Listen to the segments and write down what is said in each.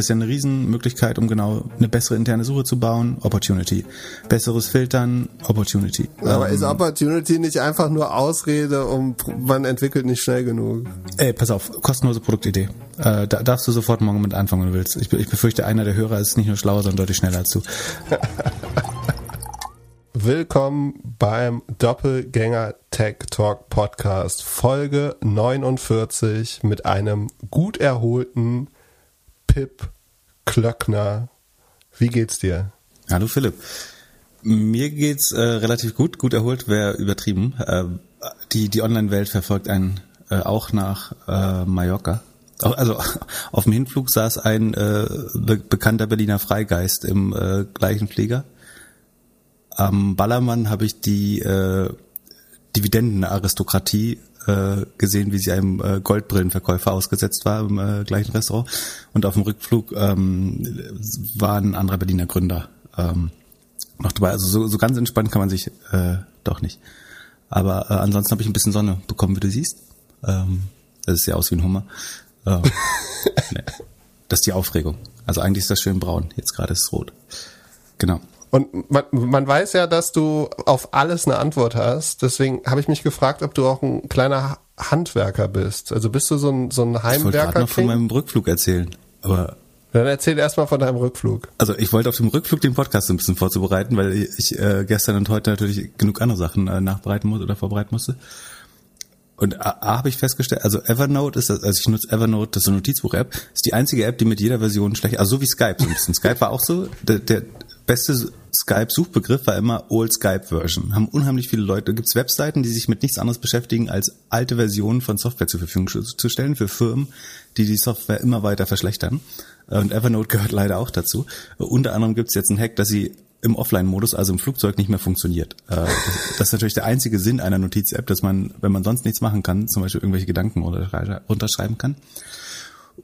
Das ist ja eine Riesenmöglichkeit, um genau eine bessere interne Suche zu bauen. Opportunity. Besseres Filtern, Opportunity. Aber ähm, ist Opportunity nicht einfach nur Ausrede, um man entwickelt nicht schnell genug? Ey, pass auf, kostenlose Produktidee. Äh, da darfst du sofort morgen mit anfangen, wenn du willst. Ich, ich befürchte, einer der Hörer ist nicht nur schlauer, sondern deutlich schneller als du. Willkommen beim Doppelgänger Tech Talk Podcast, Folge 49 mit einem gut erholten Pip Klöckner. Wie geht's dir? Hallo Philipp. Mir geht's äh, relativ gut. Gut erholt wäre übertrieben. Äh, die die Online-Welt verfolgt einen äh, auch nach äh, Mallorca. Also auf dem Hinflug saß ein äh, be bekannter Berliner Freigeist im äh, gleichen Flieger. Am Ballermann habe ich die äh, Dividendenaristokratie äh, gesehen, wie sie einem äh, Goldbrillenverkäufer ausgesetzt war im äh, gleichen Restaurant. Und auf dem Rückflug ähm, war ein anderer Berliner Gründer ähm, noch dabei. Also so, so ganz entspannt kann man sich äh, doch nicht. Aber äh, ansonsten habe ich ein bisschen Sonne bekommen, wie du siehst. Ähm, das ist ja aus wie ein Hummer. Ähm, nee. Das ist die Aufregung. Also eigentlich ist das schön braun. Jetzt gerade ist es rot. Genau. Und man, man weiß ja, dass du auf alles eine Antwort hast. Deswegen habe ich mich gefragt, ob du auch ein kleiner Handwerker bist. Also bist du so ein, so ein Heimwerker? Ich wollte noch von meinem Rückflug erzählen. Aber dann erzähl erstmal von deinem Rückflug. Also ich wollte auf dem Rückflug den Podcast ein bisschen vorzubereiten, weil ich äh, gestern und heute natürlich genug andere Sachen äh, nachbereiten muss oder vorbereiten musste. Und A, A habe ich festgestellt, also Evernote ist, also ich nutze Evernote, das ist eine Notizbuch-App, ist die einzige App, die mit jeder Version schlecht, also so wie Skype so ein bisschen. Skype war auch so, der, der beste Skype-Suchbegriff war immer Old Skype-Version. Haben unheimlich viele Leute. Da gibt's Webseiten, die sich mit nichts anderes beschäftigen, als alte Versionen von Software zur Verfügung zu stellen für Firmen, die die Software immer weiter verschlechtern. Und Evernote gehört leider auch dazu. Unter anderem gibt's jetzt einen Hack, dass sie im Offline-Modus, also im Flugzeug, nicht mehr funktioniert. Äh, das ist natürlich der einzige Sinn einer Notiz-App, dass man, wenn man sonst nichts machen kann, zum Beispiel irgendwelche Gedanken runterschreiben kann.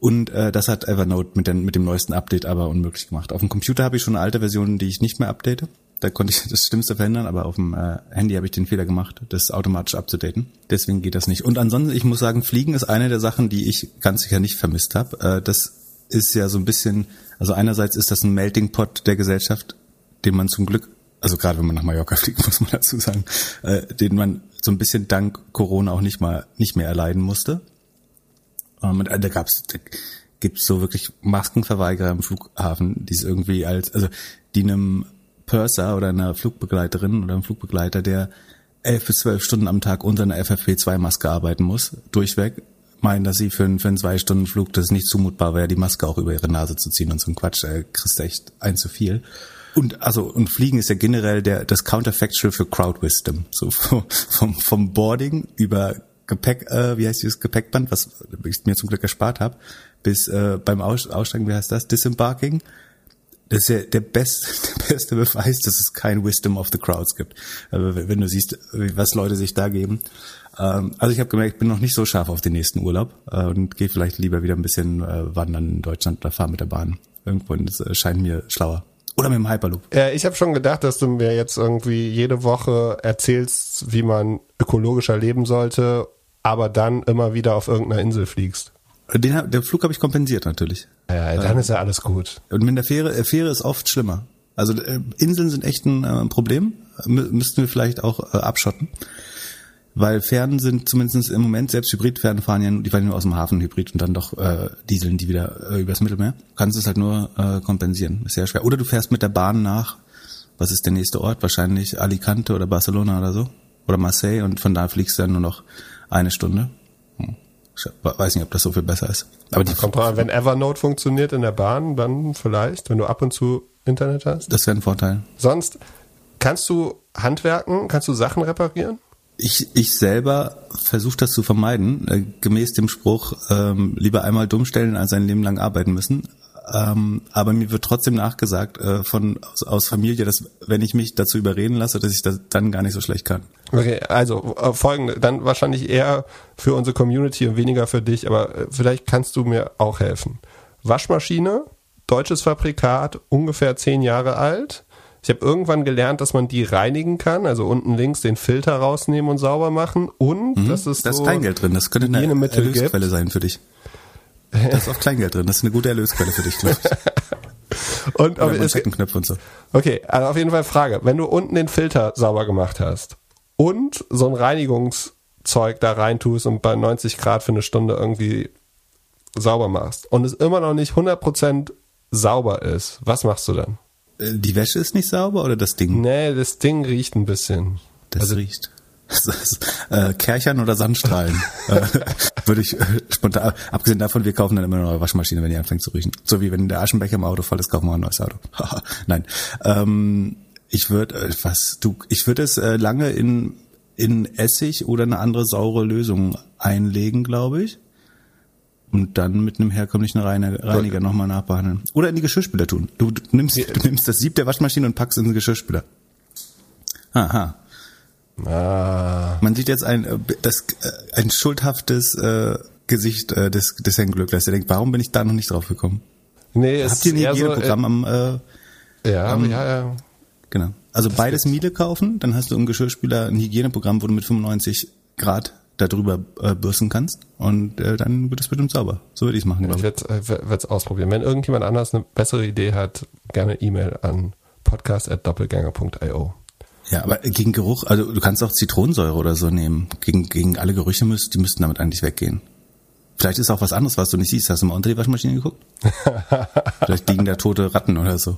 Und äh, das hat Evernote mit, den, mit dem neuesten Update aber unmöglich gemacht. Auf dem Computer habe ich schon alte Version, die ich nicht mehr update. Da konnte ich das Schlimmste verhindern, aber auf dem äh, Handy habe ich den Fehler gemacht, das automatisch abzudaten. Deswegen geht das nicht. Und ansonsten, ich muss sagen, Fliegen ist eine der Sachen, die ich ganz sicher nicht vermisst habe. Äh, das ist ja so ein bisschen, also einerseits ist das ein Melting Pot der Gesellschaft, den man zum Glück, also gerade wenn man nach Mallorca fliegt, muss man dazu sagen, äh, den man so ein bisschen dank Corona auch nicht mal nicht mehr erleiden musste. Ähm, und da gab's, da gibt's so wirklich Maskenverweigerer im Flughafen, die es irgendwie als, also die einem Purser oder einer Flugbegleiterin oder einem Flugbegleiter, der elf bis zwölf Stunden am Tag unter einer FFP2-Maske arbeiten muss, durchweg, meinen, dass sie für einen, für einen zwei Stunden Flug das nicht zumutbar wäre, die Maske auch über ihre Nase zu ziehen und so ein Quatsch, äh, kriegst echt ein zu viel. Und also und Fliegen ist ja generell der das Counterfactual für Crowd Wisdom. So vom, vom Boarding über Gepäck, äh, wie heißt dieses Gepäckband, was ich mir zum Glück erspart habe, bis äh, beim Aussteigen, wie heißt das, Disembarking. Das ist ja der beste, der beste Beweis, dass es kein Wisdom of the Crowds gibt. Aber wenn du siehst, was Leute sich da geben. Ähm, also ich habe gemerkt, ich bin noch nicht so scharf auf den nächsten Urlaub äh, und gehe vielleicht lieber wieder ein bisschen äh, wandern in Deutschland oder fahre mit der Bahn. Irgendwo, das äh, scheint mir schlauer. Oder mit dem Hyperloop. Ja, ich habe schon gedacht, dass du mir jetzt irgendwie jede Woche erzählst, wie man ökologischer leben sollte aber dann immer wieder auf irgendeiner Insel fliegst. Den, der Flug habe ich kompensiert natürlich. Ja, ja dann äh, ist ja alles gut. Und mit der Fähre, äh, Fähre ist oft schlimmer. Also äh, Inseln sind echt ein äh, Problem. M müssten wir vielleicht auch abschotten. Weil Fähren sind zumindest im Moment, selbst Hybridfähren fahren ja, die fahren nur aus dem Hafen Hybrid und dann doch äh, dieseln die wieder äh, übers Mittelmeer. Du kannst es halt nur äh, kompensieren. Ist sehr schwer. Oder du fährst mit der Bahn nach, was ist der nächste Ort? Wahrscheinlich Alicante oder Barcelona oder so. Oder Marseille und von da fliegst du dann nur noch eine Stunde. Hm. Ich weiß nicht, ob das so viel besser ist. Aber die kommt dran, wenn Evernote funktioniert in der Bahn, dann vielleicht, wenn du ab und zu Internet hast. Das wäre ein Vorteil. Sonst kannst du handwerken, kannst du Sachen reparieren? Ich, ich selber versuche das zu vermeiden, äh, gemäß dem Spruch, ähm, lieber einmal dumm stellen, als ein Leben lang arbeiten müssen. Ähm, aber mir wird trotzdem nachgesagt äh, von aus, aus Familie, dass wenn ich mich dazu überreden lasse, dass ich das dann gar nicht so schlecht kann. Okay, also äh, folgende, dann wahrscheinlich eher für unsere Community und weniger für dich, aber äh, vielleicht kannst du mir auch helfen. Waschmaschine, deutsches Fabrikat, ungefähr zehn Jahre alt. Ich habe irgendwann gelernt, dass man die reinigen kann, also unten links den Filter rausnehmen und sauber machen und mhm, das ist da ist kein Geld drin, das könnte eine Erlösquelle sein für dich. Da ist auch Kleingeld drin. Das ist eine gute Erlösquelle für dich, glaube ich. Und aber Manschettenknöpfe und so. okay, also auf jeden Fall Frage. Wenn du unten den Filter sauber gemacht hast und so ein Reinigungszeug da reintust und bei 90 Grad für eine Stunde irgendwie sauber machst und es immer noch nicht 100% sauber ist, was machst du dann? Äh, Die Wäsche ist nicht sauber oder das Ding? Nee, das Ding riecht ein bisschen. Das Also- riecht. Äh, Kerchern oder Sandstrahlen. äh, würde ich äh, spontan, abgesehen davon, wir kaufen dann immer eine neue Waschmaschine, wenn die anfängt zu riechen. So wie wenn der Aschenbecher im Auto voll ist, kaufen wir ein neues Auto. Nein. Ähm, ich würde, äh, was, du, ich würde es äh, lange in, in Essig oder eine andere saure Lösung einlegen, glaube ich. Und dann mit einem herkömmlichen Reiniger, Reiniger nochmal nachbehandeln. Oder in die Geschirrspüler tun. Du, du, nimmst, du nimmst das Sieb der Waschmaschine und packst in den Geschirrspüler. Aha. Ah, Man sieht jetzt ein, äh, das, äh, ein schuldhaftes äh, Gesicht äh, des, des Herrn Glücklers. Der denkt, warum bin ich da noch nicht drauf gekommen? nee, es Habt ihr ein eher so, Hygieneprogramm am, äh, äh, ja, ja, ja. genau. Also beides Miele kaufen, dann hast du im Geschirrspüler ein Hygieneprogramm, wo du mit 95 Grad darüber äh, bürsten kannst und äh, dann wird es bestimmt sauber. So würde ich es machen, Ich glaube ich. werde es ausprobieren. Wenn irgendjemand anders eine bessere Idee hat, gerne E-Mail an podcast.doppelgänger.io. Ja, aber gegen Geruch, also du kannst auch Zitronensäure oder so nehmen. Gegen, gegen alle Gerüche müsst, die müssten damit eigentlich weggehen. Vielleicht ist auch was anderes, was du nicht siehst. Hast du mal unter die Waschmaschine geguckt? Vielleicht liegen da tote Ratten oder so.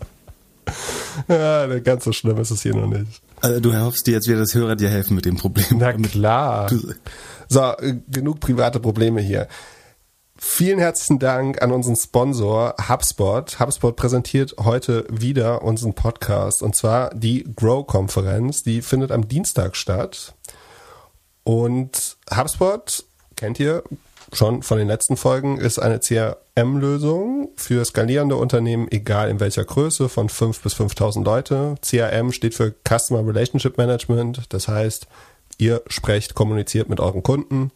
Ja, ganz so schlimm ist es hier noch nicht. Also du hoffst dir jetzt wieder, dass Hörer dir helfen mit dem Problem. Na klar. So, äh, genug private Probleme hier. Vielen herzlichen Dank an unseren Sponsor HubSpot. HubSpot präsentiert heute wieder unseren Podcast und zwar die Grow-Konferenz. Die findet am Dienstag statt. Und HubSpot, kennt ihr schon von den letzten Folgen, ist eine CRM-Lösung für skalierende Unternehmen, egal in welcher Größe, von 5 bis 5000 Leute. CRM steht für Customer Relationship Management. Das heißt, ihr sprecht, kommuniziert mit euren Kunden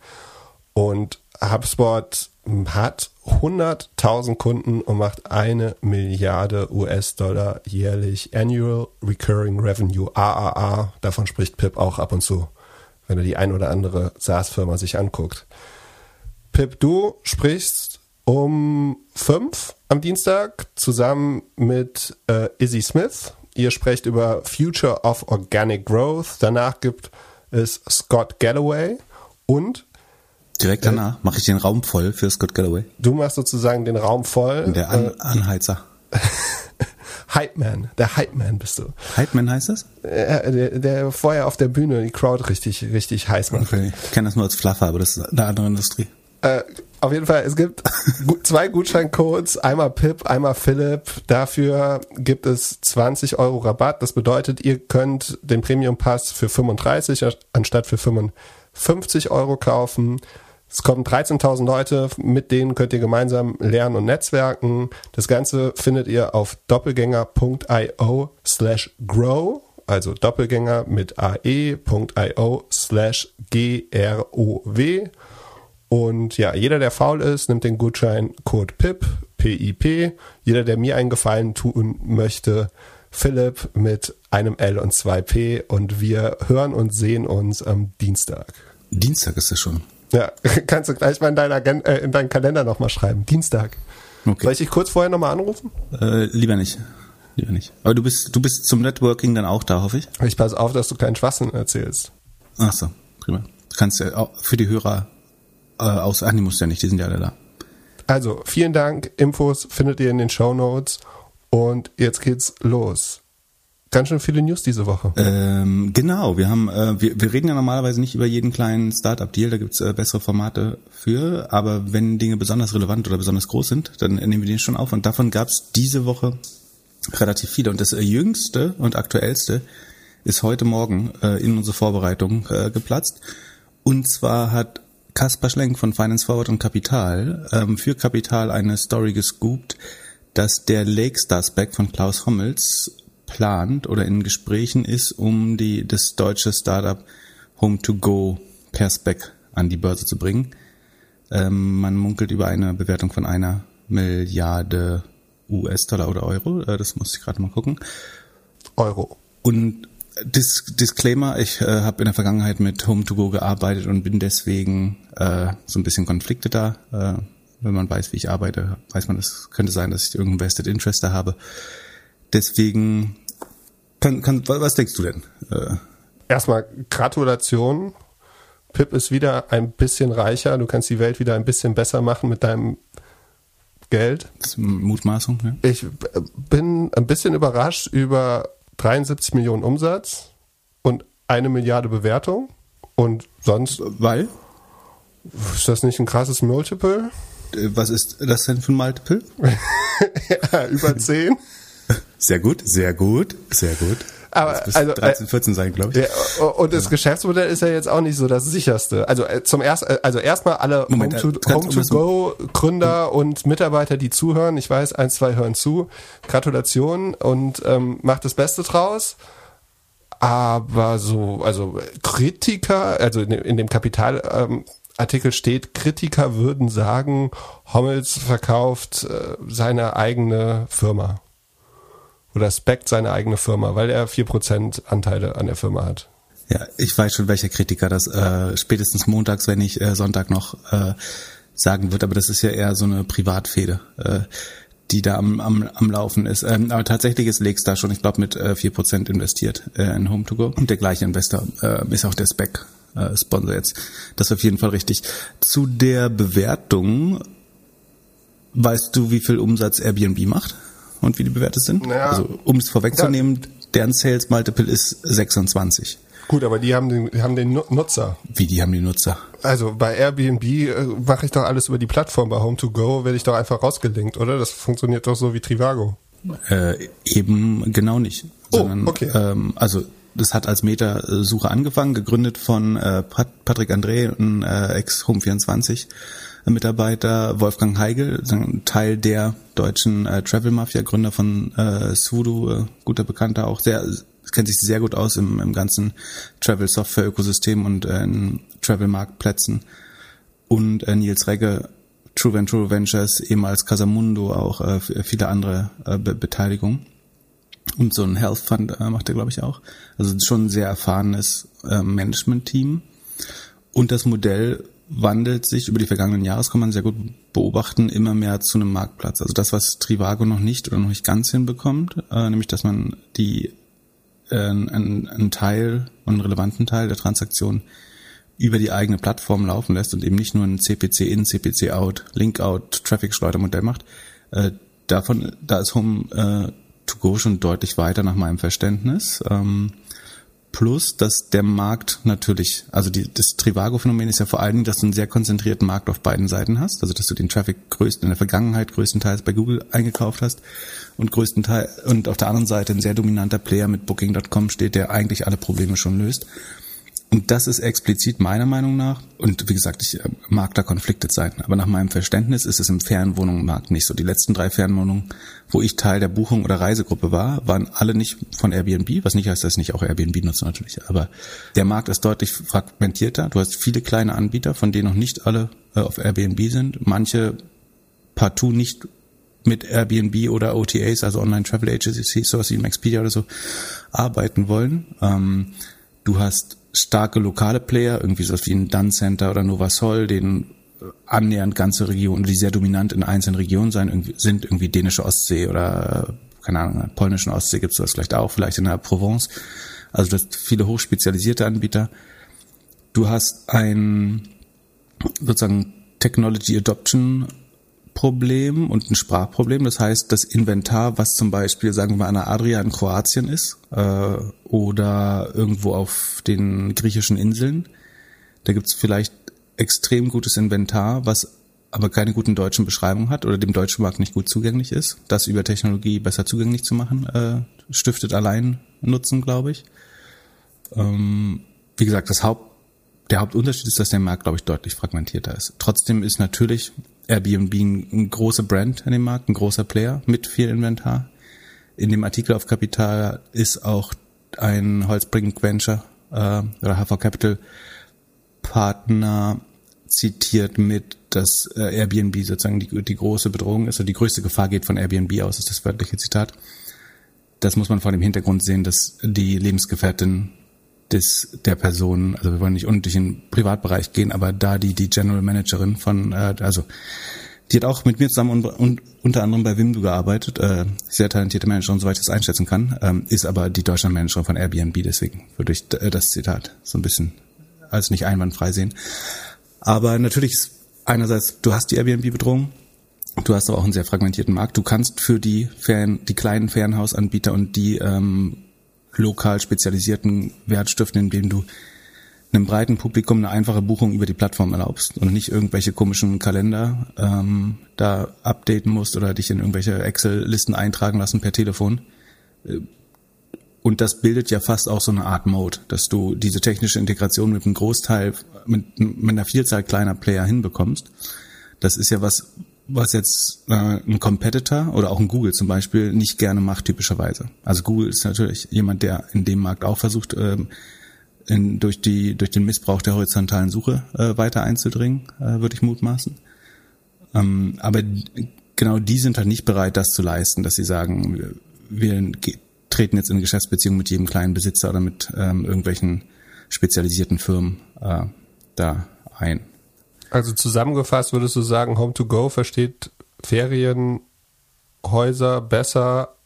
und HubSpot hat 100.000 Kunden und macht eine Milliarde US-Dollar jährlich Annual Recurring Revenue, AAA. Davon spricht Pip auch ab und zu, wenn er die ein oder andere SaaS-Firma sich anguckt. Pip, du sprichst um fünf am Dienstag zusammen mit äh, Izzy Smith. Ihr sprecht über Future of Organic Growth. Danach gibt es Scott Galloway und Direkt danach mache ich den Raum voll für Scott Galloway. du machst sozusagen den Raum voll. Der An Anheizer. Hype Man, der Hype Man bist du. Hypeman heißt das? Äh, Der, der vorher auf der Bühne die Crowd richtig, richtig heiß macht. Okay. Ich kenne das nur als Fluffer, aber das ist eine andere Industrie. Äh, auf jeden Fall, es gibt zwei Gutscheincodes, einmal Pip, einmal Philipp. Dafür gibt es 20 Euro Rabatt. Das bedeutet, ihr könnt den Premium Pass für 35 anstatt für 55 Euro kaufen. Es kommen 13.000 Leute, mit denen könnt ihr gemeinsam lernen und netzwerken. Das Ganze findet ihr auf doppelgänger.io slash grow, also Doppelgänger mit ae.io slash g-r-o-w. Und ja, jeder, der faul ist, nimmt den Gutscheincode PIP, PIP. Jeder, der mir einen Gefallen tun möchte, Philipp mit einem L und zwei P. Und wir hören und sehen uns am Dienstag. Dienstag ist es schon. Ja, kannst du gleich mal in, deiner, äh, in deinen Kalender nochmal schreiben. Dienstag. Okay. Soll ich dich kurz vorher nochmal anrufen? Äh, lieber nicht. Lieber nicht. Aber du bist, du bist zum Networking dann auch da, hoffe ich. Ich passe auf, dass du keinen Schwachsinn erzählst. Ach so, prima. Du kannst ja auch für die Hörer äh, aus, ach, die musst du ja nicht, die sind ja alle da. Also, vielen Dank. Infos findet ihr in den Show Notes. Und jetzt geht's los. Ganz schön viele News diese Woche. Ähm, genau, wir haben, äh, wir, wir reden ja normalerweise nicht über jeden kleinen Startup-Deal, da gibt's äh, bessere Formate für, aber wenn Dinge besonders relevant oder besonders groß sind, dann nehmen wir den schon auf und davon gab's diese Woche relativ viele und das äh, jüngste und aktuellste ist heute Morgen äh, in unsere Vorbereitung äh, geplatzt und zwar hat Kaspar Schlenk von Finance Forward und Kapital ähm, für Kapital eine Story gescoopt, dass der Lakestar Spec von Klaus Hommels plant oder in Gesprächen ist, um die das deutsche Startup Home to Go per Spec an die Börse zu bringen. Ähm, man munkelt über eine Bewertung von einer Milliarde US-Dollar oder Euro. Äh, das muss ich gerade mal gucken. Euro. Und Dis Disclaimer, ich äh, habe in der Vergangenheit mit Home to Go gearbeitet und bin deswegen äh, so ein bisschen konfliktet da. Äh, wenn man weiß, wie ich arbeite, weiß man, es könnte sein, dass ich irgendein Vested Interest da habe. Deswegen, kann, kann, was denkst du denn? Äh, Erstmal Gratulation. Pip ist wieder ein bisschen reicher. Du kannst die Welt wieder ein bisschen besser machen mit deinem Geld. Das ist Mutmaßung, ne? Ich bin ein bisschen überrascht über 73 Millionen Umsatz und eine Milliarde Bewertung. Und sonst. Weil? Ist das nicht ein krasses Multiple? Äh, was ist das denn für ein Multiple? ja, über 10. Sehr gut, sehr gut, sehr gut. Aber also 13, 14 sein, glaube ich. Ja, und das Geschäftsmodell ist ja jetzt auch nicht so das sicherste. Also äh, zum erst, äh, also erstmal alle Moment, Home to, Home to Go Gründer und Mitarbeiter, die zuhören. Ich weiß, ein, zwei hören zu. Gratulation und ähm, macht das Beste draus. Aber so, also Kritiker, also in, in dem Kapital ähm, Artikel steht, Kritiker würden sagen, Hommels verkauft äh, seine eigene Firma oder speckt seine eigene Firma, weil er vier Prozent Anteile an der Firma hat. Ja, ich weiß schon, welcher Kritiker das äh, spätestens montags, wenn nicht äh, Sonntag noch äh, sagen wird, aber das ist ja eher so eine Privatfehde, äh, die da am, am, am Laufen ist. Ähm, aber tatsächlich ist Lex da schon, ich glaube, mit äh, 4% investiert äh, in Home2Go. Und der gleiche Investor äh, ist auch der Spec äh, Sponsor jetzt. Das ist auf jeden Fall richtig. Zu der Bewertung, weißt du, wie viel Umsatz Airbnb macht? und wie die bewertet sind? Naja, also um es vorwegzunehmen, deren Sales Multiple ist 26. Gut, aber die haben den, die haben den Nutzer. Wie, die haben die Nutzer? Also bei Airbnb äh, mache ich doch alles über die Plattform. Bei Home2Go werde ich doch einfach rausgelinkt, oder? Das funktioniert doch so wie Trivago. Äh, eben genau nicht. Oh, sondern, okay. Ähm, also das hat als Meta-Suche angefangen, gegründet von äh, Patrick André, ein äh, Ex-Home24 Mitarbeiter Wolfgang Heigel, Teil der deutschen äh, Travel Mafia, Gründer von äh, Sudo, äh, guter Bekannter, auch sehr kennt sich sehr gut aus im, im ganzen Travel Software Ökosystem und äh, in Travel Marktplätzen und äh, Nils Regge True Venture Ventures, ehemals Casamundo, auch äh, viele andere äh, Be Beteiligungen. Und so ein Health Fund äh, macht er, glaube ich, auch. Also schon ein sehr erfahrenes äh, Management-Team. Und das Modell wandelt sich über die vergangenen Jahre, das kann man sehr gut beobachten, immer mehr zu einem Marktplatz. Also das, was Trivago noch nicht oder noch nicht ganz hinbekommt, äh, nämlich dass man die äh, einen, einen Teil, einen relevanten Teil der Transaktion über die eigene Plattform laufen lässt und eben nicht nur ein CPC in, CPC out, Link out, Traffic Schleudermodell macht. Äh, davon, da ist Home äh, to go schon deutlich weiter nach meinem Verständnis. Ähm, Plus, dass der Markt natürlich, also die, das Trivago-Phänomen ist ja vor allen Dingen, dass du einen sehr konzentrierten Markt auf beiden Seiten hast, also dass du den Traffic größten in der Vergangenheit größtenteils bei Google eingekauft hast und größtenteils und auf der anderen Seite ein sehr dominanter Player mit Booking.com steht, der eigentlich alle Probleme schon löst. Und das ist explizit meiner Meinung nach, und wie gesagt, ich äh, mag da Konflikte sein, aber nach meinem Verständnis ist es im Fernwohnungsmarkt nicht so. Die letzten drei Fernwohnungen, wo ich Teil der Buchung oder Reisegruppe war, waren alle nicht von Airbnb, was nicht heißt, dass ich nicht auch Airbnb nutze natürlich. Aber der Markt ist deutlich fragmentierter. Du hast viele kleine Anbieter, von denen noch nicht alle äh, auf Airbnb sind. Manche partout nicht mit Airbnb oder OTAs, also Online Travel Agencies, sowas wie Expedia oder so, arbeiten wollen. Ähm, du hast starke lokale Player, irgendwie so wie ein Dun Center oder Nova Sol, den äh, annähernd ganze Regionen, die sehr dominant in einzelnen Regionen sein, sind irgendwie dänische Ostsee oder äh, keine Ahnung, polnischen Ostsee gibt's das vielleicht auch, vielleicht in der Provence. Also das viele hochspezialisierte Anbieter. Du hast ein sozusagen Technology Adoption Problem und ein Sprachproblem. Das heißt, das Inventar, was zum Beispiel, sagen wir mal, an der Adria in Kroatien ist äh, oder irgendwo auf den griechischen Inseln, da gibt's vielleicht extrem gutes Inventar, was aber keine guten deutschen Beschreibungen hat oder dem deutschen Markt nicht gut zugänglich ist. Das über Technologie besser zugänglich zu machen, äh, stiftet allein Nutzen, glaube ich. Ähm, wie gesagt, das Haupt, der Hauptunterschied ist, dass der Markt, glaube ich, deutlich fragmentierter ist. Trotzdem ist natürlich Airbnb ein, großer Brand an dem Markt, ein großer Player mit viel Inventar. In dem Artikel auf Kapital ist auch ein Holzbrink Venture äh, oder HV Capital Partner zitiert mit, dass äh, Airbnb sozusagen die, die große Bedrohung ist oder die größte Gefahr geht von Airbnb aus, ist das wörtliche Zitat. Das muss man vor dem Hintergrund sehen, dass die Lebensgefährtin des der Person, also wir wollen nicht unnötig in den Privatbereich gehen, aber da die die General Managerin von, äh, also Die hat auch mit mir zusammen und, und unter anderem bei Wimdu gearbeitet. Äh, sehr talentierte Managerin, soweit ich das einschätzen kann. Ähm, ist aber die Deutschlandmanagerin von Airbnb, deswegen würde ich äh, das Zitat so ein bisschen als nicht einwandfrei sehen. Aber natürlich ist einerseits, du hast die Airbnb-Bedrohung, du hast aber auch einen sehr fragmentierten Markt. Du kannst für die Fern, die kleinen Ferienhausanbieter und die ähm, lokal spezialisierten Wertstiften, indem du einem breiten Publikum eine einfache Buchung über die Plattform erlaubst und nicht irgendwelche komischen Kalender ähm, da updaten musst oder dich in irgendwelche Excel-Listen eintragen lassen per Telefon. Äh, und das bildet ja fast auch so eine Art Mode, dass du diese technische Integration mit einem Großteil, mit, mit einer Vielzahl kleiner Player hinbekommst. Das ist ja was, was jetzt äh, ein Competitor oder auch ein Google zum Beispiel nicht gerne macht, typischerweise. Also Google ist natürlich jemand, der in dem Markt auch versucht, ähm, in, durch, die, durch den Missbrauch der horizontalen Suche äh, weiter einzudringen, äh, würde ich mutmaßen. Ähm, aber genau die sind halt nicht bereit, das zu leisten, dass sie sagen, wir treten jetzt in Geschäftsbeziehungen mit jedem kleinen Besitzer oder mit ähm, irgendwelchen spezialisierten Firmen äh, da ein. Also zusammengefasst würdest du sagen, Home2Go versteht Ferienhäuser besser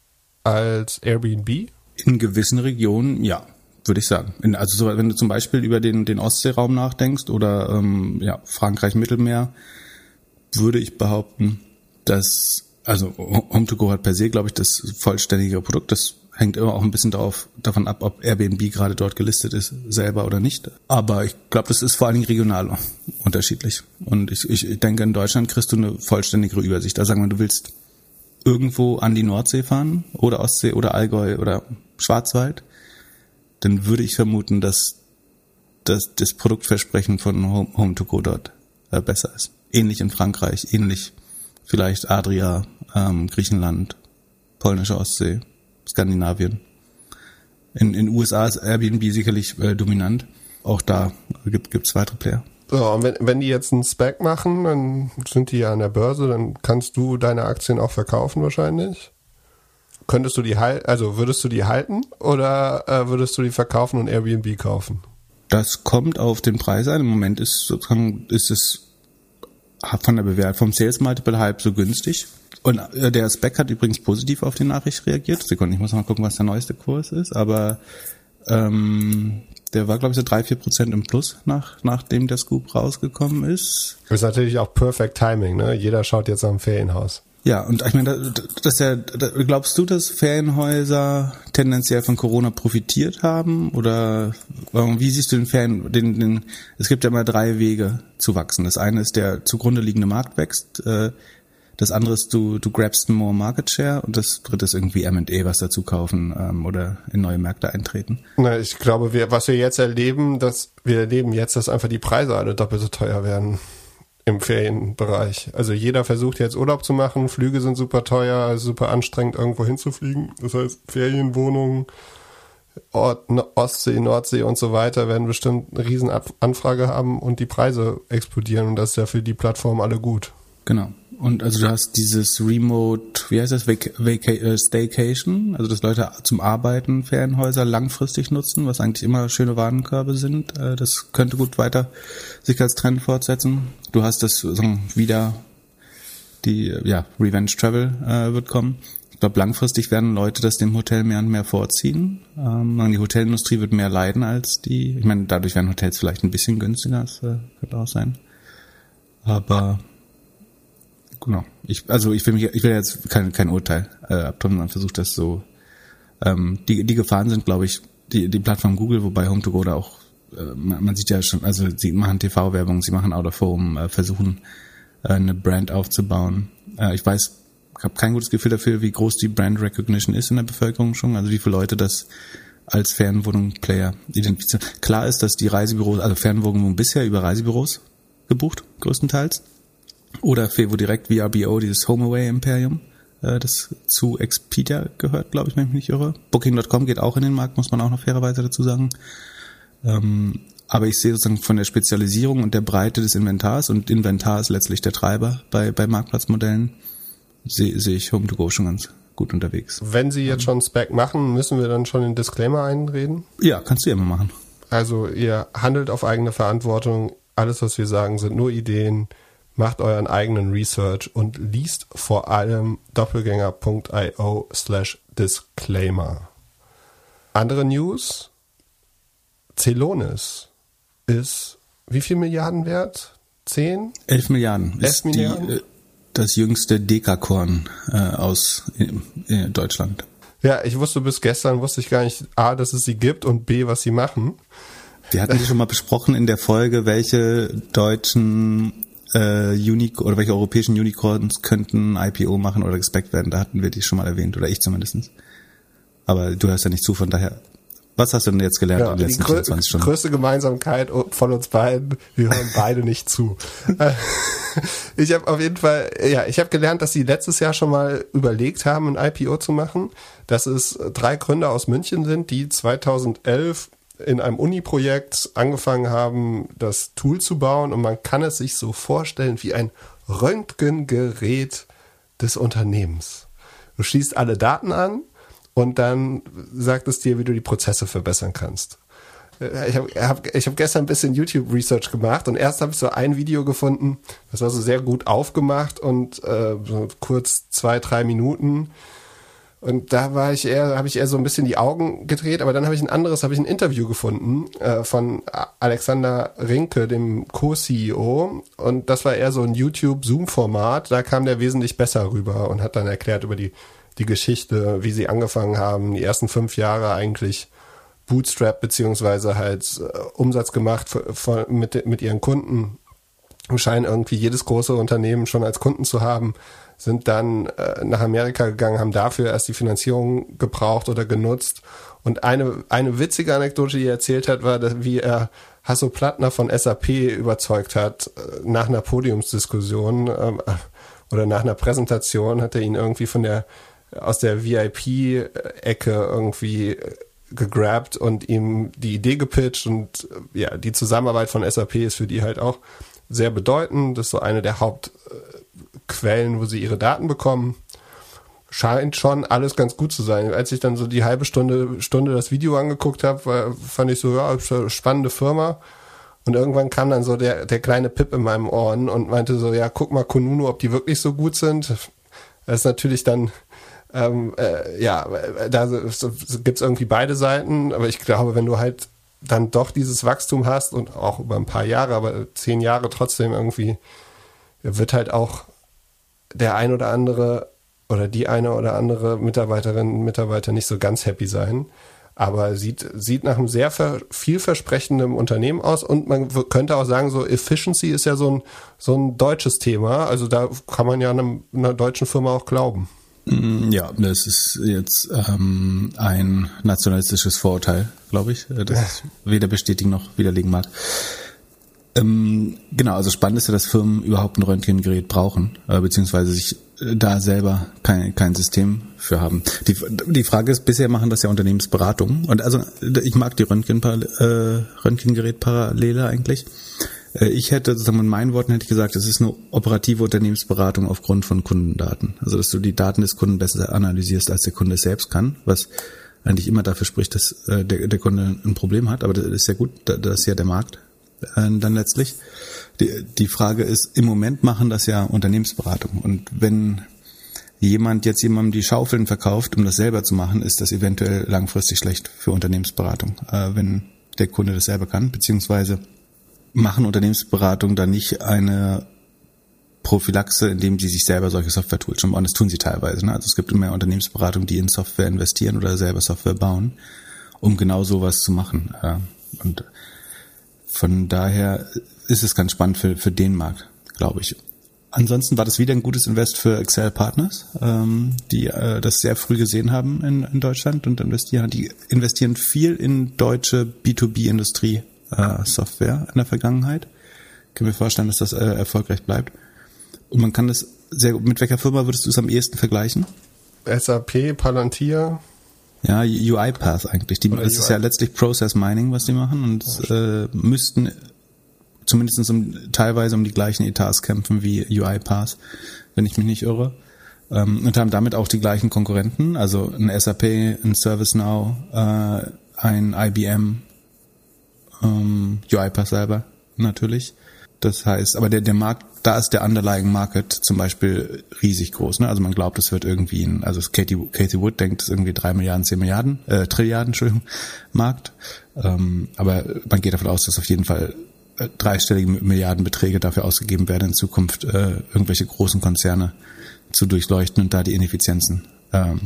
als Airbnb? In gewissen Regionen ja würde ich sagen. In, also so, wenn du zum Beispiel über den, den Ostseeraum nachdenkst oder ähm, ja, Frankreich Mittelmeer, würde ich behaupten, dass also Home2Go hat per se, glaube ich, das vollständige Produkt. Das hängt immer auch ein bisschen darauf, davon ab, ob Airbnb gerade dort gelistet ist, selber oder nicht. Aber ich glaube, das ist vor allen Dingen regional unterschiedlich. Und ich, ich denke, in Deutschland kriegst du eine vollständigere Übersicht. Also sagen wir, du willst irgendwo an die Nordsee fahren oder Ostsee oder Allgäu oder Schwarzwald dann würde ich vermuten, dass, dass das Produktversprechen von Home, 2 Go dort äh, besser ist. Ähnlich in Frankreich, ähnlich vielleicht Adria, ähm, Griechenland, polnische Ostsee, Skandinavien. In den USA ist Airbnb sicherlich äh, dominant. Auch da gibt es weitere Player. So, und wenn, wenn die jetzt einen Spec machen, dann sind die ja an der Börse, dann kannst du deine Aktien auch verkaufen wahrscheinlich. Könntest du die halten, also würdest du die halten oder äh, würdest du die verkaufen und Airbnb kaufen? Das kommt auf den Preis an. Im Moment ist sozusagen, ist es von der Bewertung vom Sales Multiple halb so günstig. Und äh, der Spec hat übrigens positiv auf die Nachricht reagiert. Sekunde, ich muss mal gucken, was der neueste Kurs ist, aber ähm, der war, glaube ich, so drei, vier Prozent im Plus, nach, nachdem der Scoop rausgekommen ist. Das ist natürlich auch Perfect Timing, ne? Jeder schaut jetzt am Ferienhaus. Ja, und ich meine, das ja, glaubst du, dass Ferienhäuser tendenziell von Corona profitiert haben? Oder wie siehst du den Ferien, den, den, es gibt ja immer drei Wege zu wachsen. Das eine ist, der zugrunde liegende Markt wächst, äh, das andere ist, du, du grabst more Market Share und das dritte ist irgendwie M&A, was dazu kaufen ähm, oder in neue Märkte eintreten. Na, ich glaube, wir, was wir jetzt erleben, dass wir erleben jetzt, dass einfach die Preise alle doppelt so teuer werden im Ferienbereich. Also jeder versucht jetzt Urlaub zu machen, Flüge sind super teuer, also super anstrengend irgendwo hinzufliegen. Das heißt, Ferienwohnungen, Ort, Ostsee, Nordsee und so weiter werden bestimmt eine riesen Anfrage haben und die Preise explodieren und das ist ja für die Plattform alle gut. Genau. Und also du hast dieses Remote, wie heißt das, Vac Vac äh, Staycation, also dass Leute zum Arbeiten Ferienhäuser langfristig nutzen, was eigentlich immer schöne Warenkörbe sind. Äh, das könnte gut weiter sich als Trend fortsetzen. Du hast das sagen, wieder die ja Revenge Travel äh, wird kommen. Ich glaube, langfristig werden Leute das dem Hotel mehr und mehr vorziehen. Ähm, die Hotelindustrie wird mehr leiden als die. Ich meine, dadurch werden Hotels vielleicht ein bisschen günstiger, das äh, könnte auch sein. Aber genau. Ich, also ich will mich, ich will jetzt kein, kein Urteil äh, abtun, sondern versucht das so. Ähm, die, die Gefahren sind, glaube ich, die, die Plattform Google, wobei Home2Go da auch, äh, man, man sieht ja schon, also sie machen TV-Werbung, sie machen Out of Home, äh, versuchen äh, eine Brand aufzubauen. Äh, ich weiß, ich habe kein gutes Gefühl dafür, wie groß die Brand Recognition ist in der Bevölkerung schon, also wie viele Leute das als Fernwohnung-Player identifizieren. Klar ist, dass die Reisebüros, also Fernwohnungen bisher über Reisebüros gebucht, größtenteils. Oder Fevo direkt VRBO, dieses HomeAway Imperium, äh, das zu Expedia gehört, glaube ich, wenn ich mich nicht irre. Booking.com geht auch in den Markt, muss man auch noch fairerweise dazu sagen. Ähm, aber ich sehe sozusagen von der Spezialisierung und der Breite des Inventars und Inventar ist letztlich der Treiber bei, bei Marktplatzmodellen, sehe seh ich Home2Go schon ganz gut unterwegs. Wenn Sie jetzt schon Spec machen, müssen wir dann schon den Disclaimer einreden? Ja, kannst du ja mal machen. Also ihr handelt auf eigene Verantwortung. Alles, was wir sagen, sind nur Ideen macht euren eigenen Research und liest vor allem doppelgänger.io slash disclaimer. Andere News. Celonis ist wie viel Milliarden wert? Zehn? Elf Milliarden. Elf ist Milliarden? Die, äh, das jüngste Dekakorn äh, aus äh, Deutschland. Ja, ich wusste bis gestern, wusste ich gar nicht, A, dass es sie gibt und B, was sie machen. Wir hatten die schon mal besprochen in der Folge, welche deutschen äh, Unic oder welche europäischen Unicorns könnten IPO machen oder gespeckt werden. Da hatten wir die schon mal erwähnt, oder ich zumindestens. Aber du hörst ja nicht zu, von daher. Was hast du denn jetzt gelernt Ja, in den die letzten grö 24 Stunden? größte Gemeinsamkeit von uns beiden, wir hören beide nicht zu. Äh, ich habe auf jeden Fall, ja, ich habe gelernt, dass sie letztes Jahr schon mal überlegt haben, ein IPO zu machen, dass es drei Gründer aus München sind, die 2011 in einem Uni-Projekt angefangen haben, das Tool zu bauen und man kann es sich so vorstellen wie ein Röntgengerät des Unternehmens. Du schließt alle Daten an und dann sagt es dir, wie du die Prozesse verbessern kannst. Äh, Ich habe hab, ich hab gestern ein bisschen YouTube-Research gemacht und erst habe ich so ein Video gefunden, das war so sehr gut aufgemacht und äh, so kurz zwei, drei Minuten. Und da war ich eher, habe ich eher so ein bisschen die Augen gedreht, aber dann habe ich ein anderes, habe ich ein Interview gefunden äh, von Alexander Rinke, dem Co-CEO. Und das war eher so ein YouTube-Zoom-Format. Da kam der wesentlich besser rüber und hat dann erklärt über die, die Geschichte, wie sie angefangen haben, die ersten fünf Jahre eigentlich Bootstrap beziehungsweise halt äh, Umsatz gemacht für, für, mit, mit ihren Kunden. Scheinen irgendwie jedes große Unternehmen schon als Kunden zu haben sind dann äh, nach Amerika gegangen, haben dafür erst die Finanzierung gebraucht oder genutzt. Und eine, eine witzige Anekdote, die er erzählt hat, war, dass, wie er Hasso Plattner von SAP überzeugt hat, äh, nach einer Podiumsdiskussion ähm, oder nach einer Präsentation hat er ihn irgendwie von der, aus der VIP-Ecke irgendwie gegrabt und ihm die Idee gepitcht und äh, ja, die Zusammenarbeit von SAP ist für die halt auch sehr bedeutend. Das ist so eine der Hauptquellen, wo sie ihre Daten bekommen. Scheint schon alles ganz gut zu sein. Als ich dann so die halbe Stunde, Stunde das Video angeguckt habe, fand ich so, ja, spannende Firma. Und irgendwann kam dann so der, der kleine Pip in meinem Ohren und meinte so, ja, guck mal Konunu, ob die wirklich so gut sind. Das ist natürlich dann, ähm, äh, ja, da gibt's irgendwie beide Seiten, aber ich glaube, wenn du halt dann doch dieses Wachstum hast und auch über ein paar Jahre, aber zehn Jahre trotzdem irgendwie, wird halt auch der ein oder andere oder die eine oder andere Mitarbeiterin, Mitarbeiter nicht so ganz happy sein. Aber sieht, sieht nach einem sehr vielversprechenden Unternehmen aus und man könnte auch sagen, so Efficiency ist ja so ein, so ein deutsches Thema. Also da kann man ja einem, einer deutschen Firma auch glauben. Ja, das ist jetzt ähm, ein nationalistisches Vorurteil, glaube ich, das ich weder bestätigen noch widerlegen mag. Ähm, genau, also spannend ist ja, dass Firmen überhaupt ein Röntgengerät brauchen, äh, beziehungsweise sich da selber kein, kein System für haben. Die, die Frage ist, bisher machen das ja Unternehmensberatungen und also ich mag die Röntgen, äh, Röntgengerätparallele eigentlich. Ich hätte sozusagen mit meinen Worten hätte ich gesagt, es ist eine operative Unternehmensberatung aufgrund von Kundendaten. Also dass du die Daten des Kunden besser analysierst, als der Kunde selbst kann, was eigentlich immer dafür spricht, dass äh, der, der Kunde ein Problem hat, aber das ist ja gut, das ist ja der Markt äh, dann letztlich. Die, die Frage ist, im Moment machen das ja Unternehmensberatung und wenn jemand jetzt jemandem die Schaufeln verkauft, um das selber zu machen, ist das eventuell langfristig schlecht für Unternehmensberatung, äh, wenn der Kunde das selber kann, beziehungsweise machen Unternehmensberatung dann nicht eine Prophylaxe, indem sie sich selber solche Software-Tools schon bauen. Das tun sie teilweise. Ne? Also es gibt immer Unternehmensberatungen, die in Software investieren oder selber Software bauen, um genau sowas zu machen. Und von daher ist es ganz spannend für, für den Markt, glaube ich. Ansonsten war das wieder ein gutes Invest für Excel Partners, die das sehr früh gesehen haben in, in Deutschland und investieren. Die investieren viel in deutsche B2B-Industrie äh, in der Vergangenheit. Kann mir vorstellen, dass das äh, erfolgreich bleibt. Und man kann das sehr gut. Mit welcher Firma würdest du es am ehesten vergleichen? SAP, Palantir. Ja, UiPath eigentlich. Die, das ist ja letztlich Process Mining, was die machen und äh, müssten zumindest um, teilweise um die gleichen Etats kämpfen wie UiPath, wenn ich mich nicht irre. Ähm, und haben damit auch die gleichen Konkurrenten, also ein SAP, ein ServiceNow, äh, ein IBM, ähm, UiPath selber natürlich. Das heißt, aber der, der Markt da ist der underlying Market zum Beispiel riesig groß. Ne? Also man glaubt, es wird irgendwie ein, also Katie, Katie Wood denkt, es ist irgendwie drei Milliarden, zehn Milliarden, äh, Trilliarden, Entschuldigung, Markt. Ähm, aber man geht davon aus, dass auf jeden Fall äh, dreistellige Milliardenbeträge dafür ausgegeben werden, in Zukunft äh, irgendwelche großen Konzerne zu durchleuchten und da die Ineffizienzen ähm,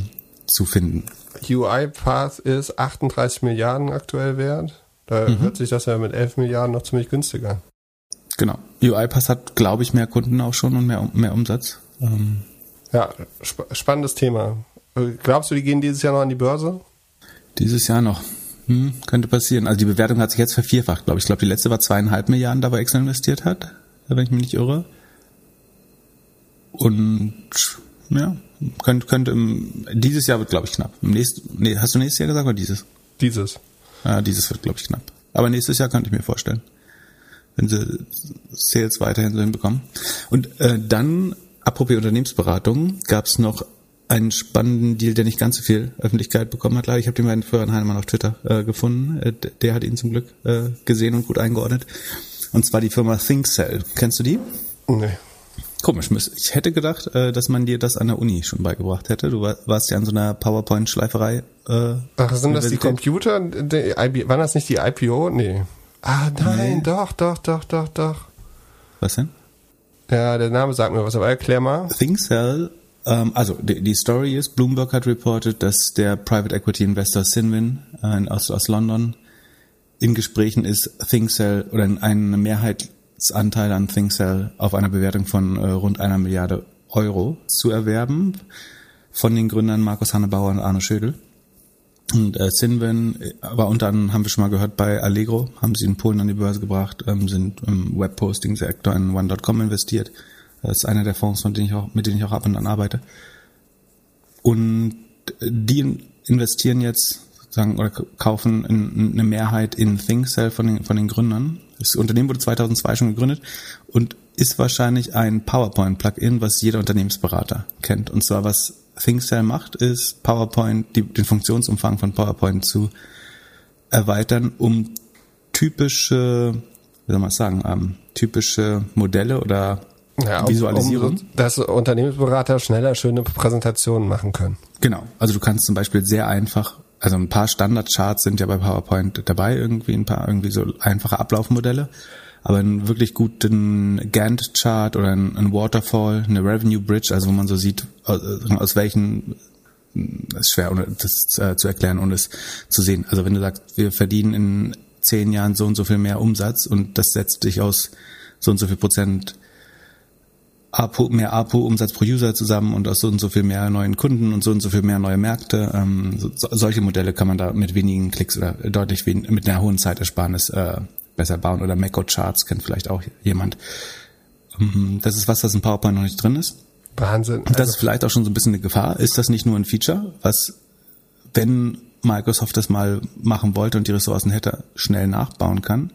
zu finden. UiPath ist 38 Milliarden aktuell wert. Da mhm. hört sich das ja mit 11 Milliarden noch ziemlich günstiger an. Genau. UiPath hat, glaube ich, mehr Kunden auch schon und mehr, mehr Umsatz. Ähm. Ja, sp spannendes Thema. Äh, glaubst du, die gehen dieses Jahr noch an die Börse? Dieses Jahr noch. Hm, könnte passieren. Also die Bewertung hat sich jetzt vervierfacht, glaube ich. Ich glaube, die letzte war zweieinhalb Milliarden, da wo Excel investiert hat, wenn ich mich nicht irre. Und ja, könnte, könnte im, dieses Jahr wird, glaube ich, knapp. Im nächsten, nee, hast du nächstes Jahr gesagt oder dieses? Dieses. Ja, dieses wird, glaube ich, knapp. Aber nächstes Jahr könnte ich mir vorstellen. Wenn sie Sales weiterhin so hinbekommen. Und äh, dann, apropos Unternehmensberatung, gab es noch einen spannenden Deal, der nicht ganz so viel Öffentlichkeit bekommen hat. Leider, ich habe den beiden Florian Heinemann auf Twitter äh, gefunden. Äh, der hat ihn zum Glück äh, gesehen und gut eingeordnet. Und zwar die Firma ThinkCell. Kennst du die? Nee. Komisch, ich hätte gedacht, äh, dass man dir das an der Uni schon beigebracht hätte. Du warst ja an so einer PowerPoint-Schleiferei. Äh, Ach, sind das die Computer? Die waren das nicht die IPO? Nee. Ah, nein, nee. doch, doch, doch, doch, doch. Was denn? Ja, der Name sagt mir was, aber erklär mal. ThinkCell, ähm, also die, die, Story ist, Bloomberg hat reported, dass der Private Equity Investor Sinwin äh, aus, aus London in Gesprächen ist, ThinkCell oder eine Mehrheit Anteil an ThinkCell auf einer Bewertung von äh, rund einer Milliarde Euro zu erwerben von den Gründern Markus Hannebauer und Arne Schödel. Und äh, Sinven war unter anderem, haben wir schon mal gehört, bei Allegro, haben sie in Polen an die Börse gebracht, ähm, sind im Webposting-Sektor in One.com investiert. Das ist einer der Fonds, von denen ich auch, mit denen ich auch ab und an arbeite. Und die investieren jetzt sagen oder kaufen in, eine Mehrheit in ThinkCell von den, von den Gründern. Das Unternehmen wurde 2002 schon gegründet und ist wahrscheinlich ein PowerPoint-Plugin, was jeder Unternehmensberater kennt. Und zwar was ThinkCell macht, ist PowerPoint, die, den Funktionsumfang von PowerPoint zu erweitern, um typische, wie soll man sagen, ähm, typische Modelle oder ja, Visualisierung. Um, dass Unternehmensberater schneller schöne Präsentationen machen können. Genau. Also du kannst zum Beispiel sehr einfach also ein paar Standardcharts sind ja bei PowerPoint dabei, irgendwie ein paar irgendwie so einfache Ablaufmodelle. Aber einen wirklich guten Gantt-Chart oder ein, ein, Waterfall, eine Revenue Bridge, also wo man so sieht, aus, aus welchen, ist schwer das äh, zu erklären und es zu sehen. Also wenn du sagst, wir verdienen in zehn Jahren so und so viel mehr Umsatz und das setzt dich aus so und so viel Prozent APO, mehr APO-Umsatz pro User zusammen und aus so und so viel mehr neuen Kunden und so und so viel mehr neue Märkte. Ähm, so, solche Modelle kann man da mit wenigen Klicks oder deutlich wen, mit einer hohen Zeitersparnis äh, besser bauen. Oder Mako Charts kennt vielleicht auch jemand. Ähm, das ist was, das in PowerPoint noch nicht drin ist. Wahnsinn. Und das ist vielleicht auch schon so ein bisschen eine Gefahr. Ist das nicht nur ein Feature, was, wenn Microsoft das mal machen wollte und die Ressourcen hätte, schnell nachbauen kann?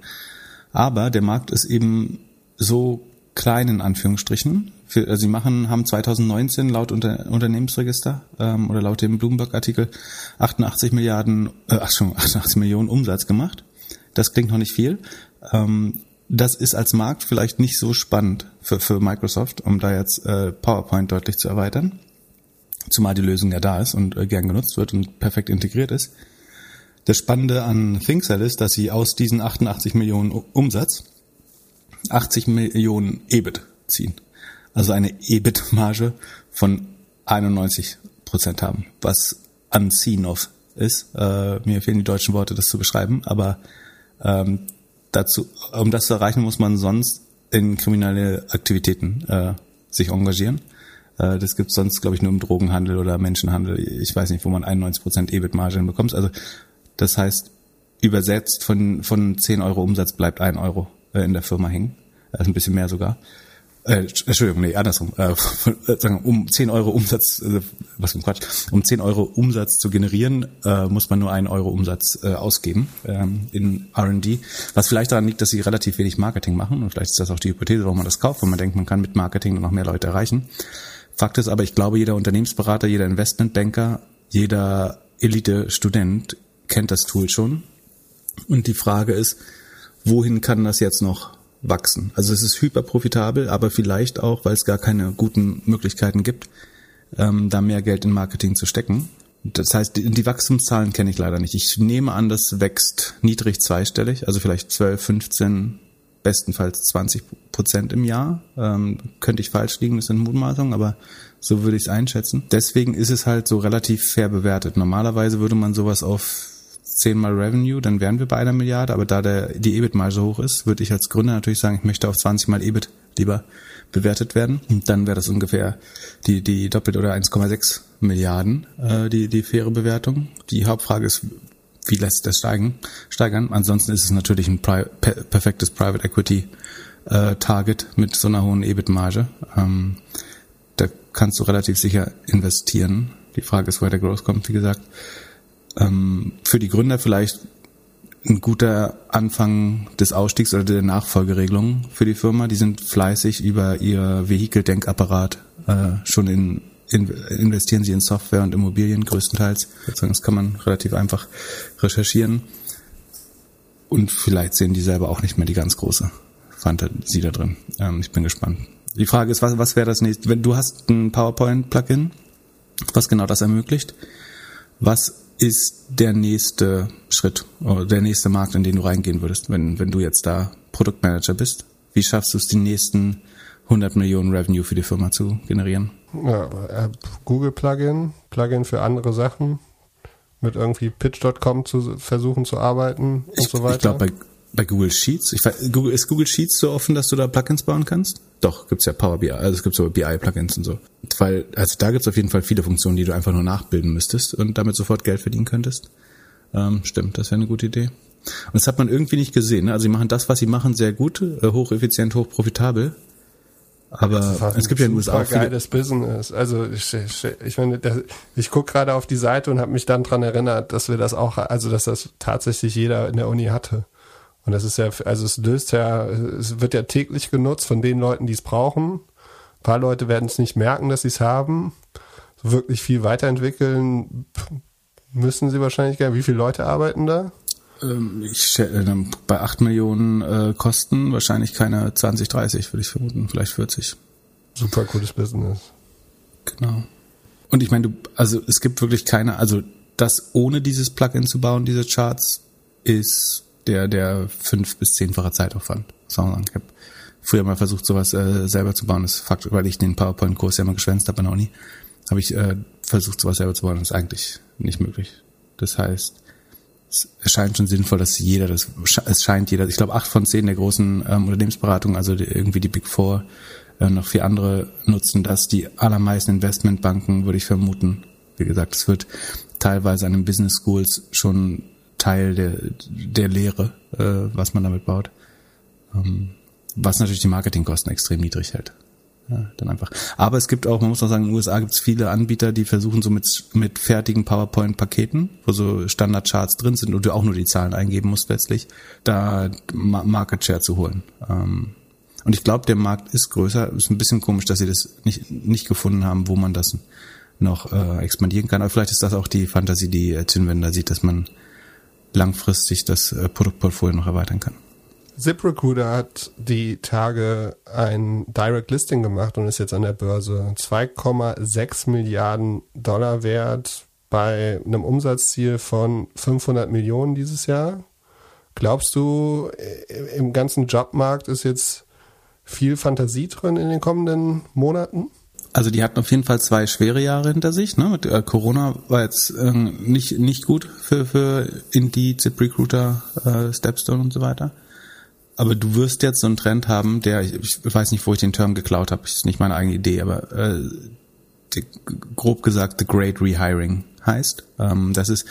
Aber der Markt ist eben so klein in Anführungsstrichen. Für, also sie machen, haben 2019 laut Unter, Unternehmensregister ähm, oder laut dem Bloomberg-Artikel 88 Milliarden, äh, ach schon, 88 Millionen Umsatz gemacht. Das klingt noch nicht viel. Ähm, das ist als Markt vielleicht nicht so spannend für, für Microsoft, um da jetzt äh, PowerPoint deutlich zu erweitern. Zumal die Lösung ja da ist und äh, gern genutzt wird und perfekt integriert ist. Das Spannende an ThinkCell ist, dass sie aus diesen 88 Millionen Umsatz 80 Millionen EBIT ziehen. Also eine EBIT-Marge von 91 Prozent haben, was unseen of ist. Äh, mir fehlen die deutschen Worte, das zu beschreiben, aber ähm, dazu, um das zu erreichen, muss man sonst in kriminelle Aktivitäten äh, sich engagieren. Äh, das gibt sonst, glaube ich, nur im Drogenhandel oder Menschenhandel. Ich weiß nicht, wo man 91 Prozent EBIT-Marge bekommt. Also das heißt, übersetzt von, von 10 Euro Umsatz bleibt 1 Euro äh, in der Firma hängen. Also ein bisschen mehr sogar. Äh, Entschuldigung, nee, andersrum. Äh, sagen, um 10 Euro Umsatz, äh, was für ein Quatsch, um 10 Euro Umsatz zu generieren, äh, muss man nur einen Euro Umsatz äh, ausgeben ähm, in R&D. Was vielleicht daran liegt, dass sie relativ wenig Marketing machen und vielleicht ist das auch die Hypothese, warum man das kauft, weil man denkt, man kann mit Marketing noch mehr Leute erreichen. Fakt ist aber, ich glaube, jeder Unternehmensberater, jeder Investmentbanker, jeder Elite-Student kennt das Tool schon. Und die Frage ist, wohin kann das jetzt noch wachsen. Also es ist hyperprofitabel, aber vielleicht auch, weil es gar keine guten Möglichkeiten gibt, ähm, da mehr Geld in Marketing zu stecken. Das heißt, die, die Wachstumszahlen kenne ich leider nicht. Ich nehme an, das wächst niedrig zweistellig, also vielleicht 12, 15, bestenfalls 20 Prozent im Jahr. Ähm, könnte ich falsch liegen, das sind Mutmaßungen, aber so würde ich es einschätzen. Deswegen ist es halt so relativ fair bewertet. Normalerweise würde man sowas auf 10 mal Revenue, dann wären wir bei einer Milliarde, aber da der, die EBIT-Marge hoch ist, würde ich als Gründer natürlich sagen, ich möchte auf 20 mal EBIT lieber bewertet werden. Und dann wäre das ungefähr die, die doppelt oder 1,6 Milliarden, äh, die, die faire Bewertung. Die Hauptfrage ist, wie lässt sich das steigen, steigern? Ansonsten ist es natürlich ein Pri per perfektes Private Equity äh, Target mit so einer hohen EBIT-Marge. Ähm, da kannst du relativ sicher investieren. Die Frage ist, woher der Growth kommt, wie gesagt. Ähm, für die Gründer vielleicht ein guter Anfang des Ausstiegs oder der Nachfolgeregelung für die Firma. Die sind fleißig über ihr Vehikeldenkapparat äh, schon in, in, investieren sie in Software und Immobilien größtenteils. Das kann man relativ einfach recherchieren. Und vielleicht sehen die selber auch nicht mehr die ganz große Fantasie da drin. Ähm, ich bin gespannt. Die Frage ist, was, was wäre das nächste? Wenn du hast ein PowerPoint-Plugin, was genau das ermöglicht, was ist der nächste Schritt oder der nächste Markt, in den du reingehen würdest, wenn, wenn du jetzt da Produktmanager bist? Wie schaffst du es, die nächsten 100 Millionen Revenue für die Firma zu generieren? Ja, äh, Google Plugin, Plugin für andere Sachen, mit irgendwie Pitch.com zu versuchen zu arbeiten und ich, so weiter. Ich glaube, bei bei Google Sheets. Ich, Google, ist Google Sheets so offen, dass du da Plugins bauen kannst? Doch, gibt's ja Power BI, also es gibt so BI-Plugins und so. Weil, also da gibt's auf jeden Fall viele Funktionen, die du einfach nur nachbilden müsstest und damit sofort Geld verdienen könntest. Ähm, stimmt, das wäre eine gute Idee. Und das hat man irgendwie nicht gesehen. Ne? Also sie machen das, was sie machen, sehr gut, äh, hocheffizient, hochprofitabel. Aber es gibt ja in den USA auch viele geiles Business. Also ich, ich, ich meine, das, ich gucke gerade auf die Seite und habe mich dann dran erinnert, dass wir das auch, also dass das tatsächlich jeder in der Uni hatte. Und das ist ja, also es löst ja, es wird ja täglich genutzt von den Leuten, die es brauchen. Ein paar Leute werden es nicht merken, dass sie es haben. Wirklich viel weiterentwickeln müssen sie wahrscheinlich gerne. Wie viele Leute arbeiten da? Ähm, ich äh, bei 8 Millionen äh, Kosten wahrscheinlich keine 20, 30, würde ich vermuten, vielleicht 40. Super cooles Business. Genau. Und ich meine, du, also es gibt wirklich keine, also das ohne dieses Plugin zu bauen, diese Charts, ist der, der fünf bis zehnfache Zeitaufwand. Ich habe früher mal versucht, sowas äh, selber zu bauen. Das ist Fakt, weil ich den PowerPoint-Kurs ja mal geschwänzt habe an der Uni, habe ich äh, versucht, sowas selber zu bauen. Das ist eigentlich nicht möglich. Das heißt, es erscheint schon sinnvoll, dass jeder das, es scheint jeder, ich glaube acht von zehn der großen ähm, Unternehmensberatungen, also die, irgendwie die Big Four, äh, noch vier andere nutzen das. Die allermeisten Investmentbanken würde ich vermuten. Wie gesagt, es wird teilweise an den Business Schools schon Teil der, der Lehre, äh, was man damit baut. Ähm, was natürlich die Marketingkosten extrem niedrig hält. Ja, dann einfach. Aber es gibt auch, man muss auch sagen, in den USA gibt es viele Anbieter, die versuchen so mit, mit fertigen PowerPoint-Paketen, wo so Standardcharts drin sind und du auch nur die Zahlen eingeben musst letztlich, da Market Share zu holen. Ähm, und ich glaube, der Markt ist größer. Ist ein bisschen komisch, dass sie das nicht, nicht gefunden haben, wo man das noch äh, expandieren kann. Aber vielleicht ist das auch die Fantasie, die äh, sieht, dass man langfristig das äh, Produktportfolio noch erweitern kann. ZipRecruiter hat die Tage ein Direct Listing gemacht und ist jetzt an der Börse 2,6 Milliarden Dollar wert bei einem Umsatzziel von 500 Millionen dieses Jahr. Glaubst du, äh, im ganzen Jobmarkt ist jetzt viel Fantasie drin in den kommenden Monaten? Also die hatten auf jeden Fall zwei schwere Jahre hinter sich. Ne? Mit äh, Corona war jetzt äh, nicht nicht gut für für Indeed, ZipRecruiter, äh, Stepstone und so weiter. Aber du wirst jetzt so einen Trend haben, der ich, weiß nicht, wo ich den Term geklaut habe, ist nicht meine eigene Idee, aber äh, die, grob gesagt the Great Rehiring heißt. Ähm, das ist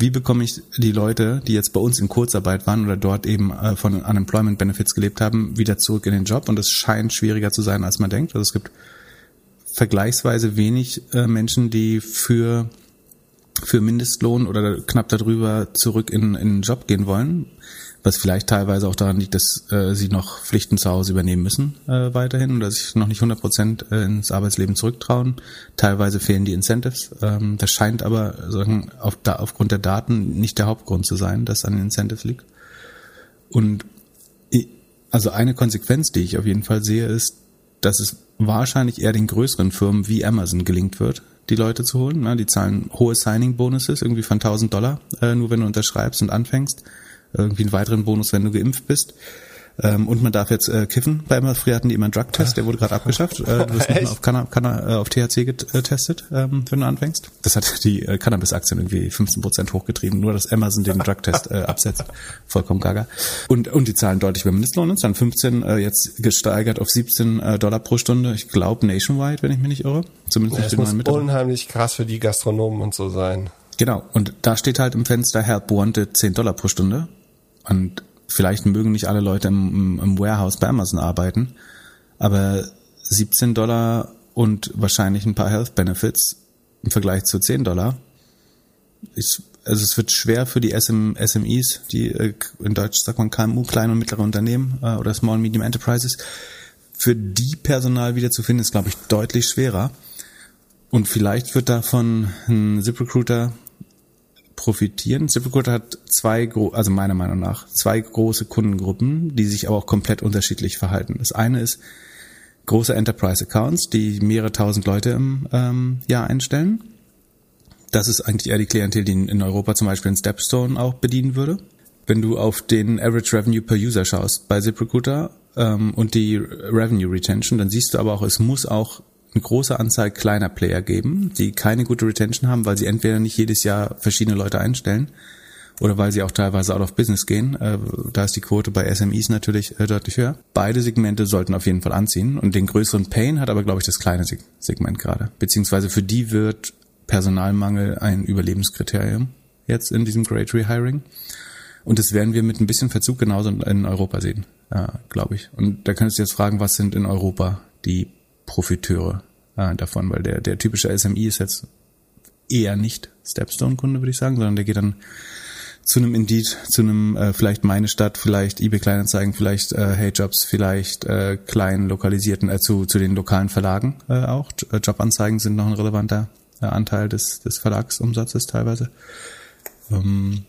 wie bekomme ich die Leute, die jetzt bei uns in Kurzarbeit waren oder dort eben äh, von Unemployment Benefits gelebt haben, wieder zurück in den Job? Und es scheint schwieriger zu sein, als man denkt. Also es gibt vergleichsweise wenig äh, Menschen, die für für Mindestlohn oder knapp darüber zurück in, in den Job gehen wollen, was vielleicht teilweise auch daran liegt, dass äh, sie noch Pflichten zu Hause übernehmen müssen äh, weiterhin oder sich noch nicht 100 Prozent äh, ins Arbeitsleben zurücktrauen. Teilweise fehlen die Incentives. Ähm, das scheint aber sagen, auf, da, aufgrund der Daten nicht der Hauptgrund zu sein, dass an den Incentives liegt. Und Also eine Konsequenz, die ich auf jeden Fall sehe, ist, dass es wahrscheinlich eher den größeren Firmen wie Amazon gelingt wird, die Leute zu holen. Ne? Die zahlen hohe Signing-Bonuses, irgendwie von 1000 Dollar, äh, nur wenn du unterschreibst und anfängst. Irgendwie einen weiteren Bonus, wenn du geimpft bist. Ähm, und man darf jetzt äh, kiffen. Bei immer früher hatten die immer einen Drug-Test, der wurde gerade abgeschafft. Äh, du wirst auf, Canna, Canna, äh, auf THC getestet, ähm, wenn du anfängst. Das hat die äh, Cannabis-Aktien irgendwie 15 Prozent hochgetrieben, nur dass Amazon den Drug-Test äh, absetzt. Vollkommen gaga. Und, und die zahlen deutlich mehr Mindestlohn. Dann 15, äh, jetzt gesteigert auf 17 äh, Dollar pro Stunde. Ich glaube nationwide, wenn ich mich nicht irre. Zumindest ja, das muss unheimlich krass für die Gastronomen und so sein. Genau. Und da steht halt im Fenster Help Wanted 10 Dollar pro Stunde. Und vielleicht mögen nicht alle Leute im, im Warehouse bei Amazon arbeiten, aber 17 Dollar und wahrscheinlich ein paar Health Benefits im Vergleich zu 10 Dollar. Ich, also es wird schwer für die SM, SMEs, die äh, in Deutsch sagt man KMU, kleine und mittlere Unternehmen äh, oder Small Medium Enterprises, für die Personal wieder zu finden, ist glaube ich deutlich schwerer. Und vielleicht wird davon ein ZipRecruiter profitieren. ZipRecruiter hat zwei, also meiner Meinung nach, zwei große Kundengruppen, die sich aber auch komplett unterschiedlich verhalten. Das eine ist große Enterprise Accounts, die mehrere tausend Leute im ähm, Jahr einstellen. Das ist eigentlich eher die Klientel, die in Europa zum Beispiel in Stepstone auch bedienen würde. Wenn du auf den Average Revenue per User schaust bei ZipRecruiter ähm, und die Revenue Retention, dann siehst du aber auch, es muss auch eine große Anzahl kleiner Player geben, die keine gute Retention haben, weil sie entweder nicht jedes Jahr verschiedene Leute einstellen oder weil sie auch teilweise out of business gehen. Äh, da ist die Quote bei SMEs natürlich äh, deutlich höher. Beide Segmente sollten auf jeden Fall anziehen und den größeren Pain hat aber, glaube ich, das kleine Segment gerade. Beziehungsweise für die wird Personalmangel ein Überlebenskriterium jetzt in diesem Great Rehiring. Und das werden wir mit ein bisschen Verzug genauso in Europa sehen, äh, glaube ich. Und da könntest du jetzt fragen, was sind in Europa die Profiteure äh, davon, weil der, der typische SMI ist jetzt eher nicht Stepstone-Kunde, würde ich sagen, sondern der geht dann zu einem Indeed, zu einem äh, vielleicht meine Stadt, vielleicht eBay Kleinanzeigen, vielleicht äh, Hey Jobs, vielleicht äh, kleinen lokalisierten, äh, zu, zu den lokalen Verlagen äh, auch. Äh, Jobanzeigen sind noch ein relevanter äh, Anteil des, des Verlagsumsatzes teilweise. Ähm,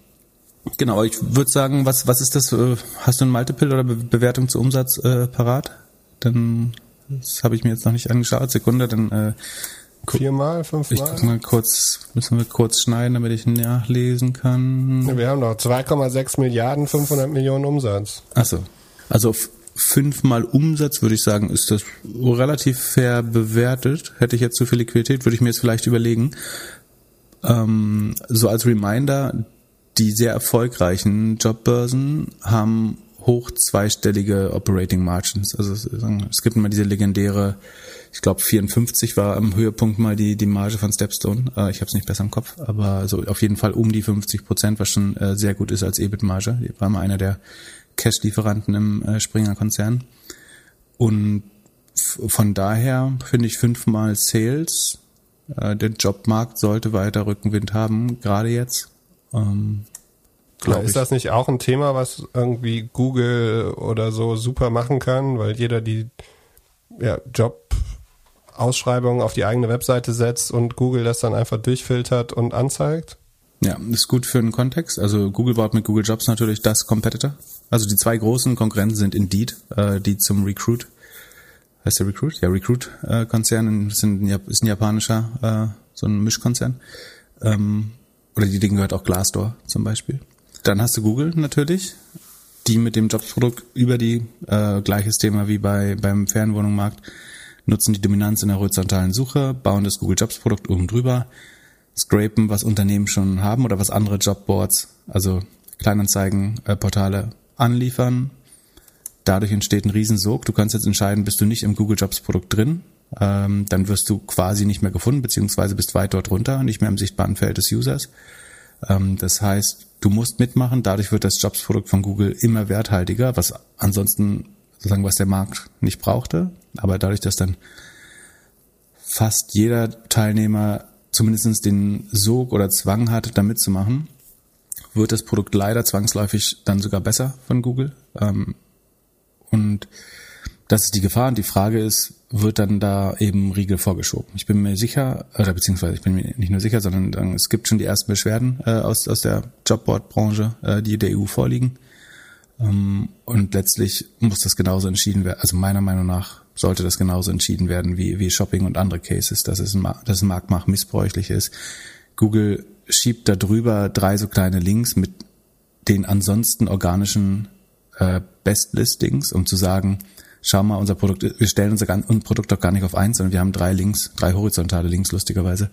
genau, ich würde sagen, was, was ist das? Äh, hast du ein Multiple oder Be Bewertung zu Umsatz äh, parat? Dann das habe ich mir jetzt noch nicht angeschaut. Sekunde, dann äh, Viermal, fünfmal? Ich guck mal kurz, müssen wir kurz schneiden, damit ich nachlesen kann. Ja, wir haben noch 2,6 Milliarden, 500 Millionen Umsatz. Achso. Also auf fünfmal Umsatz würde ich sagen, ist das relativ fair bewertet. Hätte ich jetzt zu viel Liquidität, würde ich mir jetzt vielleicht überlegen. Ähm, so als Reminder, die sehr erfolgreichen Jobbörsen haben hoch zweistellige Operating Margins. Also es gibt immer diese legendäre, ich glaube 54 war am Höhepunkt mal die die Marge von Stepstone. Äh, ich habe es nicht besser im Kopf, aber so auf jeden Fall um die 50 Prozent, was schon äh, sehr gut ist als EBIT-Marge. Die war mal einer der Cash-Lieferanten im äh, Springer-Konzern. Und von daher finde ich fünfmal Sales. Der Jobmarkt sollte weiter Rückenwind haben, gerade jetzt. Ähm, glaube Ist das nicht auch ein Thema, was irgendwie Google oder so super machen kann, weil jeder die ja, Job-Ausschreibungen auf die eigene Webseite setzt und Google das dann einfach durchfiltert und anzeigt? Ja, ist gut für den Kontext. Also Google baut mit Google Jobs natürlich das Competitor. Also die zwei großen Konkurrenten sind Indeed, äh, die zum Recruit, heißt der Recruit? Ja, Recruit-Konzern, äh, sind, ist ein japanischer, äh, so ein Mischkonzern. Ähm, oder die Dinge gehört auch Glassdoor zum Beispiel. Dann hast du Google natürlich, die mit dem Jobsprodukt über die äh, gleiches Thema wie bei beim Fernwohnungsmarkt nutzen die Dominanz in der horizontalen Suche, bauen das Google Jobs Produkt oben drüber, scrapen, was Unternehmen schon haben oder was andere Jobboards, also Kleinanzeigen, äh, Portale anliefern. Dadurch entsteht ein Riesensog. Du kannst jetzt entscheiden, bist du nicht im Google Jobs Produkt drin, ähm, dann wirst du quasi nicht mehr gefunden, beziehungsweise bist weit dort runter, nicht mehr im sichtbaren Feld des Users. Ähm, das heißt, du musst mitmachen, dadurch wird das Jobs-Produkt von Google immer werthaltiger, was ansonsten sozusagen, was der Markt nicht brauchte. Aber dadurch, dass dann fast jeder Teilnehmer zumindest den Sog oder Zwang hat, da mitzumachen, wird das Produkt leider zwangsläufig dann sogar besser von Google. Ähm, und das ist die Gefahr und die Frage ist, wird dann da eben Riegel vorgeschoben. Ich bin mir sicher, oder beziehungsweise ich bin mir nicht nur sicher, sondern es gibt schon die ersten Beschwerden äh, aus, aus der Jobboard-Branche, äh, die der EU vorliegen. Ähm, und letztlich muss das genauso entschieden werden. Also meiner Meinung nach sollte das genauso entschieden werden wie, wie Shopping und andere Cases, dass es ein, dass ein Marktmach missbräuchlich ist. Google schiebt da drüber drei so kleine Links mit den ansonsten organischen äh, Best Listings, um zu sagen, schau mal, unser Produkt, wir stellen unser, unser Produkt doch gar nicht auf eins, sondern wir haben drei Links, drei horizontale Links, lustigerweise,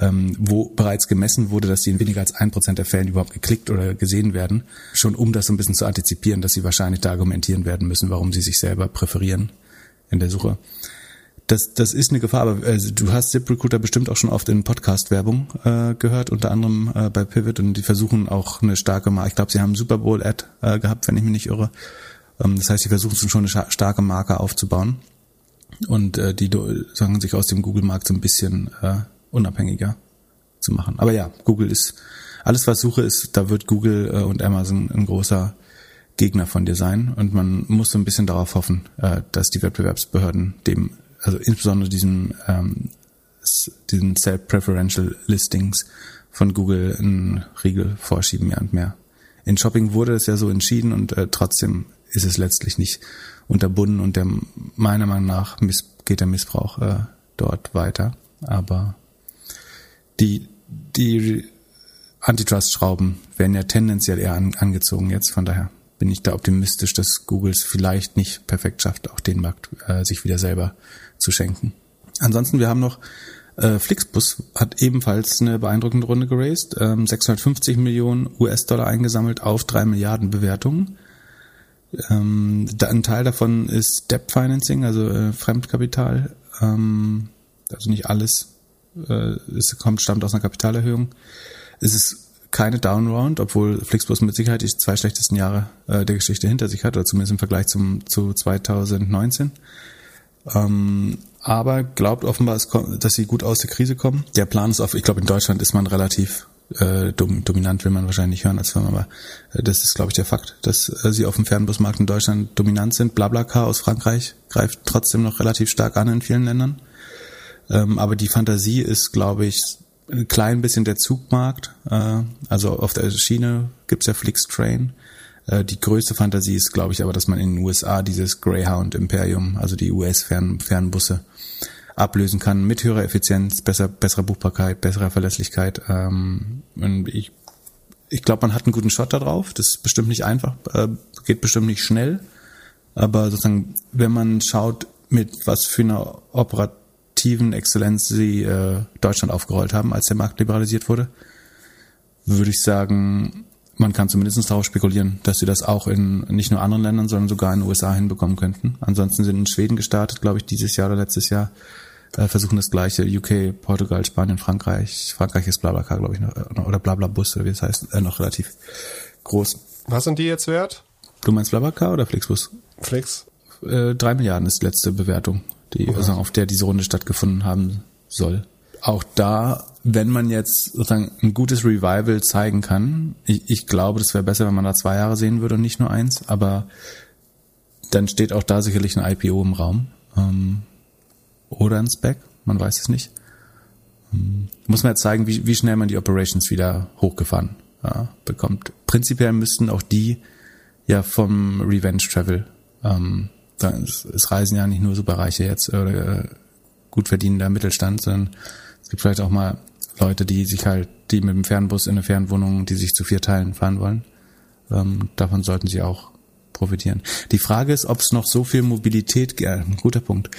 ähm, wo bereits gemessen wurde, dass sie in weniger als ein Prozent der Fällen überhaupt geklickt oder gesehen werden, schon um das so ein bisschen zu antizipieren, dass sie wahrscheinlich da argumentieren werden müssen, warum sie sich selber präferieren in der Suche. Das, das ist eine Gefahr, aber also, du hast ZipRecruiter bestimmt auch schon oft in Podcast-Werbung äh, gehört, unter anderem äh, bei Pivot und die versuchen auch eine starke Marke, ich glaube, sie haben Super Bowl-Ad äh, gehabt, wenn ich mich nicht irre. Ähm, das heißt, sie versuchen schon eine starke Marke aufzubauen und äh, die sagen sich aus dem Google-Markt so ein bisschen äh, unabhängiger zu machen. Aber ja, Google ist alles, was Suche ist, da wird Google äh, und Amazon ein großer Gegner von dir sein und man muss so ein bisschen darauf hoffen, äh, dass die Wettbewerbsbehörden dem, also insbesondere diesem ähm, diesen Self-Preferential Listings von Google einen Riegel vorschieben mehr und mehr. In Shopping wurde es ja so entschieden und äh, trotzdem ist es letztlich nicht unterbunden und der meiner Meinung nach miss, geht der Missbrauch äh, dort weiter. Aber die, die Antitrust-Schrauben werden ja tendenziell eher an, angezogen jetzt. Von daher bin ich da optimistisch, dass Google es vielleicht nicht perfekt schafft, auch den Markt äh, sich wieder selber zu schenken. Ansonsten, wir haben noch äh, Flixbus hat ebenfalls eine beeindruckende Runde geraced, ähm, 650 Millionen US-Dollar eingesammelt auf drei Milliarden Bewertungen. Ähm, ein Teil davon ist Debt Financing, also äh, Fremdkapital. Ähm, also nicht alles äh, es kommt, stammt aus einer Kapitalerhöhung. Es ist keine Downround, obwohl Flixbus mit Sicherheit die zwei schlechtesten Jahre äh, der Geschichte hinter sich hat, oder zumindest im Vergleich zum, zu 2019. Ähm, aber glaubt offenbar, dass sie gut aus der Krise kommen. Der Plan ist auf, ich glaube, in Deutschland ist man relativ äh, dominant, will man wahrscheinlich nicht hören als Firma, aber äh, das ist, glaube ich, der Fakt, dass äh, sie auf dem Fernbusmarkt in Deutschland dominant sind. Blablacar aus Frankreich greift trotzdem noch relativ stark an in vielen Ländern. Ähm, aber die Fantasie ist, glaube ich, ein klein bisschen der Zugmarkt. Äh, also auf der Schiene gibt's ja Flixtrain. Äh, die größte Fantasie ist, glaube ich, aber, dass man in den USA dieses Greyhound Imperium, also die US-Fernbusse, ablösen kann mit höherer Effizienz, besser, besserer Buchbarkeit, besserer Verlässlichkeit. Ähm, und ich, ich glaube, man hat einen guten Shot da drauf. Das ist bestimmt nicht einfach, äh, geht bestimmt nicht schnell. Aber sozusagen, wenn man schaut, mit was für einer Operation kognitiven Exzellenz sie äh, Deutschland aufgerollt haben, als der Markt liberalisiert wurde, würde ich sagen, man kann zumindest darauf spekulieren, dass sie das auch in nicht nur anderen Ländern, sondern sogar in den USA hinbekommen könnten. Ansonsten sind in Schweden gestartet, glaube ich, dieses Jahr oder letztes Jahr, äh, versuchen das gleiche. UK, Portugal, Spanien, Frankreich. Frankreich ist Blablacar, glaube ich, noch, äh, oder Blablabus, oder wie es heißt, äh, noch relativ groß. Was sind die jetzt wert? Du meinst Blablacar oder Flixbus? Flix. Äh, drei Milliarden ist die letzte Bewertung die, also auf der diese Runde stattgefunden haben soll. Auch da, wenn man jetzt sozusagen ein gutes Revival zeigen kann, ich, ich glaube, das wäre besser, wenn man da zwei Jahre sehen würde und nicht nur eins, aber dann steht auch da sicherlich ein IPO im Raum. Ähm, oder ein Spec, man weiß es nicht. Ähm, muss man jetzt zeigen, wie, wie schnell man die Operations wieder hochgefahren ja, bekommt. Prinzipiell müssten auch die ja vom Revenge Travel ähm, es reisen ja nicht nur Superreiche jetzt oder äh, gut verdienender Mittelstand, sondern es gibt vielleicht auch mal Leute, die sich halt, die mit dem Fernbus in eine Fernwohnung, die sich zu vier Teilen fahren wollen. Ähm, davon sollten sie auch profitieren. Die Frage ist, ob es noch so viel Mobilität, ein guter Punkt.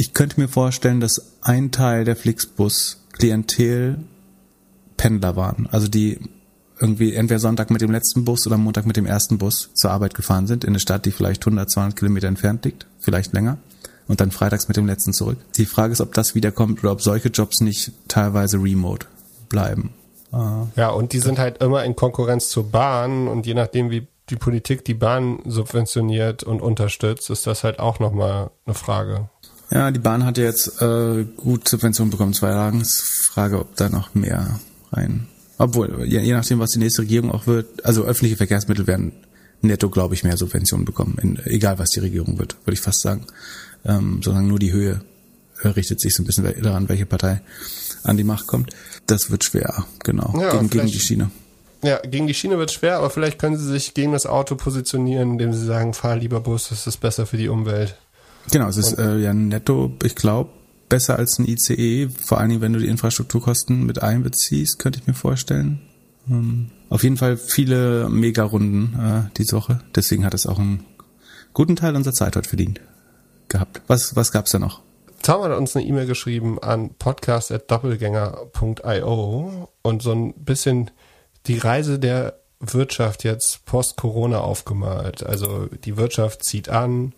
Ich könnte mir vorstellen, dass ein Teil der Flixbus Klientel Pendler waren, also die irgendwie entweder Sonntag mit dem letzten Bus oder Montag mit dem ersten Bus zur Arbeit gefahren sind, in eine Stadt, die vielleicht 100, 200 Kilometer entfernt liegt, vielleicht länger, und dann freitags mit dem letzten zurück. Die Frage ist, ob das wiederkommt oder ob solche Jobs nicht teilweise remote bleiben. Ja, und die sind halt immer in Konkurrenz zur Bahn und je nachdem, wie die Politik die Bahn subventioniert und unterstützt, ist das halt auch nochmal eine Frage. Ja, die Bahn hat ja jetzt äh, gut Subventionen bekommen, zwei Tagen. Ist Frage, ob da noch mehr rein obwohl, je, je nachdem, was die nächste Regierung auch wird, also öffentliche Verkehrsmittel werden netto, glaube ich, mehr Subventionen bekommen, in, egal was die Regierung wird, würde ich fast sagen. Ähm, solange nur die Höhe äh, richtet sich so ein bisschen daran, welche Partei an die Macht kommt. Das wird schwer, genau, ja, gegen, gegen die Schiene. Ja, gegen die Schiene wird schwer, aber vielleicht können sie sich gegen das Auto positionieren, indem sie sagen, fahr lieber Bus, das ist besser für die Umwelt. Genau, es ist äh, ja netto, ich glaube, besser als ein ICE, vor allen Dingen, wenn du die Infrastrukturkosten mit einbeziehst, könnte ich mir vorstellen. Ähm, auf jeden Fall viele Mega-Runden äh, diese Woche, deswegen hat es auch einen guten Teil unserer Zeit heute verdient gehabt. Was, was gab's da noch? Tom hat uns eine E-Mail geschrieben an podcast.doppelgänger.io und so ein bisschen die Reise der Wirtschaft jetzt post-Corona aufgemalt. Also die Wirtschaft zieht an,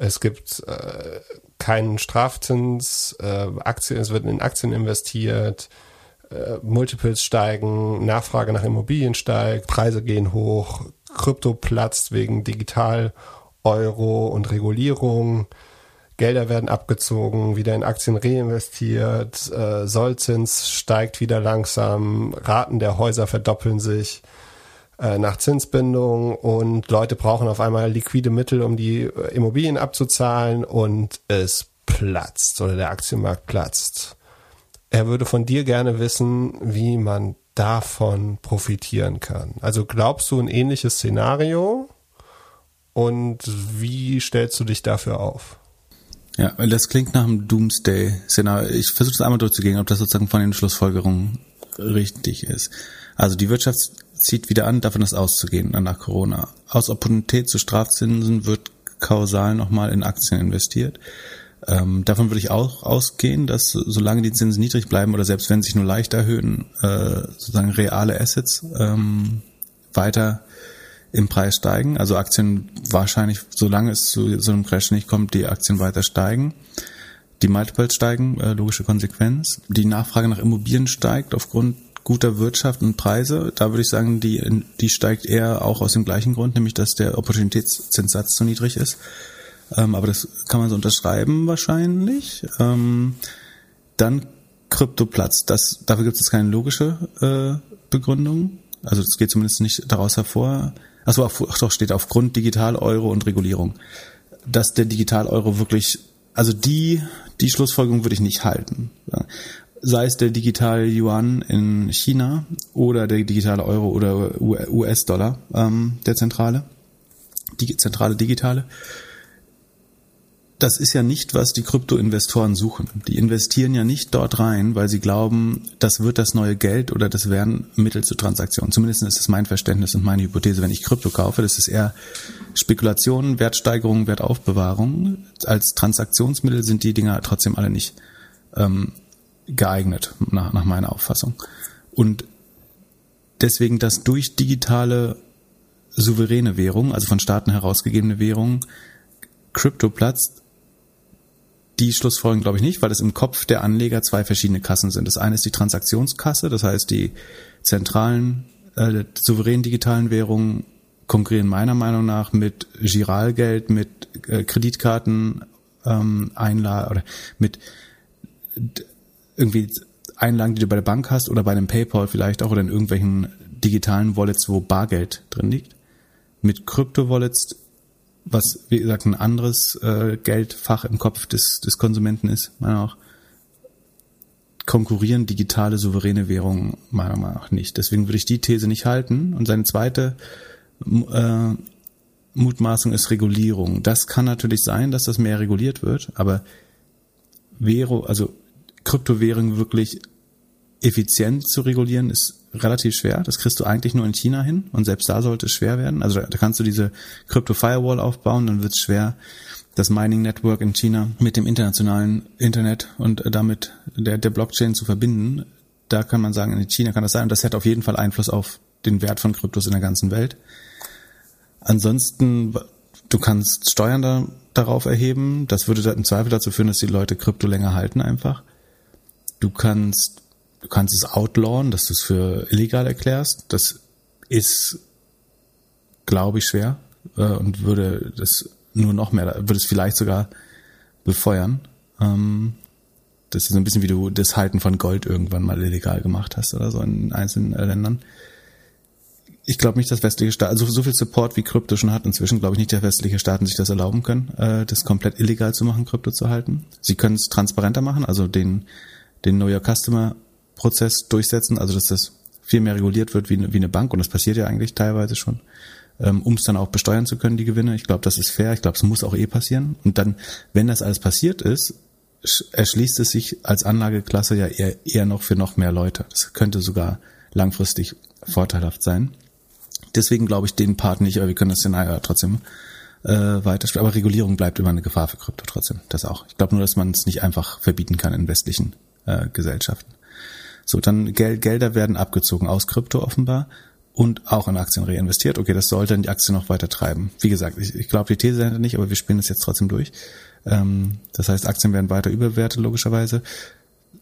es gibt äh, keinen Strafzins, äh, Aktien, es wird in Aktien investiert, äh, Multiples steigen, Nachfrage nach Immobilien steigt, Preise gehen hoch, Krypto platzt wegen Digital Euro und Regulierung. Gelder werden abgezogen, wieder in Aktien reinvestiert, äh, Sollzins steigt wieder langsam, Raten der Häuser verdoppeln sich äh, nach Zinsbindung und Leute brauchen auf einmal liquide Mittel, um die äh, Immobilien abzuzahlen und es platzt oder der Aktienmarkt platzt. Er würde von dir gerne wissen, wie man davon profitieren kann. Also glaubst du ein ähnliches Szenario und wie stellst du dich dafür auf? Ja, das klingt nach einem Doomsday-Szenario. Ich versuche es einmal durchzugehen, ob das sozusagen von den Schlussfolgerungen richtig ist. Also die Wirtschaft zieht wieder an, davon ist auszugehen nach Corona. Aus Opportunität zu Strafzinsen wird kausal nochmal in Aktien investiert. Ähm, davon würde ich auch ausgehen, dass solange die Zinsen niedrig bleiben oder selbst wenn sie sich nur leicht erhöhen, äh, sozusagen reale Assets ähm, weiter im Preis steigen. Also Aktien wahrscheinlich, solange es zu so einem Crash nicht kommt, die Aktien weiter steigen. Die Multiples steigen, äh, logische Konsequenz. Die Nachfrage nach Immobilien steigt aufgrund guter Wirtschaft und Preise. Da würde ich sagen, die, die steigt eher auch aus dem gleichen Grund, nämlich dass der Opportunitätszinssatz zu niedrig ist. Ähm, aber das kann man so unterschreiben wahrscheinlich. Ähm, dann Kryptoplatz. Das, dafür gibt es keine logische äh, Begründung. Also das geht zumindest nicht daraus hervor. Achso, ach doch, steht aufgrund Digital-Euro und Regulierung. Dass der Digital-Euro wirklich, also die, die Schlussfolgerung würde ich nicht halten. Sei es der digitale Yuan in China oder der digitale Euro oder US-Dollar, ähm, der zentrale, die zentrale digitale das ist ja nicht, was die Kryptoinvestoren suchen. Die investieren ja nicht dort rein, weil sie glauben, das wird das neue Geld oder das wären Mittel zur Transaktion. Zumindest ist es mein Verständnis und meine Hypothese, wenn ich Krypto kaufe. Das ist eher Spekulation, Wertsteigerung, Wertaufbewahrung. Als Transaktionsmittel sind die Dinger trotzdem alle nicht ähm, geeignet, nach, nach meiner Auffassung. Und deswegen, dass durch digitale souveräne Währung, also von Staaten herausgegebene Währung, Krypto platzt, die Schlussfolgerung glaube ich nicht, weil es im Kopf der Anleger zwei verschiedene Kassen sind. Das eine ist die Transaktionskasse, das heißt die zentralen, äh, souveränen digitalen Währungen konkurrieren meiner Meinung nach mit Giralgeld, mit äh, Kreditkarten, ähm, Einlagen oder mit irgendwie Einlagen, die du bei der Bank hast oder bei einem PayPal vielleicht auch oder in irgendwelchen digitalen Wallets, wo Bargeld drin liegt. Mit Krypto-Wallets was wie gesagt ein anderes äh, Geldfach im Kopf des, des Konsumenten ist, meiner auch konkurrieren digitale souveräne Währungen meiner Meinung nach nicht. Deswegen würde ich die These nicht halten. Und seine zweite äh, Mutmaßung ist Regulierung. Das kann natürlich sein, dass das mehr reguliert wird, aber Währung, also Kryptowährungen wirklich effizient zu regulieren, ist relativ schwer. Das kriegst du eigentlich nur in China hin und selbst da sollte es schwer werden. Also da, kannst du diese Crypto Firewall aufbauen, dann wird es schwer, das Mining Network in China mit dem internationalen Internet und damit der, der Blockchain zu verbinden. Da kann man sagen, in China kann das sein und das hat auf jeden Fall Einfluss auf den Wert von Kryptos in der ganzen Welt. Ansonsten, du kannst Steuern da, darauf erheben. Das würde im Zweifel dazu führen, dass die Leute Krypto länger halten einfach. Du kannst du kannst es outlawen, dass du es für illegal erklärst. Das ist, glaube ich, schwer äh, und würde das nur noch mehr, würde es vielleicht sogar befeuern. Ähm, das ist so ein bisschen wie du das Halten von Gold irgendwann mal illegal gemacht hast oder so in einzelnen Ländern. Ich glaube nicht, dass westliche Staaten, also so viel Support wie Krypto schon hat inzwischen, glaube ich nicht, dass westliche Staaten sich das erlauben können, äh, das komplett illegal zu machen, Krypto zu halten. Sie können es transparenter machen, also den, den Know Your Customer Prozess durchsetzen, also dass das viel mehr reguliert wird wie, eine, wie eine Bank, und das passiert ja eigentlich teilweise schon, ähm, um es dann auch besteuern zu können, die Gewinne. Ich glaube, das ist fair. Ich glaube, es muss auch eh passieren. Und dann, wenn das alles passiert ist, erschließt es sich als Anlageklasse ja eher, eher noch für noch mehr Leute. Das könnte sogar langfristig vorteilhaft sein. Deswegen glaube ich den Part nicht, aber wir können das Szenario trotzdem äh, weiterspielen. Aber Regulierung bleibt immer eine Gefahr für Krypto trotzdem. Das auch. Ich glaube nur, dass man es nicht einfach verbieten kann in westlichen äh, Gesellschaften. So, dann Gel Gelder werden abgezogen aus Krypto offenbar und auch in Aktien reinvestiert. Okay, das sollte dann die Aktie noch weiter treiben. Wie gesagt, ich, ich glaube die These dahinter nicht, aber wir spielen das jetzt trotzdem durch. Ähm, das heißt, Aktien werden weiter überwertet, logischerweise.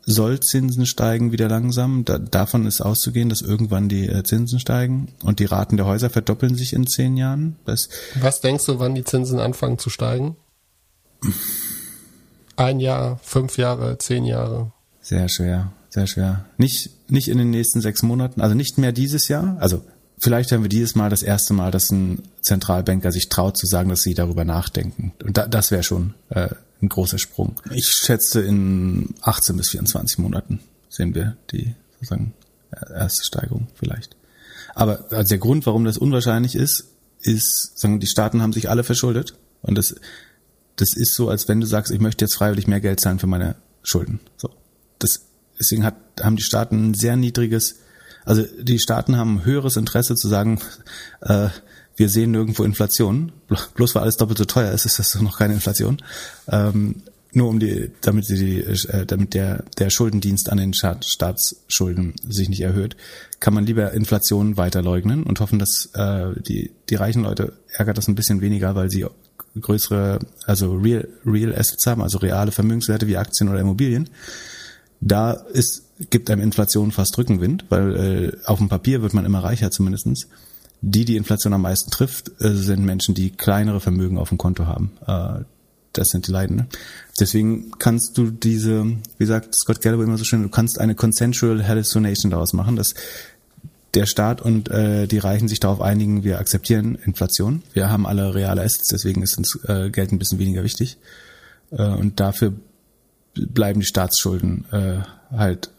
Soll Zinsen steigen wieder langsam? Da, davon ist auszugehen, dass irgendwann die äh, Zinsen steigen und die Raten der Häuser verdoppeln sich in zehn Jahren. Das Was denkst du, wann die Zinsen anfangen zu steigen? Ein Jahr, fünf Jahre, zehn Jahre? Sehr schwer, sehr schwer. Nicht, nicht in den nächsten sechs Monaten, also nicht mehr dieses Jahr. Also vielleicht haben wir dieses Mal das erste Mal, dass ein Zentralbanker sich traut zu sagen, dass sie darüber nachdenken. Und da, das wäre schon äh, ein großer Sprung. Ich schätze, in 18 bis 24 Monaten sehen wir die sozusagen erste Steigerung vielleicht. Aber also der Grund, warum das unwahrscheinlich ist, ist, sagen die Staaten haben sich alle verschuldet und das, das ist so, als wenn du sagst, ich möchte jetzt freiwillig mehr Geld zahlen für meine Schulden. So, das deswegen hat, haben die Staaten ein sehr niedriges also die Staaten haben ein höheres Interesse zu sagen, äh, wir sehen nirgendwo Inflation. Bloß weil alles doppelt so teuer ist, ist das noch keine Inflation. Ähm, nur um die, damit die, äh, damit der der Schuldendienst an den Staatsschulden sich nicht erhöht, kann man lieber Inflation weiter leugnen und hoffen, dass äh, die die reichen Leute ärgert das ein bisschen weniger, weil sie größere, also Real Real Assets haben, also reale Vermögenswerte wie Aktien oder Immobilien. Da ist gibt einem Inflation fast Rückenwind, weil äh, auf dem Papier wird man immer reicher zumindestens. Die, die Inflation am meisten trifft, äh, sind Menschen, die kleinere Vermögen auf dem Konto haben. Äh, das sind die Leidenden. Deswegen kannst du diese, wie sagt Scott Galloway immer so schön, du kannst eine consensual hallucination daraus machen, dass der Staat und äh, die Reichen sich darauf einigen, wir akzeptieren Inflation. Wir haben alle reale Assets, deswegen ist uns äh, Geld ein bisschen weniger wichtig. Äh, und dafür bleiben die Staatsschulden äh, halt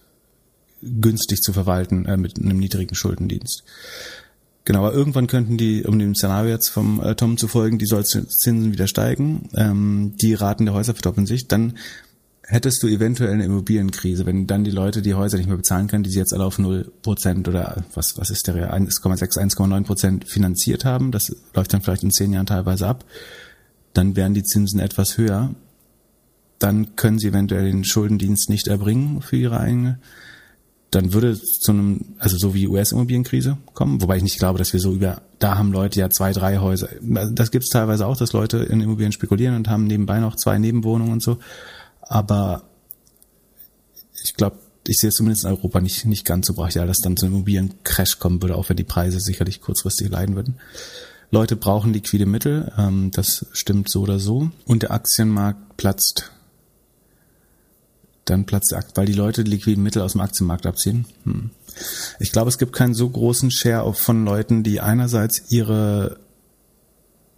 günstig zu verwalten äh, mit einem niedrigen Schuldendienst. Genau, aber irgendwann könnten die, um dem Szenario jetzt vom äh, Tom zu folgen, die Sollzinsen wieder steigen, ähm, die Raten der Häuser verdoppeln sich, dann hättest du eventuell eine Immobilienkrise, wenn dann die Leute die Häuser nicht mehr bezahlen können, die sie jetzt alle auf 0% oder was, was ist der 1,6, 1,9% finanziert haben, das läuft dann vielleicht in zehn Jahren teilweise ab, dann wären die Zinsen etwas höher, dann können sie eventuell den Schuldendienst nicht erbringen für ihre eigene dann würde es zu einem, also so wie US-Immobilienkrise kommen, wobei ich nicht glaube, dass wir so über, da haben Leute ja zwei, drei Häuser. Das gibt es teilweise auch, dass Leute in Immobilien spekulieren und haben nebenbei noch zwei Nebenwohnungen und so. Aber ich glaube, ich sehe es zumindest in Europa nicht, nicht ganz so brachial, dass dann zu einem Immobiliencrash kommen würde, auch wenn die Preise sicherlich kurzfristig leiden würden. Leute brauchen liquide Mittel, ähm, das stimmt so oder so. Und der Aktienmarkt platzt dann platzt der Akt, weil die Leute die liquiden Mittel aus dem Aktienmarkt abziehen. Hm. Ich glaube, es gibt keinen so großen Share von Leuten, die einerseits ihre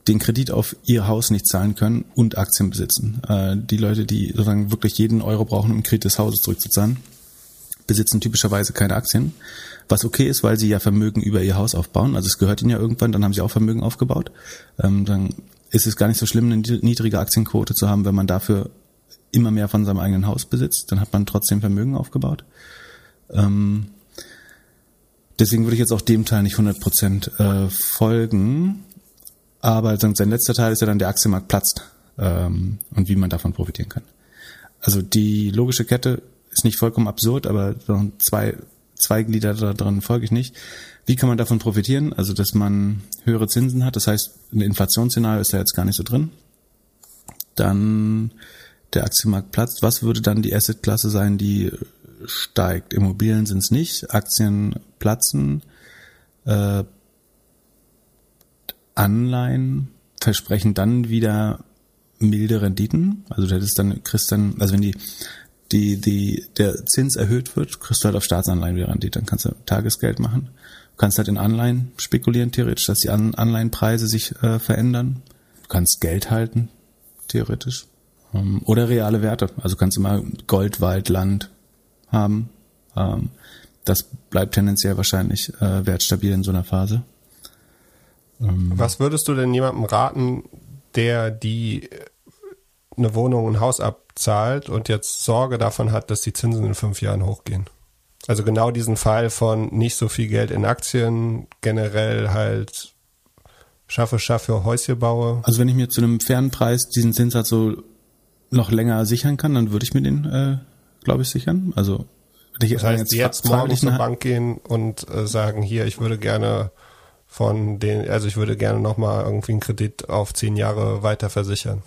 den Kredit auf ihr Haus nicht zahlen können und Aktien besitzen. Äh, die Leute, die sozusagen wirklich jeden Euro brauchen, um Kredit des Hauses zurückzuzahlen, besitzen typischerweise keine Aktien. Was okay ist, weil sie ja Vermögen über ihr Haus aufbauen. Also es gehört ihnen ja irgendwann, dann haben sie auch Vermögen aufgebaut. Ähm, dann ist es gar nicht so schlimm, eine niedrige Aktienquote zu haben, wenn man dafür immer mehr von seinem eigenen Haus besitzt, dann hat man trotzdem Vermögen aufgebaut. Ähm, deswegen würde ich jetzt auch dem Teil nicht 100 Prozent äh, folgen. Aber sein letzter Teil ist ja dann der Aktienmarkt platzt ähm, und wie man davon profitieren kann. Also die logische Kette ist nicht vollkommen absurd, aber zwei, zwei Glieder daran folge ich nicht. Wie kann man davon profitieren? Also, dass man höhere Zinsen hat. Das heißt, ein Inflationsszenario ist ja jetzt gar nicht so drin. Dann der Aktienmarkt platzt, was würde dann die Assetklasse sein, die steigt? Immobilien sind es nicht, Aktien platzen, äh, Anleihen versprechen dann wieder milde Renditen. Also du hättest dann, kriegst dann, also wenn die, die, die, der Zins erhöht wird, kriegst du halt auf Staatsanleihen wieder Rendite. Dann kannst du Tagesgeld machen. Du kannst halt in Anleihen spekulieren, theoretisch, dass die Anleihenpreise sich äh, verändern. Du kannst Geld halten, theoretisch. Ähm, oder reale Werte. Also kannst du mal Gold, Wald, Land haben. Ähm, das bleibt tendenziell wahrscheinlich äh, wertstabil in so einer Phase. Ähm. Was würdest du denn jemandem raten, der die eine Wohnung, ein Haus abzahlt und jetzt Sorge davon hat, dass die Zinsen in fünf Jahren hochgehen? Also genau diesen Fall von nicht so viel Geld in Aktien, generell halt schaffe, schaffe, Häuschen baue. Also wenn ich mir zu einem fairen Preis diesen Zinssatz so noch länger sichern kann, dann würde ich mir den, äh, glaube ich, sichern. Also wenn ich das heißt, jetzt, jetzt morgen zur Bank gehen und äh, sagen, hier, ich würde gerne von den, also ich würde gerne nochmal irgendwie einen Kredit auf zehn Jahre weiter versichern.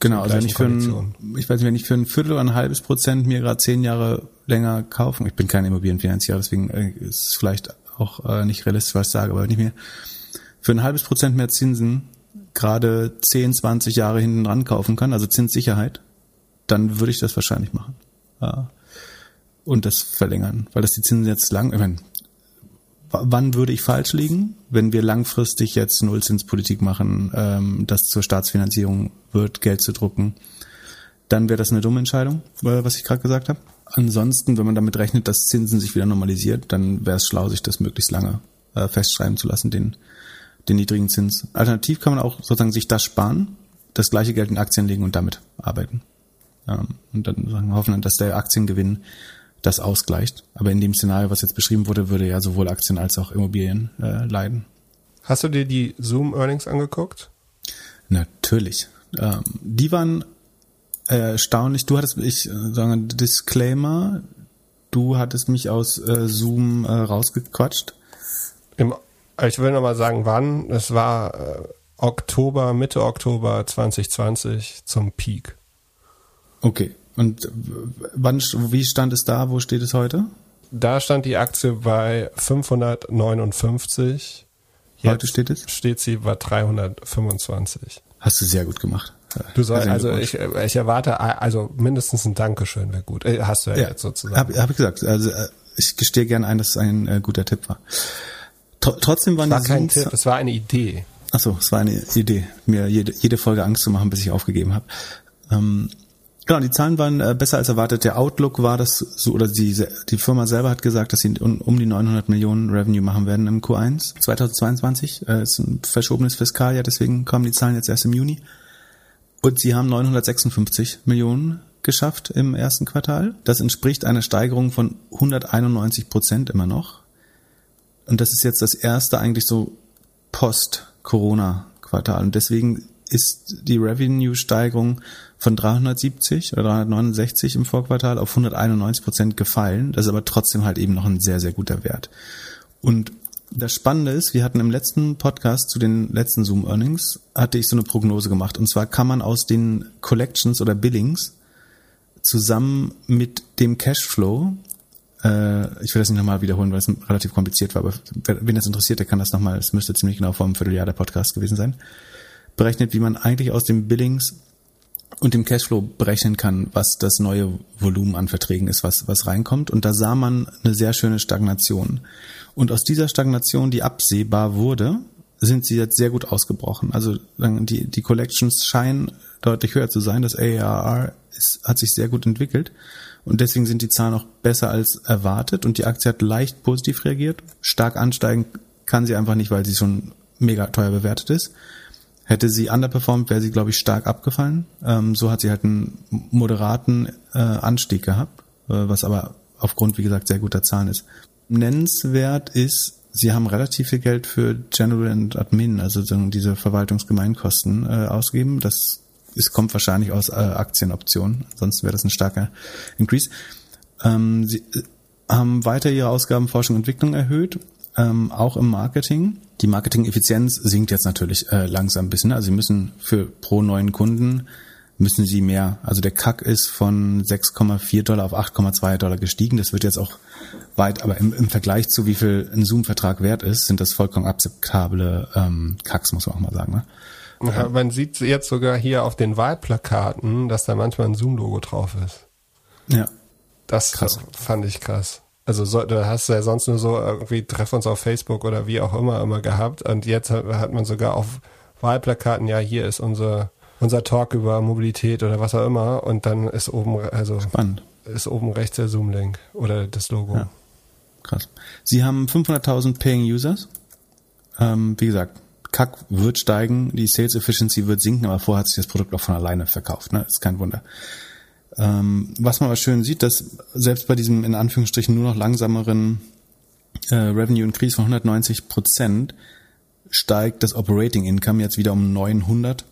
Genau, also wenn ich für ein, ich weiß nicht, wenn ich für ein Viertel oder ein halbes Prozent mir gerade zehn Jahre länger kaufen, ich bin kein Immobilienfinanzierer, deswegen äh, ist es vielleicht auch äh, nicht realistisch, was ich sage, aber wenn ich mir für ein halbes Prozent mehr Zinsen gerade 10, 20 Jahre hinten dran kaufen kann, also Zinssicherheit, dann würde ich das wahrscheinlich machen. Ja. Und das verlängern, weil das die Zinsen jetzt lang, ich meine, wann würde ich falsch liegen, wenn wir langfristig jetzt Nullzinspolitik machen, ähm, das zur Staatsfinanzierung wird, Geld zu drucken, dann wäre das eine dumme Entscheidung, äh, was ich gerade gesagt habe. Ansonsten, wenn man damit rechnet, dass Zinsen sich wieder normalisiert, dann wäre es schlau, sich das möglichst lange äh, festschreiben zu lassen, den den niedrigen Zins. Alternativ kann man auch sozusagen sich das sparen, das gleiche Geld in Aktien legen und damit arbeiten. Ähm, und dann hoffen, dass der Aktiengewinn das ausgleicht. Aber in dem Szenario, was jetzt beschrieben wurde, würde ja sowohl Aktien als auch Immobilien äh, leiden. Hast du dir die Zoom-Earnings angeguckt? Natürlich. Ähm, die waren äh, erstaunlich. Du hattest, ich äh, sage Disclaimer, du hattest mich aus äh, Zoom äh, rausgequatscht. Im ich will nochmal sagen, wann. Es war äh, Oktober, Mitte Oktober 2020 zum Peak. Okay. Und wann, wie stand es da? Wo steht es heute? Da stand die Aktie bei 559. Jetzt heute steht es? Steht sie bei 325. Hast du sehr gut gemacht. Du sollst, also ich, ich erwarte, also mindestens ein Dankeschön wäre gut. Äh, hast du ja, ja jetzt sozusagen. Habe hab ich gesagt. Also äh, ich gestehe gerne ein, dass es ein äh, guter Tipp war. Trotzdem waren das war kein Tipp, es war eine Idee. Ach so, es war eine Idee, mir jede, jede Folge Angst zu machen, bis ich aufgegeben habe. Ähm, genau, die Zahlen waren äh, besser als erwartet. Der Outlook war das so, oder die, die Firma selber hat gesagt, dass sie um, um die 900 Millionen Revenue machen werden im Q1 2022. Äh, ist ein verschobenes Fiskaljahr, deswegen kommen die Zahlen jetzt erst im Juni. Und sie haben 956 Millionen geschafft im ersten Quartal. Das entspricht einer Steigerung von 191 Prozent immer noch. Und das ist jetzt das erste eigentlich so Post-Corona-Quartal. Und deswegen ist die Revenue-Steigerung von 370 oder 369 im Vorquartal auf 191 Prozent gefallen. Das ist aber trotzdem halt eben noch ein sehr, sehr guter Wert. Und das Spannende ist, wir hatten im letzten Podcast zu den letzten Zoom Earnings, hatte ich so eine Prognose gemacht. Und zwar kann man aus den Collections oder Billings zusammen mit dem Cashflow äh, ich will das nicht nochmal wiederholen, weil es relativ kompliziert war, aber wen das interessiert, der kann das nochmal, es müsste ziemlich genau vor einem Vierteljahr der Podcast gewesen sein, berechnet, wie man eigentlich aus dem Billings und dem Cashflow berechnen kann, was das neue Volumen an Verträgen ist, was, was reinkommt. Und da sah man eine sehr schöne Stagnation. Und aus dieser Stagnation, die absehbar wurde, sind sie jetzt sehr gut ausgebrochen. Also die, die Collections scheinen deutlich höher zu sein. Das ARR ist, hat sich sehr gut entwickelt. Und deswegen sind die Zahlen auch besser als erwartet und die Aktie hat leicht positiv reagiert. Stark ansteigen kann sie einfach nicht, weil sie schon mega teuer bewertet ist. Hätte sie underperformed, wäre sie, glaube ich, stark abgefallen. Ähm, so hat sie halt einen moderaten äh, Anstieg gehabt, äh, was aber aufgrund, wie gesagt, sehr guter Zahlen ist. Nennenswert ist, sie haben relativ viel Geld für General and Admin, also diese Verwaltungsgemeinkosten äh, ausgegeben. Das es kommt wahrscheinlich aus äh, Aktienoptionen, ansonsten wäre das ein starker Increase. Ähm, sie äh, haben weiter ihre Ausgaben Forschung und Entwicklung erhöht, ähm, auch im Marketing. Die Marketing-Effizienz sinkt jetzt natürlich äh, langsam ein bisschen. Also sie müssen für pro neuen Kunden müssen sie mehr. Also der CAC ist von 6,4 Dollar auf 8,2 Dollar gestiegen. Das wird jetzt auch weit, aber im, im Vergleich zu wie viel ein Zoom-Vertrag wert ist, sind das vollkommen akzeptable ähm, CACs, muss man auch mal sagen. Ne? Ja, man sieht jetzt sogar hier auf den Wahlplakaten, dass da manchmal ein Zoom-Logo drauf ist. Ja. Das krass. fand ich krass. Also so, du hast ja sonst nur so irgendwie Treff uns auf Facebook oder wie auch immer immer gehabt und jetzt hat, hat man sogar auf Wahlplakaten, ja, hier ist unser unser Talk über Mobilität oder was auch immer und dann ist oben also spannend ist oben rechts der Zoom-Link oder das Logo. Ja. Krass. Sie haben 500.000 Paying Users. Ähm, wie gesagt, CAC wird steigen, die Sales Efficiency wird sinken, aber vorher hat sich das Produkt auch von alleine verkauft. Ne? Ist kein Wunder. Ähm, was man aber schön sieht, dass selbst bei diesem in Anführungsstrichen nur noch langsameren äh, Revenue Increase von 190 Prozent steigt das Operating Income jetzt wieder um 900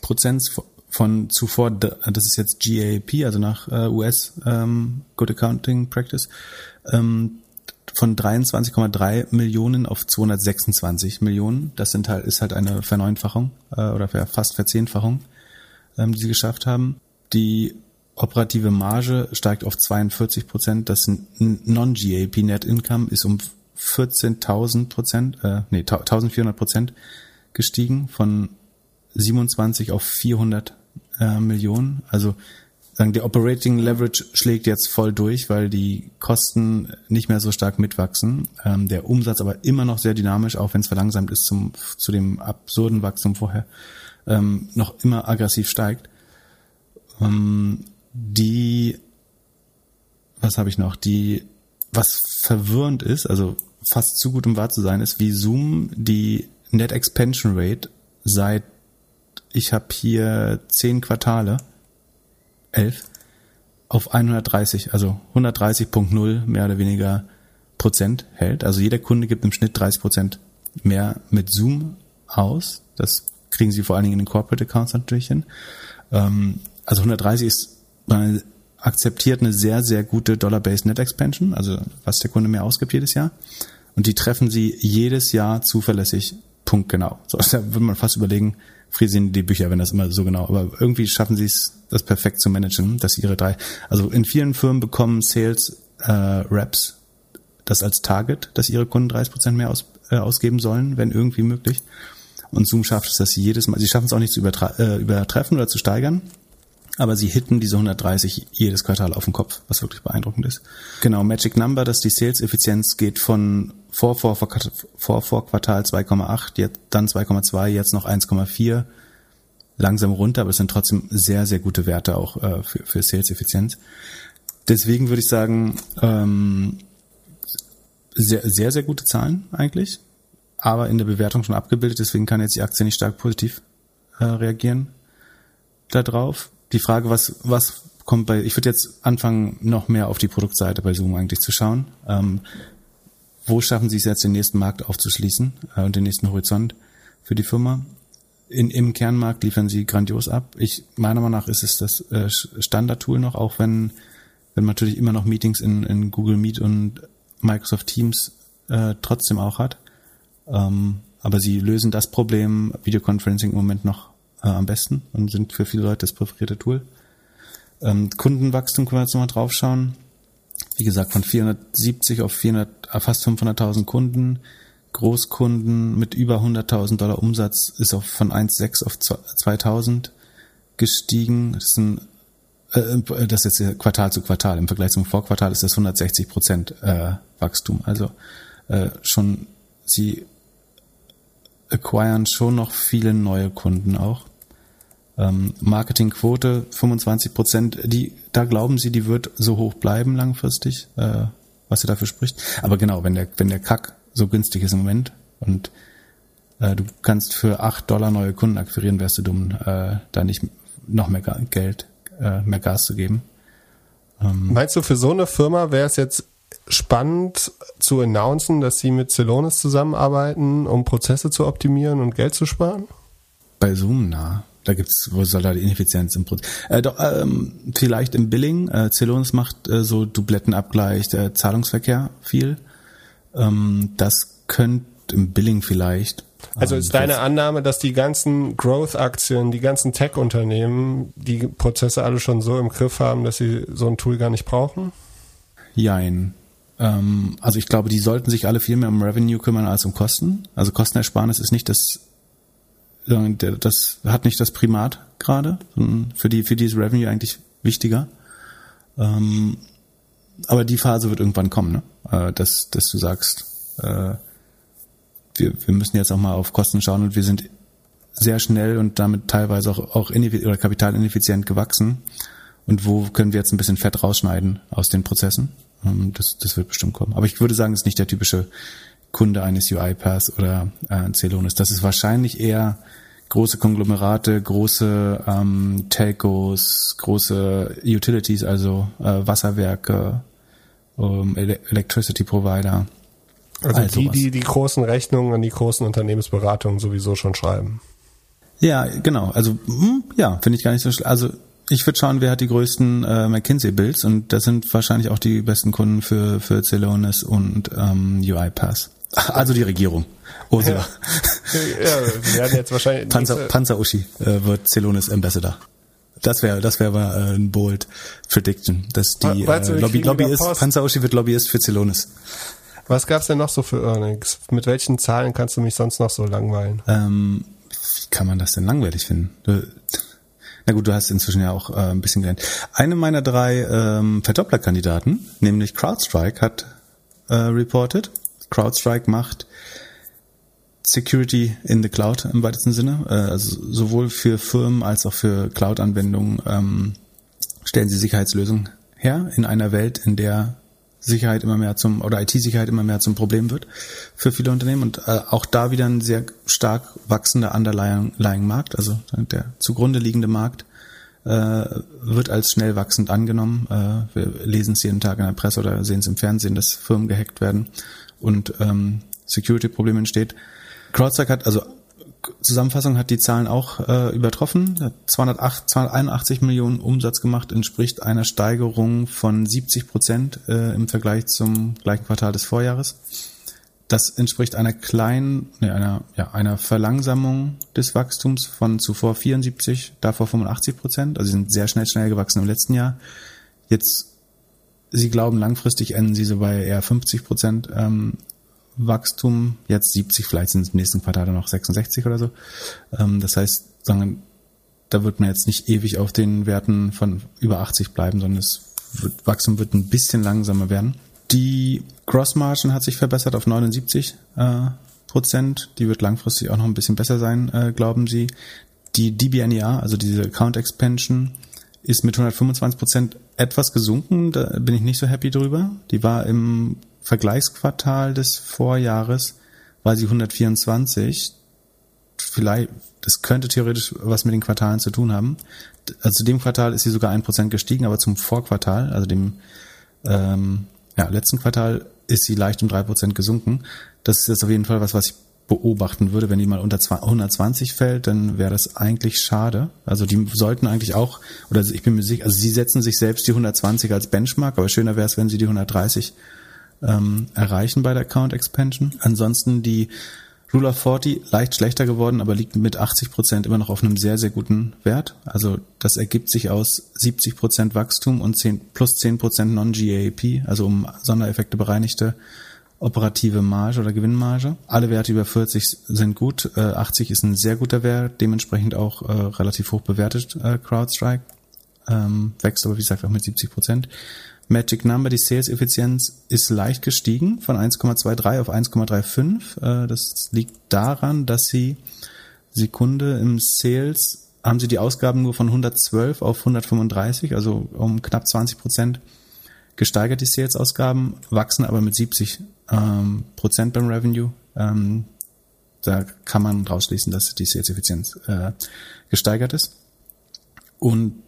Prozent von zuvor, das ist jetzt GAAP, also nach äh, US ähm, Good Accounting Practice, ähm, von 23,3 Millionen auf 226 Millionen. Das sind halt, ist halt eine Verneunfachung äh, oder fast Verzehnfachung, ähm, die sie geschafft haben. Die operative Marge steigt auf 42 Prozent. Das Non-GAP Net Income ist um 14.000 Prozent, äh, nee, 1.400 Prozent gestiegen von 27 auf 400 äh, Millionen. Also sagen, der Operating Leverage schlägt jetzt voll durch, weil die Kosten nicht mehr so stark mitwachsen. Ähm, der Umsatz aber immer noch sehr dynamisch, auch wenn es verlangsamt ist zum, zu dem absurden Wachstum vorher, ähm, noch immer aggressiv steigt. Ähm, die, was habe ich noch? Die, was verwirrend ist, also fast zu gut um wahr zu sein, ist, wie Zoom die Net Expansion Rate seit, ich habe hier zehn Quartale, elf, auf 130, also 130.0 mehr oder weniger Prozent hält. Also jeder Kunde gibt im Schnitt 30 Prozent mehr mit Zoom aus. Das kriegen sie vor allen Dingen in den Corporate Accounts natürlich hin. Ähm, also 130 ist akzeptiert eine sehr, sehr gute Dollar-Based Net Expansion, also was der Kunde mehr ausgibt jedes Jahr. Und die treffen sie jedes Jahr zuverlässig punktgenau. So, da würde man fast überlegen, frisieren die Bücher, wenn das immer so genau, aber irgendwie schaffen sie es, das perfekt zu managen, dass ihre drei, also in vielen Firmen bekommen Sales äh, Reps das als Target, dass ihre Kunden 30 Prozent mehr aus, äh, ausgeben sollen, wenn irgendwie möglich. Und Zoom schafft es, dass sie jedes Mal, sie schaffen es auch nicht zu äh, übertreffen oder zu steigern, aber sie hitten diese 130 jedes Quartal auf den Kopf, was wirklich beeindruckend ist. Genau, Magic Number, dass die Sales-Effizienz geht von vor, vor, vor, vor, vor Quartal 2,8, jetzt, dann 2,2, jetzt noch 1,4, langsam runter, aber es sind trotzdem sehr, sehr gute Werte auch äh, für, für Sales-Effizienz. Deswegen würde ich sagen, ähm, sehr, sehr, sehr gute Zahlen eigentlich, aber in der Bewertung schon abgebildet, deswegen kann jetzt die Aktie nicht stark positiv äh, reagieren darauf die Frage, was, was kommt bei, ich würde jetzt anfangen, noch mehr auf die Produktseite bei Zoom eigentlich zu schauen. Ähm, wo schaffen Sie es jetzt, den nächsten Markt aufzuschließen äh, und den nächsten Horizont für die Firma? In, Im Kernmarkt liefern Sie grandios ab. Ich, meiner Meinung nach ist es das äh, Standardtool noch, auch wenn, wenn man natürlich immer noch Meetings in, in Google Meet und Microsoft Teams äh, trotzdem auch hat. Ähm, aber sie lösen das Problem Videoconferencing im Moment noch äh, am besten und sind für viele Leute das präferierte Tool. Ähm, Kundenwachstum können wir jetzt nochmal draufschauen. Wie gesagt, von 470 auf 400, äh, fast 500.000 Kunden. Großkunden mit über 100.000 Dollar Umsatz ist auf von 1,6 auf 2.000 gestiegen. Das ist ein äh, äh, das ist jetzt Quartal zu Quartal. Im Vergleich zum Vorquartal ist das 160 Prozent äh, Wachstum. Also äh, schon sie acquiren schon noch viele neue Kunden auch. Ähm, Marketingquote 25 Prozent, die, da glauben Sie, die wird so hoch bleiben langfristig, äh, was Sie dafür spricht. Aber genau, wenn der, wenn der Kack so günstig ist im Moment und äh, du kannst für 8 Dollar neue Kunden akquirieren, wärst du dumm, äh, da nicht noch mehr Geld, äh, mehr Gas zu geben. Ähm, Meinst du, für so eine Firma wäre es jetzt spannend zu announcen, dass sie mit Celonis zusammenarbeiten, um Prozesse zu optimieren und Geld zu sparen? Bei Zoom, na. Da gibt's, wo soll da die Ineffizienz im Prozess? Äh, doch, ähm, vielleicht im Billing. Äh, Celonis macht äh, so Dublettenabgleich, der Zahlungsverkehr viel. Ähm, das könnte im Billing vielleicht. Also ist ähm, deine Annahme, dass die ganzen Growth-Aktien, die ganzen Tech-Unternehmen die Prozesse alle schon so im Griff haben, dass sie so ein Tool gar nicht brauchen? Jein. Ähm, also ich glaube, die sollten sich alle viel mehr um Revenue kümmern als um Kosten. Also Kostenersparnis ist nicht das das hat nicht das Primat gerade. Für die, für dieses Revenue eigentlich wichtiger. Ähm, aber die Phase wird irgendwann kommen, ne? Äh, dass, dass du sagst, äh, wir, wir müssen jetzt auch mal auf Kosten schauen und wir sind sehr schnell und damit teilweise auch, auch oder kapitalineffizient gewachsen. und wo können wir jetzt ein bisschen Fett rausschneiden aus den Prozessen. Ähm, das, das wird bestimmt kommen. Aber ich würde sagen, es ist nicht der typische Kunde eines UiPath oder äh, Celonis. Das ist wahrscheinlich eher große Konglomerate, große ähm, Telcos, große Utilities, also äh, Wasserwerke, ähm, Electricity Provider. Also die, die die großen Rechnungen an die großen Unternehmensberatungen sowieso schon schreiben. Ja, genau. Also hm, ja, finde ich gar nicht so schlecht. Also ich würde schauen, wer hat die größten äh, McKinsey-Builds und das sind wahrscheinlich auch die besten Kunden für, für Celonis und ähm, UiPath. Also die Regierung. Ursula. Ja, ja wir werden jetzt wahrscheinlich. Panzer, Panzer Uschi äh, wird Celonis Ambassador. Das wäre das wäre äh, ein bold Prediction, dass die weißt du, äh, Lobby, Lobbyist, Panzer Uschi wird Lobbyist für Celonis. Was gab's denn noch so für Earnings? Mit welchen Zahlen kannst du mich sonst noch so langweilen? Ähm, wie kann man das denn langweilig finden? Du, na gut, du hast inzwischen ja auch äh, ein bisschen gelernt. Eine meiner drei ähm, Verdopplerkandidaten, nämlich CrowdStrike, hat äh, reported. CrowdStrike macht Security in the Cloud im weitesten Sinne. Äh, also sowohl für Firmen als auch für Cloud-Anwendungen ähm, stellen sie Sicherheitslösungen her in einer Welt, in der Sicherheit immer mehr zum oder IT-Sicherheit immer mehr zum Problem wird für viele Unternehmen und äh, auch da wieder ein sehr stark wachsender underlying Markt, also der zugrunde liegende Markt äh, wird als schnell wachsend angenommen. Äh, wir lesen es jeden Tag in der Presse oder sehen es im Fernsehen, dass Firmen gehackt werden und ähm, Security-Probleme entsteht. CrowdStrike hat also Zusammenfassung hat die Zahlen auch äh, übertroffen. 208, 281 Millionen Umsatz gemacht, entspricht einer Steigerung von 70 Prozent äh, im Vergleich zum gleichen Quartal des Vorjahres. Das entspricht einer kleinen, ne, einer, ja, einer Verlangsamung des Wachstums von zuvor 74, davor 85 Prozent. Also sie sind sehr schnell, schnell gewachsen im letzten Jahr. Jetzt, sie glauben, langfristig enden sie so bei eher 50 Prozent ähm, Wachstum, jetzt 70, vielleicht sind es im nächsten Quartal dann noch 66 oder so. Ähm, das heißt, sagen, da wird man jetzt nicht ewig auf den Werten von über 80 bleiben, sondern das wird, Wachstum wird ein bisschen langsamer werden. Die Gross Margin hat sich verbessert auf 79 äh, Prozent. Die wird langfristig auch noch ein bisschen besser sein, äh, glauben sie. Die DBNER, also diese Account Expansion, ist mit 125 Prozent etwas gesunken. Da bin ich nicht so happy drüber. Die war im Vergleichsquartal des Vorjahres war sie 124. Vielleicht, das könnte theoretisch was mit den Quartalen zu tun haben. Also zu dem Quartal ist sie sogar ein Prozent gestiegen, aber zum Vorquartal, also dem ähm, ja, letzten Quartal, ist sie leicht um drei Prozent gesunken. Das ist jetzt auf jeden Fall was, was ich beobachten würde. Wenn die mal unter 120 fällt, dann wäre das eigentlich schade. Also die sollten eigentlich auch, oder ich bin mir sicher, also sie setzen sich selbst die 120 als Benchmark, aber schöner wäre es, wenn sie die 130 ähm, erreichen bei der Account Expansion. Ansonsten die Rule of 40 leicht schlechter geworden, aber liegt mit 80 Prozent immer noch auf einem sehr, sehr guten Wert. Also das ergibt sich aus 70 Prozent Wachstum und 10, plus 10 Prozent Non-GAAP, also um Sondereffekte bereinigte operative Marge oder Gewinnmarge. Alle Werte über 40 sind gut. Äh, 80 ist ein sehr guter Wert, dementsprechend auch äh, relativ hoch bewertet äh, CrowdStrike. Ähm, wächst aber wie gesagt auch mit 70 Prozent. Magic Number, die Sales-Effizienz ist leicht gestiegen von 1,23 auf 1,35. Äh, das liegt daran, dass sie Sekunde im Sales haben sie die Ausgaben nur von 112 auf 135, also um knapp 20 Prozent gesteigert die Sales-Ausgaben, wachsen aber mit 70 ähm, Prozent beim Revenue. Ähm, da kann man rausschließen, dass die Sales-Effizienz äh, gesteigert ist. Und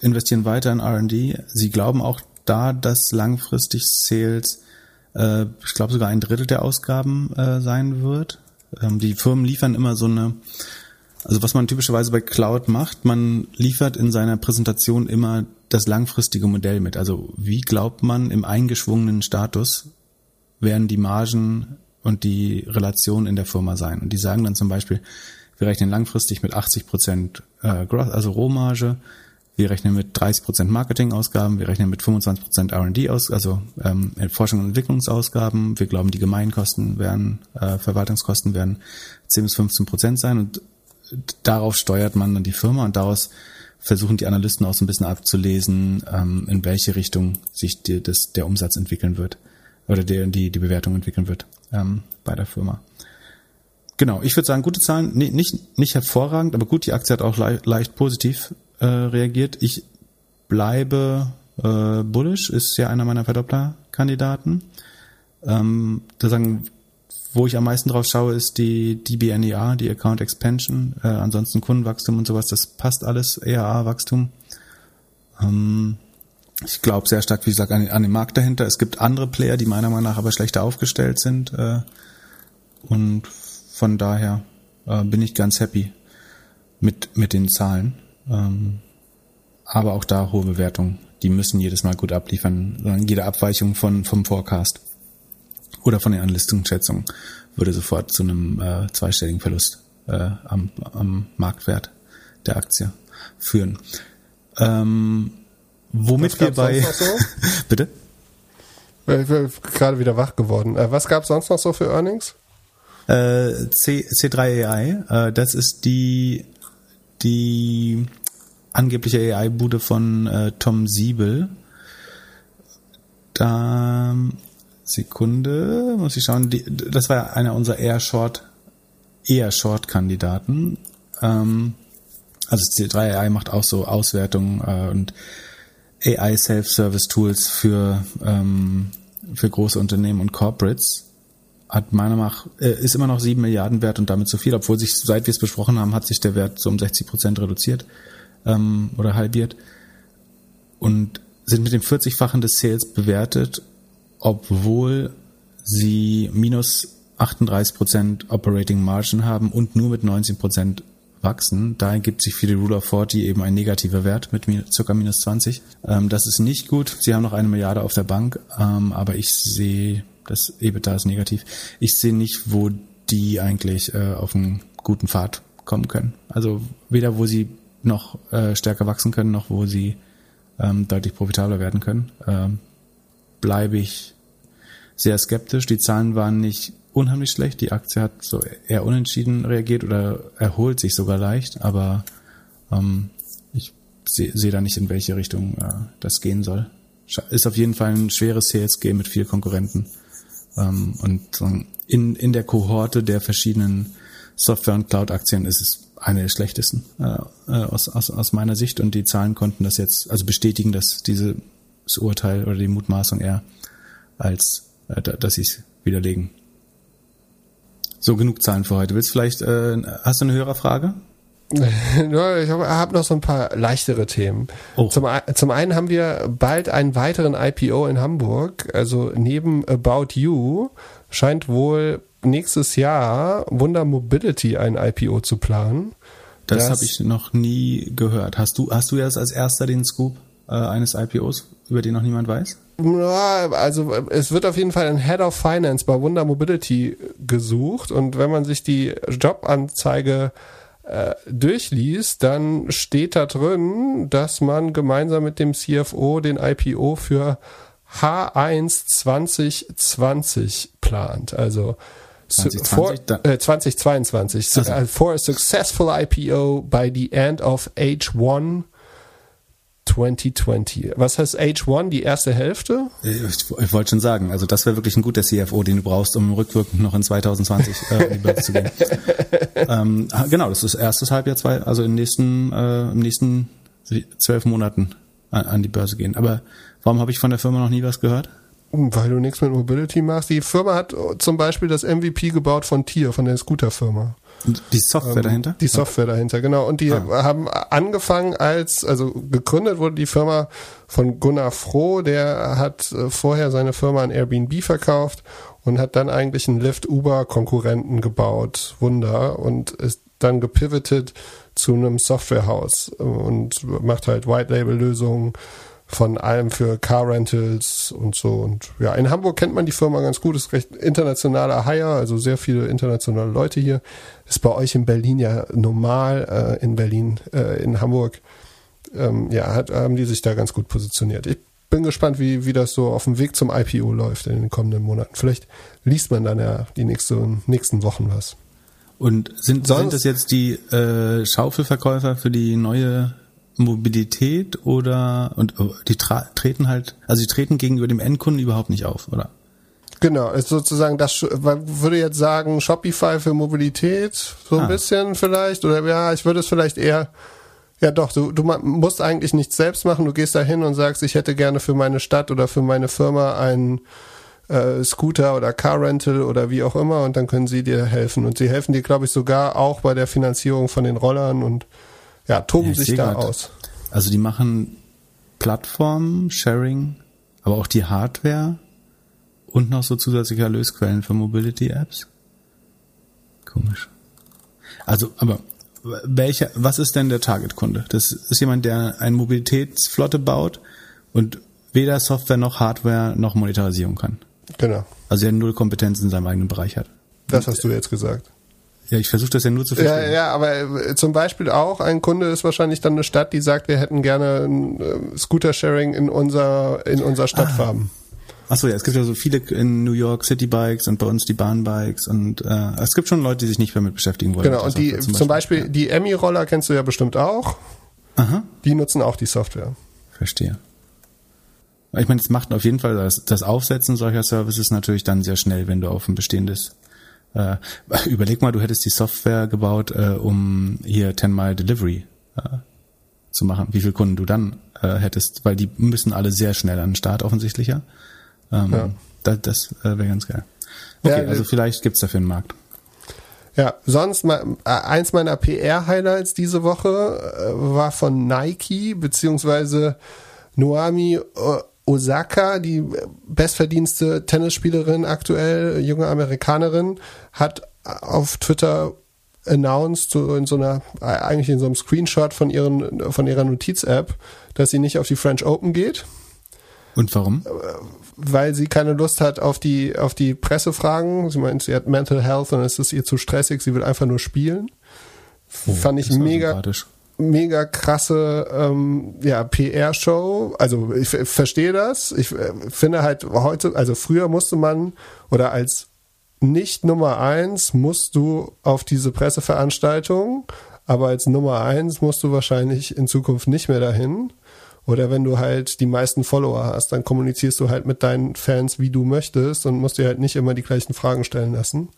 investieren weiter in R&D. Sie glauben auch da, dass langfristig Sales, äh, ich glaube sogar ein Drittel der Ausgaben äh, sein wird. Ähm, die Firmen liefern immer so eine, also was man typischerweise bei Cloud macht, man liefert in seiner Präsentation immer das langfristige Modell mit. Also wie glaubt man im eingeschwungenen Status werden die Margen und die Relationen in der Firma sein? Und die sagen dann zum Beispiel, wir rechnen langfristig mit 80 Prozent äh, Growth, also Rohmarge, wir rechnen mit 30% Marketingausgaben, wir rechnen mit 25% R&D aus, also ähm, Forschung und Entwicklungsausgaben. Wir glauben, die Gemeinkosten werden, äh, Verwaltungskosten werden 10 bis 15% sein und darauf steuert man dann die Firma und daraus versuchen die Analysten auch so ein bisschen abzulesen, ähm, in welche Richtung sich die, das, der Umsatz entwickeln wird oder der, die, die Bewertung entwickeln wird ähm, bei der Firma. Genau, ich würde sagen, gute Zahlen, nicht, nicht hervorragend, aber gut, die Aktie hat auch le leicht positiv äh, reagiert. Ich bleibe äh, bullish, ist ja einer meiner Verdoppler-Kandidaten. Ähm, sagen, wo ich am meisten drauf schaue, ist die DBNER, die Account Expansion. Äh, ansonsten Kundenwachstum und sowas, das passt alles, ERA-Wachstum. Ähm, ich glaube sehr stark, wie gesagt, an, an den Markt dahinter. Es gibt andere Player, die meiner Meinung nach aber schlechter aufgestellt sind. Äh, und von daher äh, bin ich ganz happy mit, mit den Zahlen. Ähm, aber auch da hohe Bewertung. Die müssen jedes Mal gut abliefern. Jede Abweichung von, vom Forecast oder von den Anlistungsschätzungen würde sofort zu einem äh, zweistelligen Verlust äh, am, am Marktwert der Aktie führen. Ähm, womit wir bei so? bitte ich bin gerade wieder wach geworden. Äh, was gab es sonst noch so für Earnings? Äh, C, C3 AI, äh, das ist die die angebliche AI-Bude von äh, Tom Siebel. Da Sekunde, muss ich schauen, die, das war einer unserer eher Short, eher Short-Kandidaten. Ähm, also C3 AI macht auch so Auswertungen äh, und AI Self-Service Tools für ähm, für große Unternehmen und Corporates hat meiner Meinung nach, äh, ist immer noch sieben Milliarden wert und damit zu viel, obwohl sich, seit wir es besprochen haben, hat sich der Wert so um 60 Prozent reduziert ähm, oder halbiert und sind mit dem 40-fachen des Sales bewertet, obwohl sie minus 38 Prozent Operating Margin haben und nur mit 19 Prozent wachsen. Da ergibt sich für die Rule of 40 eben ein negativer Wert mit circa minus 20. Ähm, das ist nicht gut. Sie haben noch eine Milliarde auf der Bank, ähm, aber ich sehe das EBITDA ist negativ. Ich sehe nicht, wo die eigentlich äh, auf einen guten Pfad kommen können. Also weder wo sie noch äh, stärker wachsen können, noch wo sie ähm, deutlich profitabler werden können, ähm, bleibe ich sehr skeptisch. Die Zahlen waren nicht unheimlich schlecht. Die Aktie hat so eher unentschieden reagiert oder erholt sich sogar leicht, aber ähm, ich sehe seh da nicht, in welche Richtung äh, das gehen soll. Ist auf jeden Fall ein schweres Game mit vielen Konkurrenten. Ähm, und in, in der Kohorte der verschiedenen Software- und Cloud-Aktien ist es eine der schlechtesten äh, äh, aus, aus, aus meiner Sicht und die Zahlen konnten das jetzt, also bestätigen, dass dieses Urteil oder die Mutmaßung eher als, äh, dass sie es widerlegen. So, genug Zahlen für heute. Willst vielleicht, äh, hast du eine höhere Frage? Ich habe hab noch so ein paar leichtere Themen. Oh. Zum, zum einen haben wir bald einen weiteren IPO in Hamburg. Also neben About You scheint wohl nächstes Jahr Wunder Mobility ein IPO zu planen. Das, das habe ich noch nie gehört. Hast du, hast du jetzt als erster den Scoop äh, eines IPOs, über den noch niemand weiß? Ja, also es wird auf jeden Fall ein Head of Finance bei Wunder Mobility gesucht und wenn man sich die Jobanzeige äh, durchliest, dann steht da drin, dass man gemeinsam mit dem CFO den IPO für H1 2020 plant. Also 2020, for, äh, 2022. Also. For a successful IPO by the end of H1 2020. Was heißt H1, die erste Hälfte? Ich, ich wollte schon sagen, also das wäre wirklich ein guter CFO, den du brauchst, um rückwirkend noch in 2020 äh, in die Börse zu gehen. ähm, genau, das ist erstes Halbjahr, zwei, also im nächsten, äh, im nächsten zwölf Monaten an, an die Börse gehen. Aber warum habe ich von der Firma noch nie was gehört? Weil du nichts mit Mobility machst. Die Firma hat zum Beispiel das MVP gebaut von Tier, von der Scooter-Firma. Die Software ähm, dahinter? Die Software dahinter, genau. Und die ah. haben angefangen als, also gegründet wurde die Firma von Gunnar Froh, der hat äh, vorher seine Firma an Airbnb verkauft und hat dann eigentlich einen Lyft-Uber-Konkurrenten gebaut, Wunder, und ist dann gepivotet zu einem Softwarehaus und macht halt White-Label-Lösungen von allem für Car Rentals und so. Und ja, in Hamburg kennt man die Firma ganz gut, ist recht internationaler Hire, also sehr viele internationale Leute hier. Ist bei euch in Berlin ja normal, äh, in Berlin, äh, in Hamburg, ähm, ja, hat, haben die sich da ganz gut positioniert. Ich bin gespannt, wie, wie das so auf dem Weg zum IPO läuft in den kommenden Monaten. Vielleicht liest man dann ja die nächste, nächsten Wochen was. Und sind, sind das jetzt die äh, Schaufelverkäufer für die neue Mobilität oder und oh, die treten halt, also die treten gegenüber dem Endkunden überhaupt nicht auf, oder? Genau, ist sozusagen das würde jetzt sagen Shopify für Mobilität so ein ah. bisschen vielleicht oder ja, ich würde es vielleicht eher Ja, doch, du, du musst eigentlich nichts selbst machen. Du gehst da hin und sagst, ich hätte gerne für meine Stadt oder für meine Firma einen äh, Scooter oder Car Rental oder wie auch immer und dann können sie dir helfen. Und sie helfen dir, glaube ich, sogar auch bei der Finanzierung von den Rollern und ja, toben ja, sich da grad, aus. Also die machen Plattformen, Sharing, aber auch die Hardware und noch so zusätzliche Erlösquellen für Mobility-Apps. Komisch. Also, aber welcher, was ist denn der Target-Kunde? Das ist jemand, der eine Mobilitätsflotte baut und weder Software noch Hardware noch Monetarisierung kann. Genau. Also er null Kompetenz in seinem eigenen Bereich hat. Das hast du jetzt gesagt. Ja, ich versuche das ja nur zu verstehen. Ja, ja, aber äh, zum Beispiel auch ein Kunde ist wahrscheinlich dann eine Stadt, die sagt, wir hätten gerne ein äh, Scooter-Sharing in unser in unserer Stadtfarben. Ah. Achso, ja, es gibt ja so viele in New York City Bikes und bei uns die Bahnbikes und äh, es gibt schon Leute, die sich nicht mehr mit beschäftigen wollen. Genau, und die zum Beispiel, zum Beispiel ja. die Emmy-Roller kennst du ja bestimmt auch. Aha. Die nutzen auch die Software. Verstehe. Ich meine, es macht auf jeden Fall das, das Aufsetzen solcher Services natürlich dann sehr schnell, wenn du auf ein bestehendes äh, überleg mal, du hättest die Software gebaut, äh, um hier 10 Mile Delivery äh, zu machen. Wie viele Kunden du dann äh, hättest, weil die müssen alle sehr schnell an den Start offensichtlicher. Ähm, ja. Das, das äh, wäre ganz geil. Okay, ja, also vielleicht gibt's dafür einen Markt. Ja, sonst mal, äh, eins meiner PR-Highlights diese Woche war von Nike beziehungsweise Noami Osaka, die bestverdienste Tennisspielerin aktuell, junge Amerikanerin, hat auf Twitter announced, so in so einer, eigentlich in so einem Screenshot von ihren, von ihrer Notiz-App, dass sie nicht auf die French Open geht. Und warum? Weil sie keine Lust hat auf die, auf die Pressefragen. Sie meint, sie hat Mental Health und es ist ihr zu stressig, sie will einfach nur spielen. Oh, Fand ich mega, mega krasse ähm, ja, PR-Show. Also ich verstehe das. Ich äh, finde halt heute, also früher musste man oder als nicht Nummer eins musst du auf diese Presseveranstaltung, aber als Nummer eins musst du wahrscheinlich in Zukunft nicht mehr dahin. Oder wenn du halt die meisten Follower hast, dann kommunizierst du halt mit deinen Fans, wie du möchtest und musst dir halt nicht immer die gleichen Fragen stellen lassen.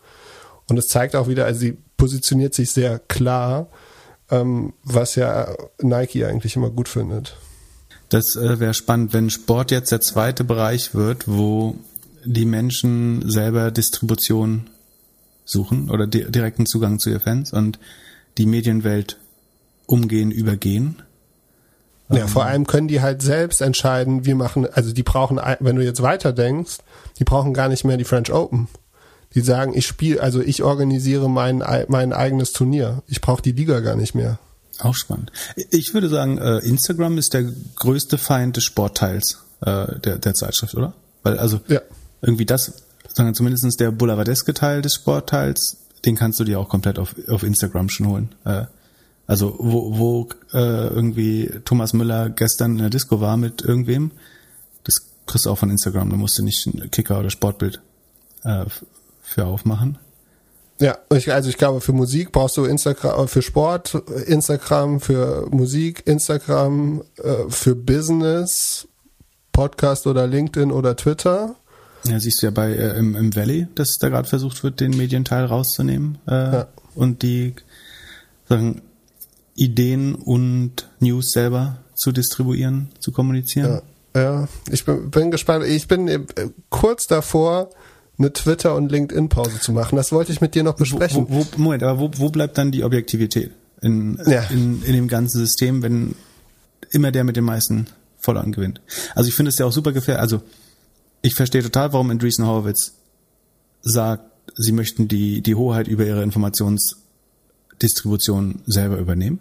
Und es zeigt auch wieder, also sie positioniert sich sehr klar ähm, was ja Nike eigentlich immer gut findet. Das äh, wäre spannend, wenn Sport jetzt der zweite Bereich wird, wo die Menschen selber Distribution suchen oder di direkten Zugang zu ihr Fans und die Medienwelt umgehen, übergehen. Ja, ähm, vor allem können die halt selbst entscheiden, wir machen, also die brauchen, wenn du jetzt weiter denkst, die brauchen gar nicht mehr die French Open die sagen, ich spiele, also ich organisiere mein, mein eigenes Turnier. Ich brauche die Liga gar nicht mehr. Auch spannend. Ich würde sagen, äh, Instagram ist der größte Feind des Sportteils äh, der, der Zeitschrift, oder? Weil also ja. irgendwie das, sagen wir zumindest der boulevardeske Teil des Sportteils, den kannst du dir auch komplett auf, auf Instagram schon holen. Äh, also wo, wo irgendwie Thomas Müller gestern in der Disco war mit irgendwem, das kriegst du auch von Instagram, da musst du nicht ein Kicker oder Sportbild für aufmachen? Ja, also ich glaube, für Musik brauchst du Instagram, äh, für Sport Instagram, für Musik Instagram, äh, für Business Podcast oder LinkedIn oder Twitter. Ja, siehst du ja bei äh, im, im Valley, dass da gerade versucht wird, den Medienteil rauszunehmen äh, ja. und die sagen, Ideen und News selber zu distribuieren, zu kommunizieren. Ja, ja. ich bin, bin gespannt. Ich bin äh, kurz davor, eine Twitter- und LinkedIn-Pause zu machen. Das wollte ich mit dir noch besprechen. Wo, wo, Moment, aber wo, wo bleibt dann die Objektivität in, ja. in, in dem ganzen System, wenn immer der mit den meisten Followern gewinnt? Also ich finde es ja auch super gefährlich. Also ich verstehe total, warum Andreessen Horowitz sagt, sie möchten die, die Hoheit über ihre Informationsdistribution selber übernehmen.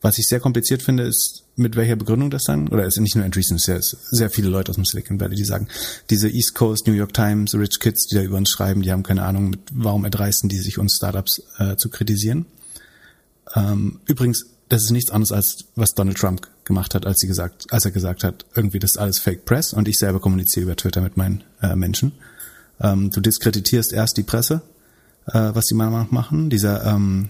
Was ich sehr kompliziert finde, ist, mit welcher Begründung das dann, oder es sind nicht nur Andreessen, es sind sehr viele Leute aus dem Silicon Valley, die sagen, diese East Coast, New York Times, Rich Kids, die da über uns schreiben, die haben keine Ahnung, mit, warum erdreisten die sich uns Startups äh, zu kritisieren. Ähm, übrigens, das ist nichts anderes als was Donald Trump gemacht hat, als, sie gesagt, als er gesagt hat, irgendwie das ist alles Fake Press und ich selber kommuniziere über Twitter mit meinen äh, Menschen. Ähm, du diskreditierst erst die Presse, äh, was die mal machen. Dieser, ähm,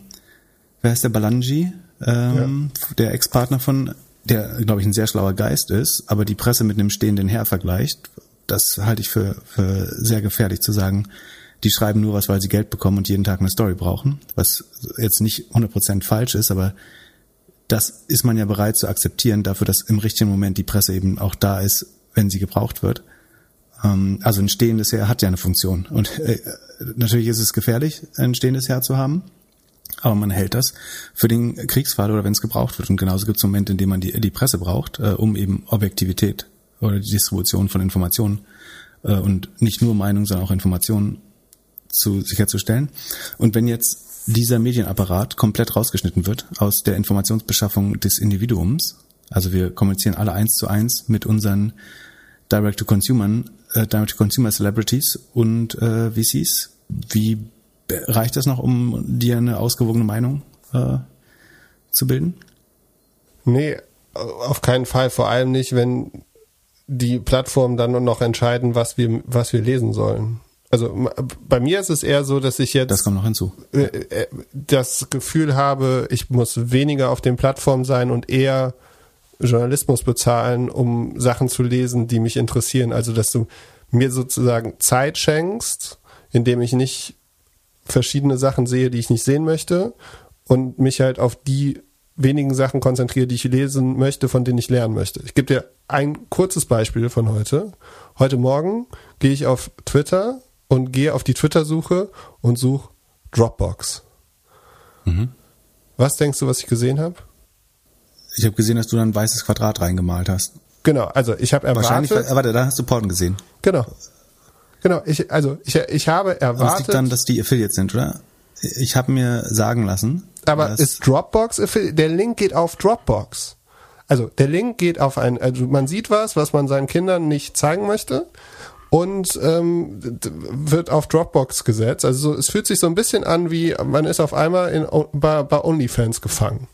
wer ist der Balanji? Ähm, ja. Der Ex-Partner von der, glaube ich, ein sehr schlauer Geist ist, aber die Presse mit einem stehenden Herr vergleicht, das halte ich für, für sehr gefährlich zu sagen, die schreiben nur was, weil sie Geld bekommen und jeden Tag eine Story brauchen, was jetzt nicht 100% falsch ist, aber das ist man ja bereit zu akzeptieren, dafür, dass im richtigen Moment die Presse eben auch da ist, wenn sie gebraucht wird. Ähm, also ein stehendes Heer hat ja eine Funktion. Und äh, natürlich ist es gefährlich, ein stehendes Heer zu haben. Aber man hält das für den Kriegsfall oder wenn es gebraucht wird. Und genauso gibt es Momente, in denen man die, die Presse braucht, äh, um eben Objektivität oder die Distribution von Informationen äh, und nicht nur Meinung, sondern auch Informationen zu sicherzustellen. Und wenn jetzt dieser Medienapparat komplett rausgeschnitten wird aus der Informationsbeschaffung des Individuums, also wir kommunizieren alle eins zu eins mit unseren Direct-to-Consumern, äh, Direct-to-Consumer Celebrities und äh, VCs. Wie reicht das noch, um dir eine ausgewogene Meinung äh, zu bilden? Nee, auf keinen Fall. Vor allem nicht, wenn die Plattformen dann noch entscheiden, was wir, was wir lesen sollen. Also bei mir ist es eher so, dass ich jetzt das kommt noch hinzu. Äh, äh, das Gefühl habe, ich muss weniger auf den Plattformen sein und eher Journalismus bezahlen, um Sachen zu lesen, die mich interessieren. Also dass du mir sozusagen Zeit schenkst, indem ich nicht verschiedene Sachen sehe, die ich nicht sehen möchte und mich halt auf die wenigen Sachen konzentriere, die ich lesen möchte, von denen ich lernen möchte. Ich gebe dir ein kurzes Beispiel von heute. Heute Morgen gehe ich auf Twitter und gehe auf die Twitter-Suche und suche Dropbox. Mhm. Was denkst du, was ich gesehen habe? Ich habe gesehen, dass du dann ein weißes Quadrat reingemalt hast. Genau, also ich habe erwartet. Wahrscheinlich, warte, da hast du Porn gesehen. Genau. Genau, ich, also ich, ich habe erwartet. Aber es liegt dann, dass die Affiliates sind, oder? Ich habe mir sagen lassen. Aber ist Dropbox Affiliate? Der Link geht auf Dropbox. Also der Link geht auf ein, also man sieht was, was man seinen Kindern nicht zeigen möchte und ähm, wird auf Dropbox gesetzt. Also es fühlt sich so ein bisschen an wie man ist auf einmal in, bei, bei OnlyFans gefangen.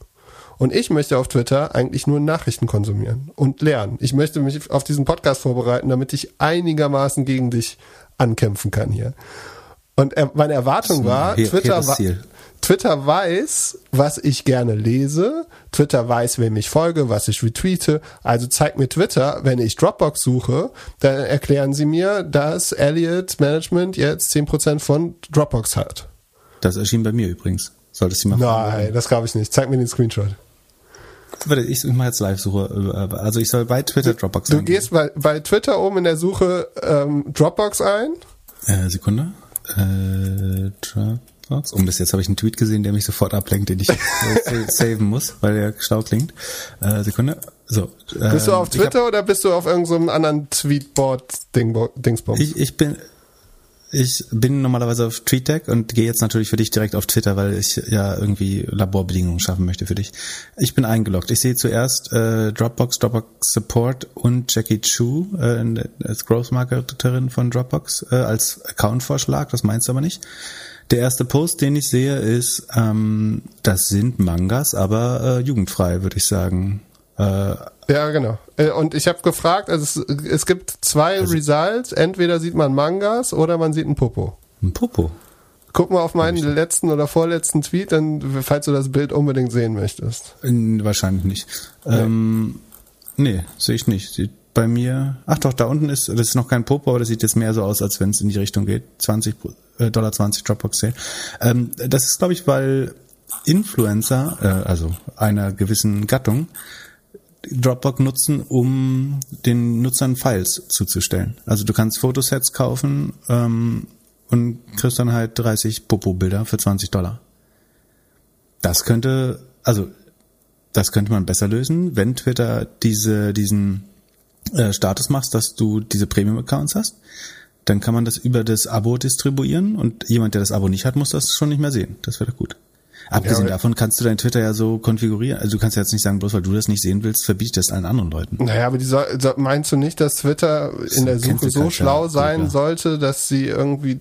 Und ich möchte auf Twitter eigentlich nur Nachrichten konsumieren und lernen. Ich möchte mich auf diesen Podcast vorbereiten, damit ich einigermaßen gegen dich ankämpfen kann hier. Und meine Erwartung war, Twitter, war Twitter weiß, was ich gerne lese. Twitter weiß, wem ich folge, was ich retweete. Also zeigt mir Twitter, wenn ich Dropbox suche, dann erklären sie mir, dass Elliot Management jetzt 10% von Dropbox hat. Das erschien bei mir übrigens. Solltest du mal Nein, das glaube ich nicht. Zeig mir den Screenshot. Warte, ich mache jetzt Live-Suche. Also ich soll bei Twitter Dropbox Du eingeben. gehst bei, bei Twitter oben in der Suche ähm, Dropbox ein. Äh, Sekunde. Äh, Dropbox. Und bis jetzt habe ich einen Tweet gesehen, der mich sofort ablenkt, den ich äh, saven muss, weil der schlau klingt. Äh, Sekunde. So. Äh, bist du auf Twitter hab, oder bist du auf irgendeinem so anderen Tweetboard-Dingsbomb? Ich, ich bin ich bin normalerweise auf TweetDeck und gehe jetzt natürlich für dich direkt auf Twitter, weil ich ja irgendwie Laborbedingungen schaffen möchte für dich. Ich bin eingeloggt. Ich sehe zuerst äh, Dropbox, Dropbox Support und Jackie Chu äh, als Growth Marketerin von Dropbox äh, als Account-Vorschlag. Das meinst du aber nicht. Der erste Post, den ich sehe, ist, ähm, das sind Mangas, aber äh, jugendfrei, würde ich sagen. Äh, ja, genau. Äh, und ich habe gefragt, also es, es gibt zwei also, Results. Entweder sieht man Mangas oder man sieht ein Popo. Ein Popo? Guck mal auf meinen letzten oder vorletzten Tweet, dann, falls du das Bild unbedingt sehen möchtest. Wahrscheinlich nicht. Nee, ähm, nee sehe ich nicht. Sieht bei mir, ach doch, da unten ist, das ist noch kein Popo, aber das sieht jetzt mehr so aus, als wenn es in die Richtung geht. 20, äh, Dollar 20 Dropbox Sale. Ähm, das ist, glaube ich, weil Influencer, äh, also einer gewissen Gattung, Dropbox nutzen, um den Nutzern Files zuzustellen. Also du kannst Fotosets kaufen ähm, und kriegst dann halt 30 Popo-Bilder für 20 Dollar. Das könnte, also das könnte man besser lösen, wenn Twitter diese, diesen äh, Status machst, dass du diese Premium-Accounts hast. Dann kann man das über das Abo distribuieren und jemand, der das Abo nicht hat, muss das schon nicht mehr sehen. Das wäre gut. Abgesehen ja, davon kannst du dein Twitter ja so konfigurieren. Also du kannst ja jetzt nicht sagen, bloß weil du das nicht sehen willst, verbiete das allen anderen Leuten. Naja, aber die soll, meinst du nicht, dass Twitter in der Suche so schlau sein Twitter. sollte, dass sie irgendwie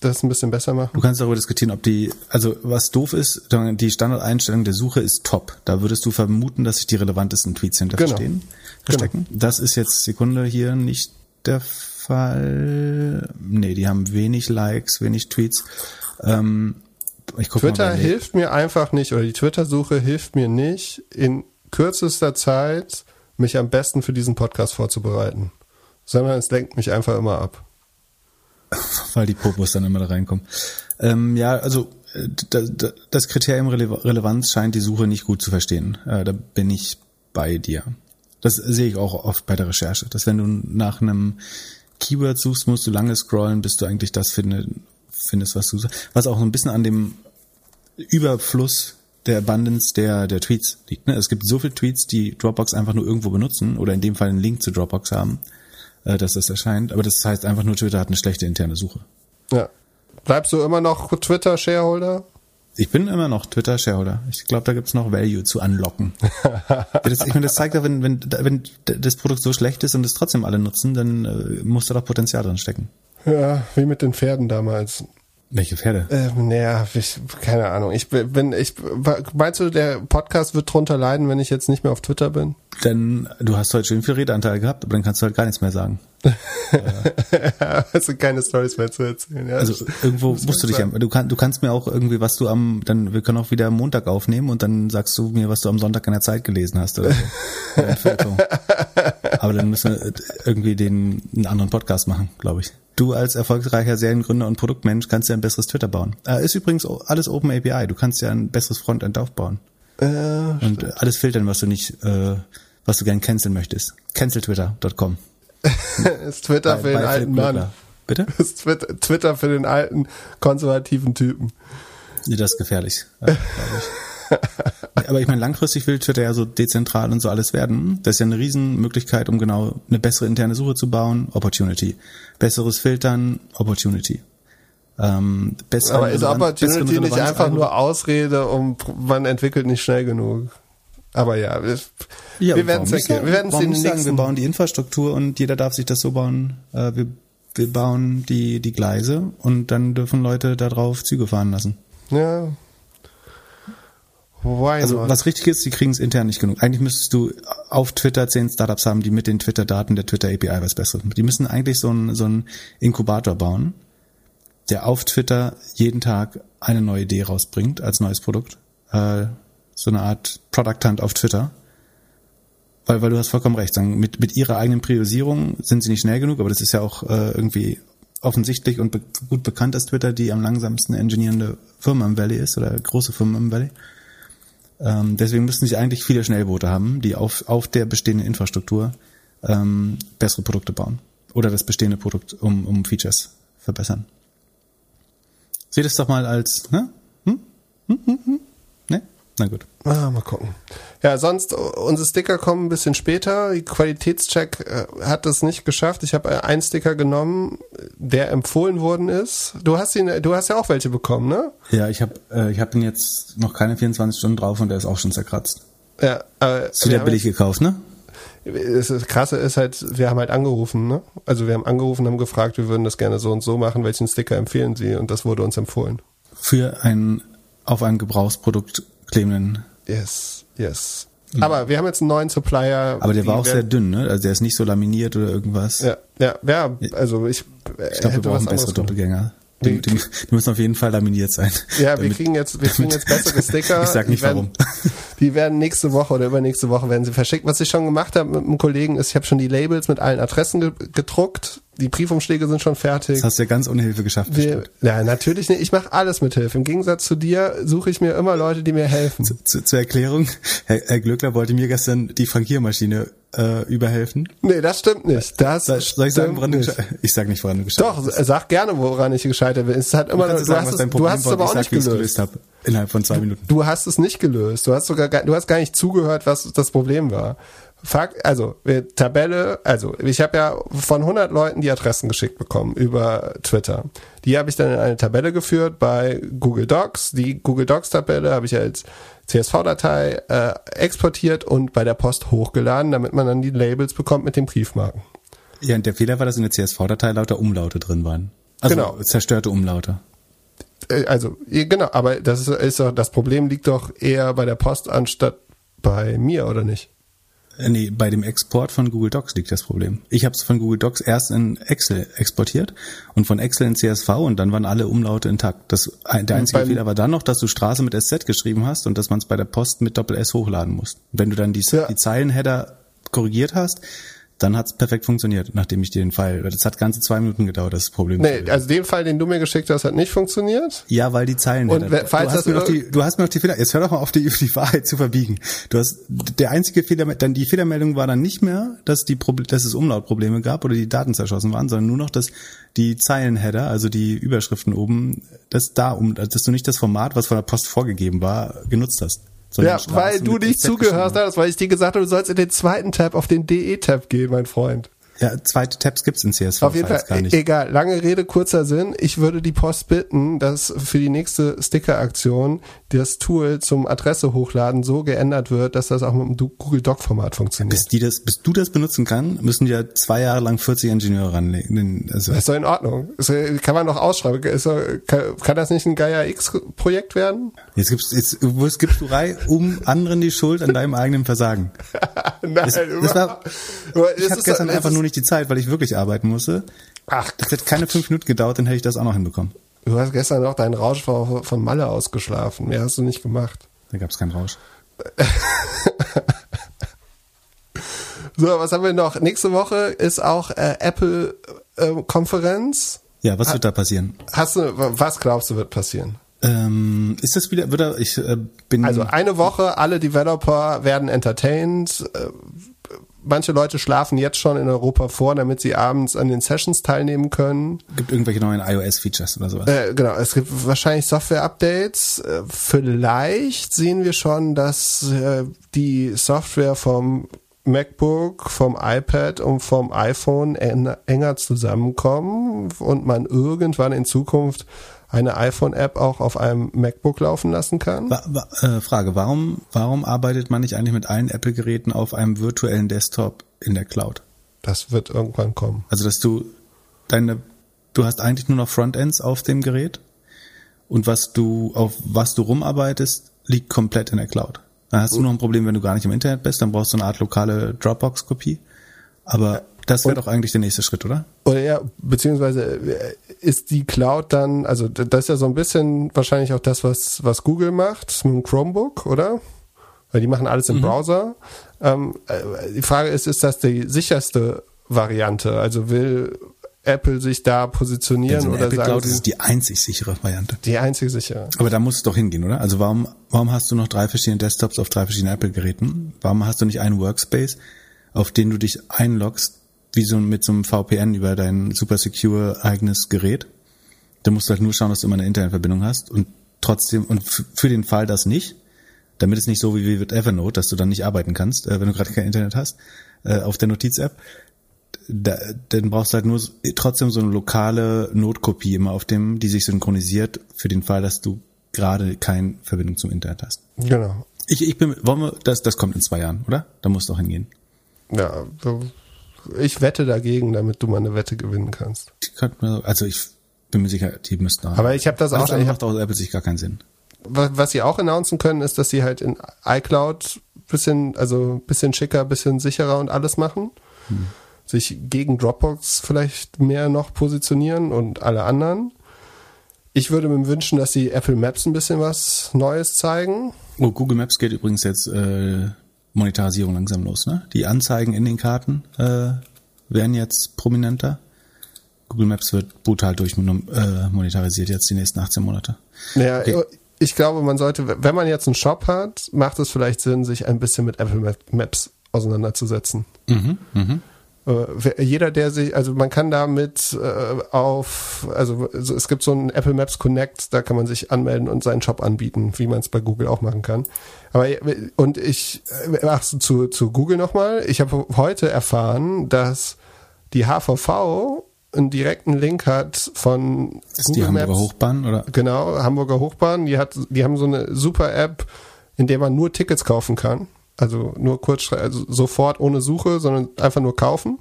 das ein bisschen besser machen? Du kannst darüber diskutieren, ob die, also was doof ist, die Standardeinstellung der Suche ist top. Da würdest du vermuten, dass sich die relevantesten Tweets hinter genau. stehen, verstecken. Genau. Das ist jetzt Sekunde hier nicht der Fall. Nee, die haben wenig Likes, wenig Tweets. Ähm, Twitter hilft mir einfach nicht, oder die Twitter-Suche hilft mir nicht, in kürzester Zeit mich am besten für diesen Podcast vorzubereiten. Sondern es lenkt mich einfach immer ab. weil die Popos dann immer da reinkommen. Ähm, ja, also äh, das Kriterium Relevanz scheint die Suche nicht gut zu verstehen. Äh, da bin ich bei dir. Das sehe ich auch oft bei der Recherche, dass wenn du nach einem Keyword suchst, musst du lange scrollen, bis du eigentlich das finde, findest, was du suchst. Was auch so ein bisschen an dem Überfluss der Abundance der, der Tweets liegt. Ne? Es gibt so viele Tweets, die Dropbox einfach nur irgendwo benutzen oder in dem Fall einen Link zu Dropbox haben, äh, dass das erscheint. Aber das heißt einfach nur, Twitter hat eine schlechte interne Suche. Ja. Bleibst du immer noch Twitter-Shareholder? Ich bin immer noch Twitter-Shareholder. Ich glaube, da gibt's noch Value zu unlocken. das, ich meine, das zeigt ja, wenn, wenn, wenn das Produkt so schlecht ist und es trotzdem alle nutzen, dann äh, muss da doch Potenzial drin stecken. Ja, wie mit den Pferden damals. Welche Pferde? Äh, naja, ich, keine Ahnung. Ich bin, ich, meinst du, der Podcast wird drunter leiden, wenn ich jetzt nicht mehr auf Twitter bin? Denn du hast heute schön viel Redeanteil gehabt, aber dann kannst du halt gar nichts mehr sagen. ja. also keine Stories mehr zu erzählen. Ja, also irgendwo musst du dich, du, kann, du kannst mir auch irgendwie, was du am, dann, wir können auch wieder am Montag aufnehmen und dann sagst du mir, was du am Sonntag in der Zeit gelesen hast oder so. aber dann müssen wir irgendwie den, einen anderen Podcast machen, glaube ich. Du als erfolgreicher Seriengründer und Produktmensch kannst ja ein besseres Twitter bauen. Äh, ist übrigens alles Open API. Du kannst ja ein besseres Frontend aufbauen. Äh, und stimmt. alles filtern, was du nicht, äh, was du gern canceln möchtest. Canceltwitter.com. ist Twitter bei, für den alten Mann. Bitte? Ist Twitter, für den alten konservativen Typen. Das ist gefährlich, ja, Aber ich meine, langfristig will Twitter ja so dezentral und so alles werden. Das ist ja eine Riesenmöglichkeit, um genau eine bessere interne Suche zu bauen. Opportunity. Besseres Filtern, Opportunity. Ähm, Aber ist Opportunity nicht einfach nur Ausrede, um man entwickelt nicht schnell genug? Aber ja, wir, ja, wir werden es Wir werden es den sagen, wir bauen die Infrastruktur und jeder darf sich das so bauen. Äh, wir, wir bauen die die Gleise und dann dürfen Leute darauf Züge fahren lassen. Ja, Why also not? was richtig ist, sie kriegen es intern nicht genug. Eigentlich müsstest du auf Twitter zehn Startups haben, die mit den Twitter-Daten der Twitter API was Besseres machen. Die müssen eigentlich so einen so einen Inkubator bauen, der auf Twitter jeden Tag eine neue Idee rausbringt als neues Produkt. Äh, so eine Art Product Hunt auf Twitter. Weil, weil du hast vollkommen recht. Sagen, mit, mit ihrer eigenen Priorisierung sind sie nicht schnell genug, aber das ist ja auch äh, irgendwie offensichtlich und be gut bekannt, dass Twitter die am langsamsten engineerende Firma im Valley ist oder große Firma im Valley. Ähm, deswegen müssten sie eigentlich viele Schnellboote haben, die auf, auf der bestehenden Infrastruktur ähm, bessere Produkte bauen. Oder das bestehende Produkt um, um Features verbessern. Seht es doch mal als, ne? Hm? Hm, hm, hm? Na gut. Ah, mal gucken. Ja, sonst, unsere Sticker kommen ein bisschen später. Die Qualitätscheck äh, hat das nicht geschafft. Ich habe äh, einen Sticker genommen, der empfohlen worden ist. Du hast ihn, du hast ja auch welche bekommen, ne? Ja, ich habe äh, ich hab den jetzt noch keine 24 Stunden drauf und der ist auch schon zerkratzt. Ja, aber. Du der billig gekauft, ne? Das Krasse ist halt, wir haben halt angerufen, ne? Also wir haben angerufen, haben gefragt, wir würden das gerne so und so machen, welchen Sticker empfehlen Sie? Und das wurde uns empfohlen. Für einen auf ein Gebrauchsprodukt klebenden Yes, yes. Mhm. Aber wir haben jetzt einen neuen Supplier. Aber der war auch sehr dünn, ne? Also der ist nicht so laminiert oder irgendwas. Ja, ja, ja. Also ich. Ich glaube, wir brauchen bessere Doppelgänger. Die, die, die, müssen auf jeden Fall laminiert sein. Ja, wir kriegen jetzt, wir kriegen jetzt bessere Sticker. ich sag nicht werden, warum. Die werden nächste Woche oder übernächste Woche werden sie verschickt. Was ich schon gemacht habe mit einem Kollegen ist, ich habe schon die Labels mit allen Adressen gedruckt die Briefumschläge sind schon fertig. Das hast du ja ganz ohne Hilfe geschafft. Wir, ja, natürlich nicht. Ich mache alles mit Hilfe. Im Gegensatz zu dir suche ich mir immer Leute, die mir helfen. Zu, zu, zur Erklärung, Herr, Herr Glückler wollte mir gestern die Frankiermaschine äh, überhelfen. Nee, das stimmt nicht. Das soll, soll ich sagen, woran du Ich sag nicht, woran du gescheitert bist. Doch, sag gerne, woran ich gescheitert bin. Es hat immer du, du, sagen, hast, es, du hast es aber auch sag, nicht gelöst. Hab, innerhalb von zwei Minuten. Du hast es nicht gelöst. Du hast sogar, du hast gar nicht zugehört, was das Problem war. Fakt, also Tabelle, also ich habe ja von 100 Leuten die Adressen geschickt bekommen über Twitter. Die habe ich dann in eine Tabelle geführt bei Google Docs. Die Google Docs Tabelle habe ich als CSV-Datei äh, exportiert und bei der Post hochgeladen, damit man dann die Labels bekommt mit den Briefmarken. Ja, und der Fehler war, dass in der CSV-Datei lauter Umlaute drin waren. Also genau. zerstörte Umlaute. Äh, also genau, aber das ist, ist doch, das Problem liegt doch eher bei der Post anstatt bei mir, oder nicht? Äh, nee, bei dem Export von Google Docs liegt das Problem. Ich habe es von Google Docs erst in Excel exportiert und von Excel in CSV und dann waren alle Umlaute intakt. Das, der einzige Fehler war dann noch, dass du Straße mit SZ geschrieben hast und dass man es bei der Post mit Doppel S hochladen muss. Wenn du dann die, ja. die Zeilenheader korrigiert hast, dann hat's perfekt funktioniert, nachdem ich dir den Pfeil. Das hat ganze zwei Minuten gedauert, das Problem. Nee, also den Fall, den du mir geschickt hast, hat nicht funktioniert. Ja, weil die Zeilen. Und wer- falls du, hast mir noch die, du hast mir noch die Fehler. Jetzt hör doch mal auf die, die Wahrheit zu verbiegen. Du hast der einzige Fehler, dann die Fehlermeldung war dann nicht mehr, dass die dass es Umlautprobleme gab oder die Daten zerschossen waren, sondern nur noch, dass die Zeilenheader, also die Überschriften oben, dass da um, dass du nicht das Format, was von der Post vorgegeben war, genutzt hast. Ja, Straßen weil du nicht zugehört hast, weil ich dir gesagt habe, du sollst in den zweiten Tab auf den DE-Tab gehen, mein Freund. Ja, zweite Tabs gibt's in CSV Auf jeden Fall, gar nicht. e- egal, lange Rede, kurzer Sinn. Ich würde die Post bitten, dass für die nächste Sticker-Aktion das Tool zum Adresse hochladen so geändert wird, dass das auch mit dem Google Doc-Format funktioniert. bis die das, bis du das benutzen kann, müssen ja zwei Jahre lang 40 Ingenieure ranlegen. Also, Das ist doch in Ordnung. Das äh, kann man doch ausschreiben. Kann, kann das nicht ein Gaia X-Projekt werden? Jetzt gibst, jetzt wo es gibst du Rei um anderen die Schuld an deinem eigenen Versagen. Nein, Das, das war, ich es hatte gestern es einfach nur nicht die Zeit, weil ich wirklich arbeiten musste. Ach, Das hätte keine fünf Minuten gedauert, dann hätte ich das auch noch hinbekommen. du hast gestern noch deinen Rausch von von Malle ausgeschlafen. Mehr hast du nicht gemacht. Da gab's keinen Rausch. So, was haben wir noch? Nächste Woche ist auch äh, Apple äh, Konferenz. Ja, was wird da passieren? Hast du, was glaubst du wird passieren? Ähm, ist das wieder, wird er, ich äh, bin, Also eine Woche, alle Developer werden entertained. Äh, Manche Leute schlafen jetzt schon in Europa vor, damit sie abends an den Sessions teilnehmen können. gibt irgendwelche neuen iOS-Features oder sowas. Äh, genau, es gibt wahrscheinlich Software-Updates. Äh, vielleicht sehen wir schon, dass äh, die Software vom MacBook, vom iPad und vom iPhone en enger zusammenkommen und man irgendwann in Zukunft eine iPhone-App auch auf einem MacBook laufen lassen kann. Wa wa äh, Frage, warum, warum arbeitet man nicht eigentlich mit allen Apple-Geräten auf einem virtuellen Desktop in der Cloud? Das wird irgendwann kommen. Also, dass du deine, du hast eigentlich nur noch Frontends auf dem Gerät und was du, auf was du rumarbeitest, liegt komplett in der Cloud. Dann hast du noch ein Problem, wenn du gar nicht im Internet bist, dann brauchst du eine Art lokale Dropbox-Kopie. Aber das wäre doch eigentlich der nächste Schritt, oder? Oder ja, beziehungsweise äh, ist die Cloud dann, also das ist ja so ein bisschen wahrscheinlich auch das, was, was Google macht mit dem Chromebook, oder? Weil die machen alles im Browser. Ähm, äh, die Frage ist, ist das die sicherste Variante? Also will Apple sich da positionieren Also oder Apple sagen Cloud sie, ist die einzig sichere Variante. die einzige sichere? Aber da muss es doch hingehen, oder? Also warum, warum hast du noch drei verschiedene Desktops auf drei verschiedenen Apple-Geräten? Warum hast du nicht einen Workspace, auf den du dich einloggst, wie so mit so einem VPN über dein super secure eigenes Gerät? Da musst du halt nur schauen, dass du immer eine Internetverbindung hast und trotzdem, und für den Fall das nicht, damit es nicht so wie mit Evernote, dass du dann nicht arbeiten kannst, äh, wenn du gerade kein Internet hast, äh, auf der Notiz-App, da, dann brauchst du halt nur trotzdem so eine lokale Notkopie immer auf dem, die sich synchronisiert für den Fall, dass du gerade keine Verbindung zum Internet hast. Genau. Ich, ich bin, wollen wir, das, das kommt in zwei Jahren, oder? Da muss doch hingehen. Ja, so, ich wette dagegen, damit du mal eine Wette gewinnen kannst. Ich könnte mir, also ich bin mir sicher, die müssten haben. Aber ich habe das auch hab, macht aus Apple sich gar keinen Sinn. was, was sie auch announcen können, ist, dass sie halt in iCloud bisschen, also bisschen schicker, bisschen sicherer und alles machen. Sich gegen Dropbox vielleicht mehr noch positionieren und alle anderen. Ich würde mir wünschen, dass sie Apple Maps ein bisschen was Neues zeigen. Oh, Google Maps geht übrigens jetzt äh, Monetarisierung langsam los, ne? Die Anzeigen in den Karten äh, werden jetzt prominenter. Google Maps wird brutal durch äh, monetarisiert jetzt die nächsten 18 Monate. Naja, Okay. ich glaube, man sollte, wenn man jetzt einen Shop hat, macht es vielleicht Sinn, sich ein bisschen mit Apple Map- Maps auseinanderzusetzen. Mhm, mhm. Äh, jeder, der sich, also man kann damit äh, auf, also so- es gibt so ein Apple Maps Connect, da kann man sich anmelden und seinen Shop anbieten, wie man es bei Google auch machen kann. Aber äh, und ich, äh, ach, zu, zu Google nochmal, ich habe heute erfahren, dass die HVV einen direkten Link hat von ist die Hamburger Hochbahn, oder? Genau, Hamburger Hochbahn, die hat, die haben so eine super App, in der man nur Tickets kaufen kann. Also nur kurz, also sofort ohne Suche, sondern einfach nur kaufen.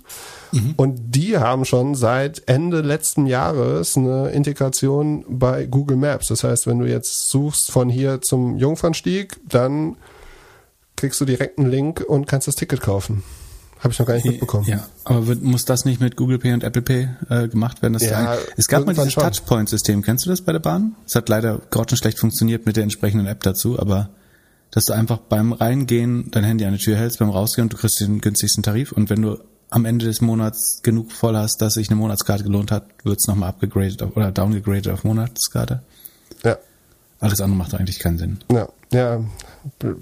Und die haben schon seit Ende letzten Jahres eine Integration bei Google Maps. Das heißt, wenn du jetzt suchst von hier zum Jungfernstieg, dann kriegst du direkt einen Link und kannst das Ticket kaufen. Habe ich noch gar nicht mitbekommen. Ja, aber wird, muss das nicht mit Google Pay und Apple Pay äh, gemacht werden? Ja, es gab mal dieses. Touchpoint-System. Kennst du das bei der Bahn? Es hat leider grottenschlecht funktioniert mit der entsprechenden App dazu, aber dass du einfach beim Reingehen dein Handy an die Tür hältst, beim Rausgehen und du kriegst den günstigsten Tarif und wenn du am Ende des Monats genug voll hast, dass sich eine Monatskarte gelohnt hat, wird's nochmal abgegradet oder downgegradet auf Monatskarte. Ja. Alles andere macht eigentlich keinen Sinn. Ja, ja,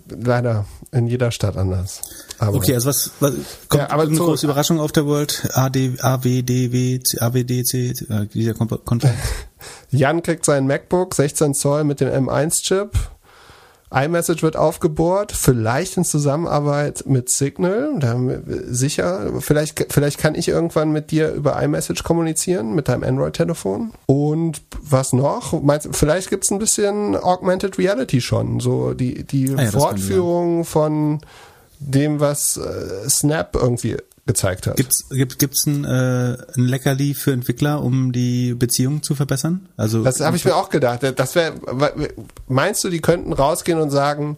leider in jeder Stadt anders. Aber okay, also was, was kommt ja, aber eine große Überraschung auf der World AD, AWDW, AWDC, äh, dieser Konferenz? Jan kriegt sein MacBook 16 Zoll mit dem M1-Chip iMessage wird aufgebohrt, vielleicht in Zusammenarbeit mit Signal, da, sicher, vielleicht, vielleicht kann ich irgendwann mit dir über iMessage kommunizieren, mit deinem Android-Telefon. Und was noch? Meinst, vielleicht gibt's ein bisschen Augmented Reality schon, so die, die ah ja, Fortführung von dem, was äh, Snap irgendwie gezeigt hat. Gibt's gibt gibt's ein, äh, ein Leckerli für Entwickler, um die Beziehung zu verbessern? Also das habe ich mir auch gedacht. Das wäre meinst du, die könnten rausgehen und sagen,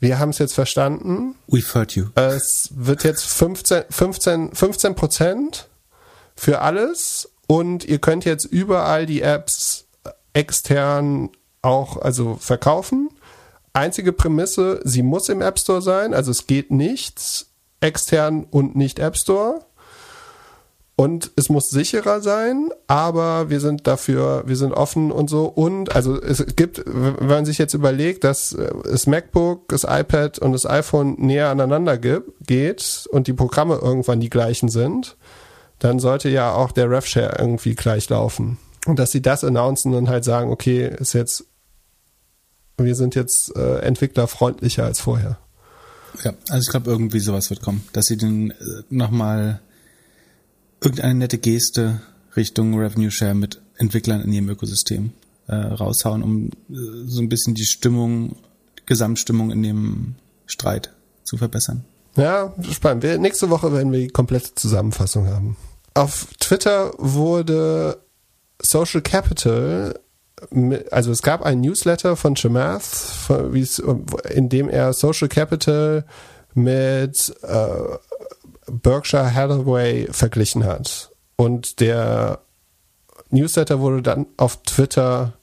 wir haben es jetzt verstanden. We've heard you. Es wird jetzt 15 15 15 Prozent für alles und ihr könnt jetzt überall die Apps extern auch also verkaufen. Einzige Prämisse, sie muss im App Store sein, also es geht nichts extern und nicht App Store. Und es muss sicherer sein, aber wir sind dafür, wir sind offen und so. Und also es gibt, wenn man sich jetzt überlegt, dass das MacBook, das iPad und das iPhone näher aneinander geht und die Programme irgendwann die gleichen sind, dann sollte ja auch der RevShare irgendwie gleich laufen. Und dass sie das announcen und halt sagen, okay, ist jetzt, wir sind jetzt äh, entwicklerfreundlicher als vorher. Ja, also ich glaube, irgendwie sowas wird kommen, dass sie den äh, nochmal irgendeine nette Geste Richtung Revenue Share mit Entwicklern in ihrem Ökosystem äh, raushauen, um äh, so ein bisschen die Stimmung, Gesamtstimmung in dem Streit zu verbessern. Ja, spannend. Wir, nächste Woche werden wir die komplette Zusammenfassung haben. Auf Twitter wurde Social Capital also es gab ein Newsletter von Chamath, in dem er Social Capital mit äh, Berkshire Hathaway verglichen hat. Und der Newsletter wurde dann auf Twitter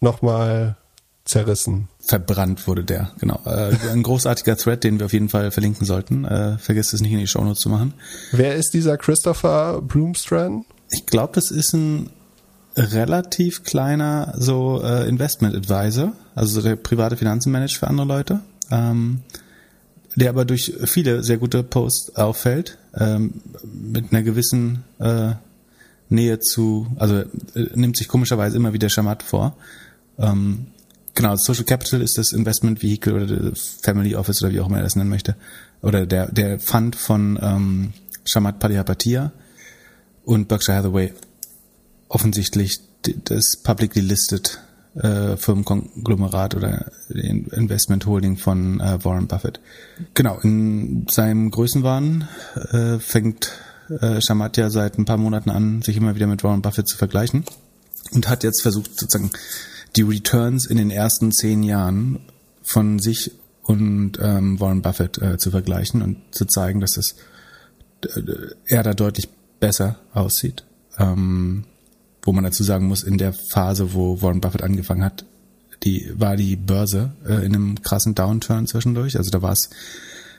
nochmal zerrissen. Verbrannt wurde der, genau. Äh, ein großartiger Thread, den wir auf jeden Fall verlinken sollten. Äh, vergesst es nicht in die Shownotes zu machen. Wer ist dieser Christopher Bloomstrand? Ich glaube, das ist ein relativ kleiner so äh, Investment Advisor, also der private Finanzen managt für andere Leute, ähm, der aber durch viele sehr gute Posts auffällt, ähm, mit einer gewissen äh, Nähe zu, also äh, nimmt sich komischerweise immer wieder Schamat vor. Ähm, genau, Social Capital ist das Investment Vehicle oder Family Office oder wie auch immer er das nennen möchte, oder der der Fund von ähm, Shamat Padihapatiya und Berkshire Hathaway offensichtlich das publicly listed äh, Firmenkonglomerat oder Investment Holding von äh, Warren Buffett. Genau, in seinem Größenwahn äh, fängt äh, Shamat ja seit ein paar Monaten an, sich immer wieder mit Warren Buffett zu vergleichen und hat jetzt versucht, sozusagen die Returns in den ersten zehn Jahren von sich und ähm, Warren Buffett äh, zu vergleichen und zu zeigen, dass es äh, er da deutlich besser aussieht. Ähm, wo man dazu sagen muss, in der Phase, wo Warren Buffett angefangen hat, die war die Börse äh, in einem krassen Downturn zwischendurch. Also da war es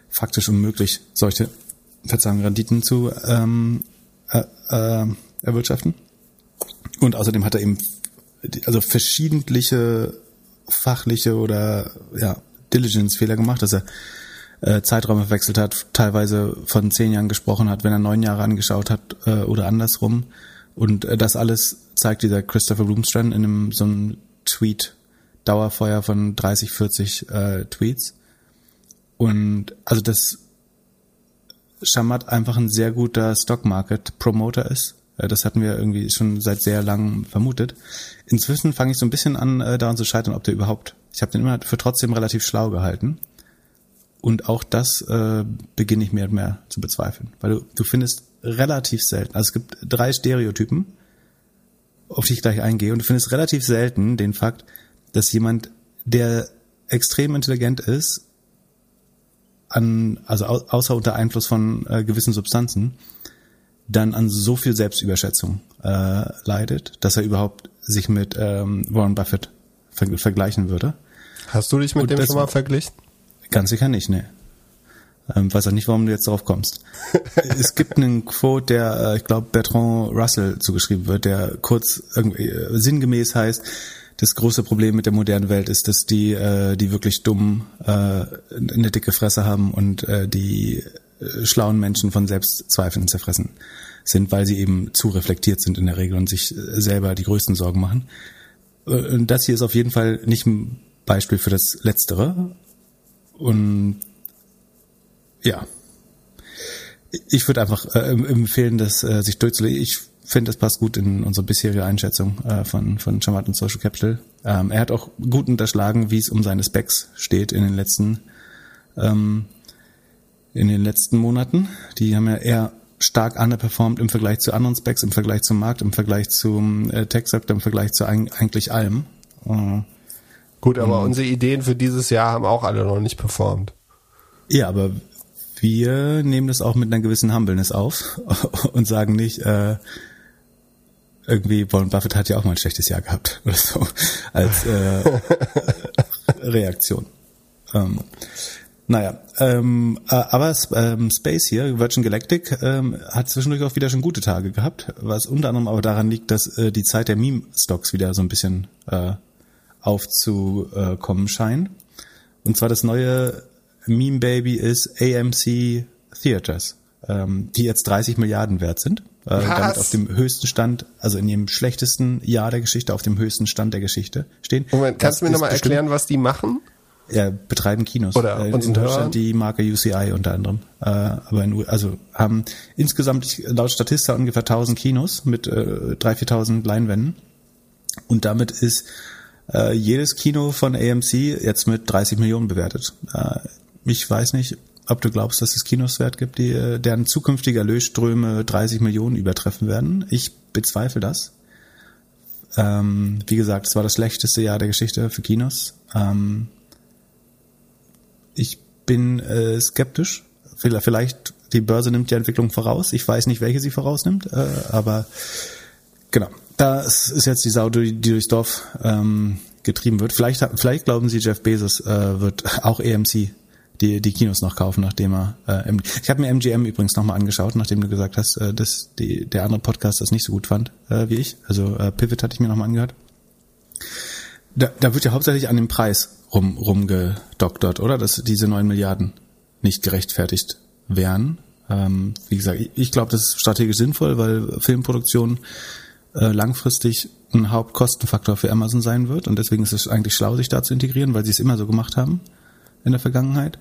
faktisch unmöglich, solche Verzeihung Renditen zu ähm, äh, äh, erwirtschaften. Und außerdem hat er eben also verschiedentliche fachliche oder ja Diligence-Fehler gemacht, dass er äh, Zeiträume verwechselt hat, teilweise von zehn Jahren gesprochen hat, wenn er neun Jahre angeschaut hat äh, oder andersrum. Und äh, das alles zeigt dieser Christopher Bloomstrand in einem so einem Tweet Dauerfeuer von 30, 40 äh, Tweets. Und also das Shamat einfach ein sehr guter Stock Market Promoter ist. Äh, das hatten wir irgendwie schon seit sehr langem vermutet. Inzwischen fange ich so ein bisschen an, äh, daran zu scheitern, ob der überhaupt. Ich habe den immer für trotzdem relativ schlau gehalten. Und auch das äh, beginne ich mehr und mehr zu bezweifeln. Weil du, du findest relativ selten. Also es gibt drei Stereotypen, auf die ich gleich eingehe. Und du findest relativ selten den Fakt, dass jemand, der extrem intelligent ist, an, also außer unter Einfluss von äh, gewissen Substanzen, dann an so viel Selbstüberschätzung äh, leidet, dass er überhaupt sich mit ähm, Warren Buffett ver vergleichen würde. Hast du dich mit Und dem schon mal verglichen? Ganz sicher nicht, ne. Ähm, weiß auch nicht, warum du jetzt darauf kommst. es gibt einen Quote, der, äh, ich glaube, Bertrand Russell zugeschrieben wird, der kurz irgendwie äh, sinngemäß heißt, das große Problem mit der modernen Welt ist, dass die, äh, die wirklich dumm äh, eine dicke Fresse haben und äh, die äh, schlauen Menschen von Selbstzweifeln zerfressen sind, weil sie eben zu reflektiert sind in der Regel und sich äh, selber die größten Sorgen machen. Äh, und das hier ist auf jeden Fall nicht ein Beispiel für das Letztere. Und ja, ich würde einfach äh, empfehlen, das äh, sich durchzulegen. Ich finde, das passt gut in unsere bisherige Einschätzung äh, von, von Chamat und Social Capital. Ähm, er hat auch gut unterschlagen, wie es um seine Specs steht in den letzten, ähm, in den letzten Monaten. Die haben ja eher stark underperformed im Vergleich zu anderen Specs, im Vergleich zum Markt, im Vergleich zum äh, Tech-Sektor, im Vergleich zu ein, eigentlich allem. Äh, Gut, aber unsere Ideen für dieses Jahr haben auch alle noch nicht performt. Ja, aber wir nehmen das auch mit einer gewissen Humbleness auf und sagen nicht, äh, irgendwie Warren Buffett hat ja auch mal ein schlechtes Jahr gehabt oder so als äh, Reaktion. Ähm, naja, ähm, äh, aber ähm, Space hier, Virgin Galactic, ähm, hat zwischendurch auch wieder schon gute Tage gehabt, was unter anderem aber daran liegt, dass äh, die Zeit der Meme-Stocks wieder so ein bisschen äh, aufzukommen scheint. Und zwar das neue Meme-Baby ist AMC Theaters, ähm, die jetzt 30 Milliarden wert sind äh, damit auf dem höchsten Stand, also in ihrem schlechtesten Jahr der Geschichte, auf dem höchsten Stand der Geschichte stehen. Moment, kannst das du mir nochmal erklären, was die machen? Ja, betreiben Kinos. Oder äh, in Deutschland die Marke UCI unter anderem. Äh, aber in, also haben insgesamt laut Statista ungefähr 1000 Kinos mit äh, 3.000, 4.000 Leinwänden. Und damit ist äh, jedes Kino von AMC jetzt mit 30 Millionen bewertet. Äh, ich weiß nicht, ob du glaubst, dass es Kinos wert gibt, die, äh, deren zukünftige Erlösströme 30 Millionen übertreffen werden. Ich bezweifle das. Ähm, wie gesagt, es war das schlechteste Jahr der Geschichte für Kinos. Ähm, ich bin äh, skeptisch. Vielleicht die Börse nimmt die Entwicklung voraus. Ich weiß nicht, welche sie vorausnimmt, äh, aber genau. Da ist jetzt die Sau, die durchs Dorf ähm, getrieben wird. Vielleicht, vielleicht glauben sie, Jeff Bezos äh, wird auch EMC die, die Kinos noch kaufen, nachdem er äh, ich habe mir MGM übrigens nochmal angeschaut, nachdem du gesagt hast, äh, dass die, der andere Podcast das nicht so gut fand äh, wie ich. Also äh, Pivot hatte ich mir nochmal angehört. Da, da wird ja hauptsächlich an dem Preis rum rumgedoktert, oder? Dass diese neun Milliarden nicht gerechtfertigt wären. Ähm, wie gesagt, ich, ich glaube, das ist strategisch sinnvoll, weil Filmproduktion äh, langfristig ein Hauptkostenfaktor für Amazon sein wird und deswegen ist es eigentlich schlau, sich da zu integrieren, weil sie es immer so gemacht haben in der Vergangenheit.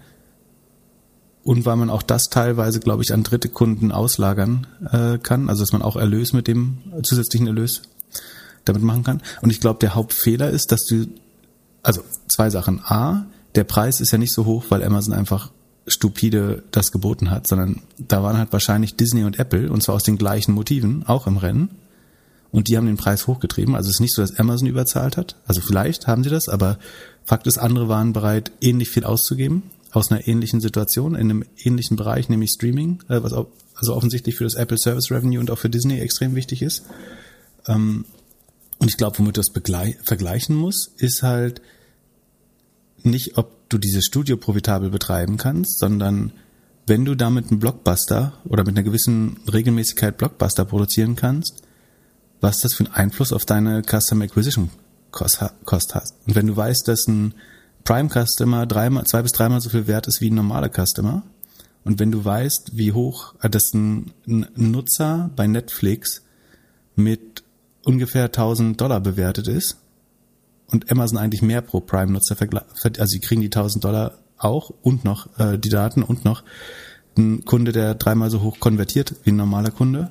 Und weil man auch das teilweise, glaube ich, an dritte Kunden auslagern äh, kann, also dass man auch Erlös mit dem zusätzlichen Erlös damit machen kann. Und ich glaube, der Hauptfehler ist, dass du, also zwei Sachen. A, der Preis ist ja nicht so hoch, weil Amazon einfach stupide das geboten hat, sondern da waren halt wahrscheinlich Disney und Apple, und zwar aus den gleichen Motiven, auch im Rennen. Und die haben den Preis hochgetrieben. Also es ist nicht so, dass Amazon überzahlt hat. Also vielleicht haben sie das, aber Fakt ist, andere waren bereit, ähnlich viel auszugeben, aus einer ähnlichen Situation, in einem ähnlichen Bereich, nämlich Streaming, äh, was also offensichtlich für das Apple Service Revenue und auch für Disney extrem wichtig ist. Ähm, und ich glaube, womit du das vergleichen musst, ist halt nicht, ob du dieses Studio profitabel betreiben kannst, sondern wenn du damit einen Blockbuster oder mit einer gewissen Regelmäßigkeit Blockbuster produzieren kannst, was das für einen Einfluss auf deine Custom Acquisition Cost hast. Und wenn du weißt, dass ein Prime Customer dreimal, zwei bis dreimal so viel wert ist wie ein normaler Customer, und wenn du weißt, wie hoch äh, das ein, ein Nutzer bei Netflix mit ungefähr 1000 Dollar bewertet ist und Amazon eigentlich mehr pro Prime-Nutzer also sie kriegen die 1000 Dollar auch und noch äh, die Daten und noch ein Kunde, der dreimal so hoch konvertiert wie ein normaler Kunde,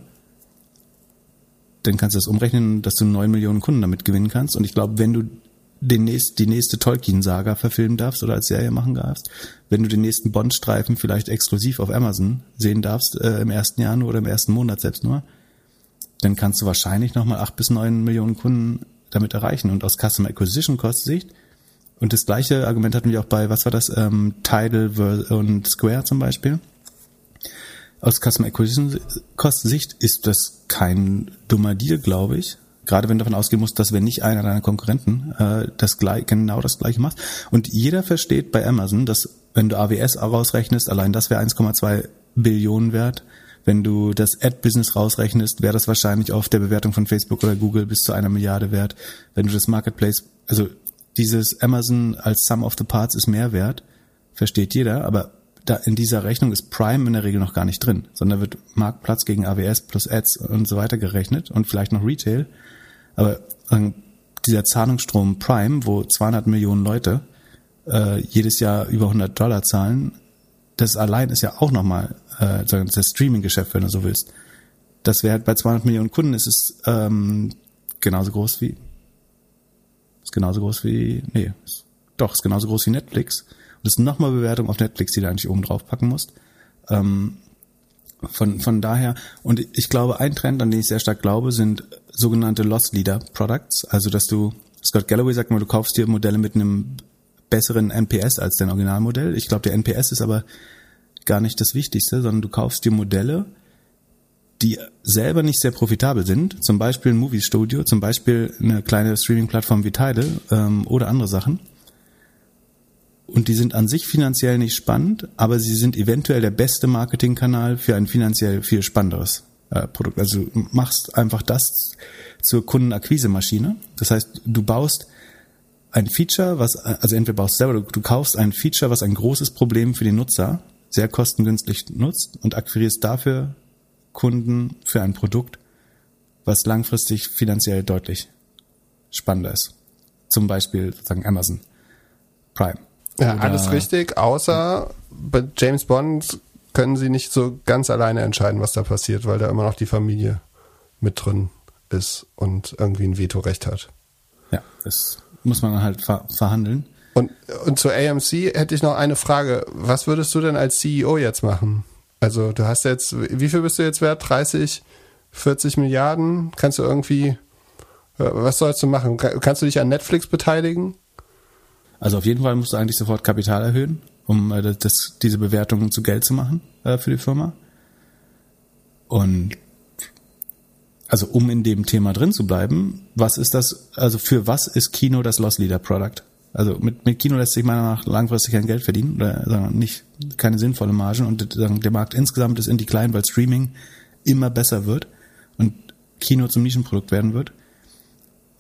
dann kannst du das umrechnen, dass du neun Millionen Kunden damit gewinnen kannst. Und ich glaube, wenn du den nächst, die nächste Tolkien-Saga verfilmen darfst oder als Serie machen darfst, wenn du den nächsten Bond-Streifen vielleicht exklusiv auf Amazon sehen darfst, äh, im ersten Jahr nur oder im ersten Monat selbst nur, dann kannst du wahrscheinlich nochmal acht bis neun Millionen Kunden damit erreichen. Und aus Customer Acquisition Cost Sicht, und das gleiche Argument hatten wir auch bei, was war das, ähm, Tidal und Square zum Beispiel, aus Customer Acquisition Kostensicht ist das kein dummer Deal, glaube ich, Gerade wenn du davon ausgehen musst, dass wenn nicht einer deiner Konkurrenten äh, das gleich, genau das gleiche macht. Und jeder versteht bei Amazon, dass wenn du AWS rausrechnest, allein das wäre 1,2 Billionen wert. Wenn du das Ad-Business rausrechnest, wäre das wahrscheinlich auf der Bewertung von Facebook oder Google bis zu einer Milliarde wert. Wenn du das Marketplace, also dieses Amazon als Sum of the Parts ist mehr wert, versteht jeder, aber da in dieser Rechnung ist Prime in der Regel noch gar nicht drin, sondern wird Marktplatz gegen AWS plus Ads und so weiter gerechnet und vielleicht noch Retail. Aber äh, dieser Zahlungsstrom Prime, wo 200 Millionen Leute äh, jedes Jahr über 100 Dollar zahlen, das allein ist ja auch nochmal äh, das Streaming-Geschäft, wenn du so willst. Das wäre halt bei 200 Millionen Kunden ist es ähm, genauso groß wie ist genauso groß wie nee, ist, doch ist genauso groß wie Netflix. Das ist nochmal Bewertung auf Netflix, die du eigentlich oben drauf packen musst. Ähm, von, von daher, und ich glaube, ein Trend, an den ich sehr stark glaube, sind sogenannte Loss Leader Products. Also, dass du, Scott Galloway sagt mal, du kaufst dir Modelle mit einem besseren NPS als dein Originalmodell. Ich glaube, der NPS ist aber gar nicht das Wichtigste, sondern du kaufst dir Modelle, die selber nicht sehr profitabel sind, zum Beispiel ein Movie Studio, zum Beispiel eine kleine Streaming-Plattform wie Tidal ähm, oder andere Sachen. Und die sind an sich finanziell nicht spannend, aber sie sind eventuell der beste Marketingkanal für ein finanziell viel spannenderes äh, Produkt. Also du machst einfach das zur Kundenakquise-Maschine. Das heißt, du baust ein Feature, was, also entweder baust du selber, du, du kaufst ein Feature, was ein großes Problem für den Nutzer sehr kostengünstig nutzt und akquirierst dafür Kunden für ein Produkt, was langfristig finanziell deutlich spannender ist. Zum Beispiel sozusagen Amazon Prime. Ja, alles richtig, außer bei James Bond können sie nicht so ganz alleine entscheiden, was da passiert, weil da immer noch die Familie mit drin ist und irgendwie ein Vetorecht hat. Ja, das muss man halt ver verhandeln. Und, und zur AMC hätte ich noch eine Frage. Was würdest du denn als CEO jetzt machen? Also du hast jetzt, wie viel bist du jetzt wert? 30, 40 Milliarden? Kannst du irgendwie, äh, was sollst du machen? Kannst du dich an Netflix beteiligen? Also auf jeden Fall musst du eigentlich sofort Kapital erhöhen, um äh, das, diese Bewertungen zu Geld zu machen äh, für die Firma. Und also um in dem Thema drin zu bleiben, was ist das, also für was ist Kino das Loss Leader Product? Also mit, mit Kino lässt sich meiner Meinung nach langfristig kein Geld verdienen oder sagen nicht keine sinnvolle Margen und sagen, der Markt insgesamt ist in die klein, weil Streaming immer besser wird und Kino zum Nischenprodukt werden wird.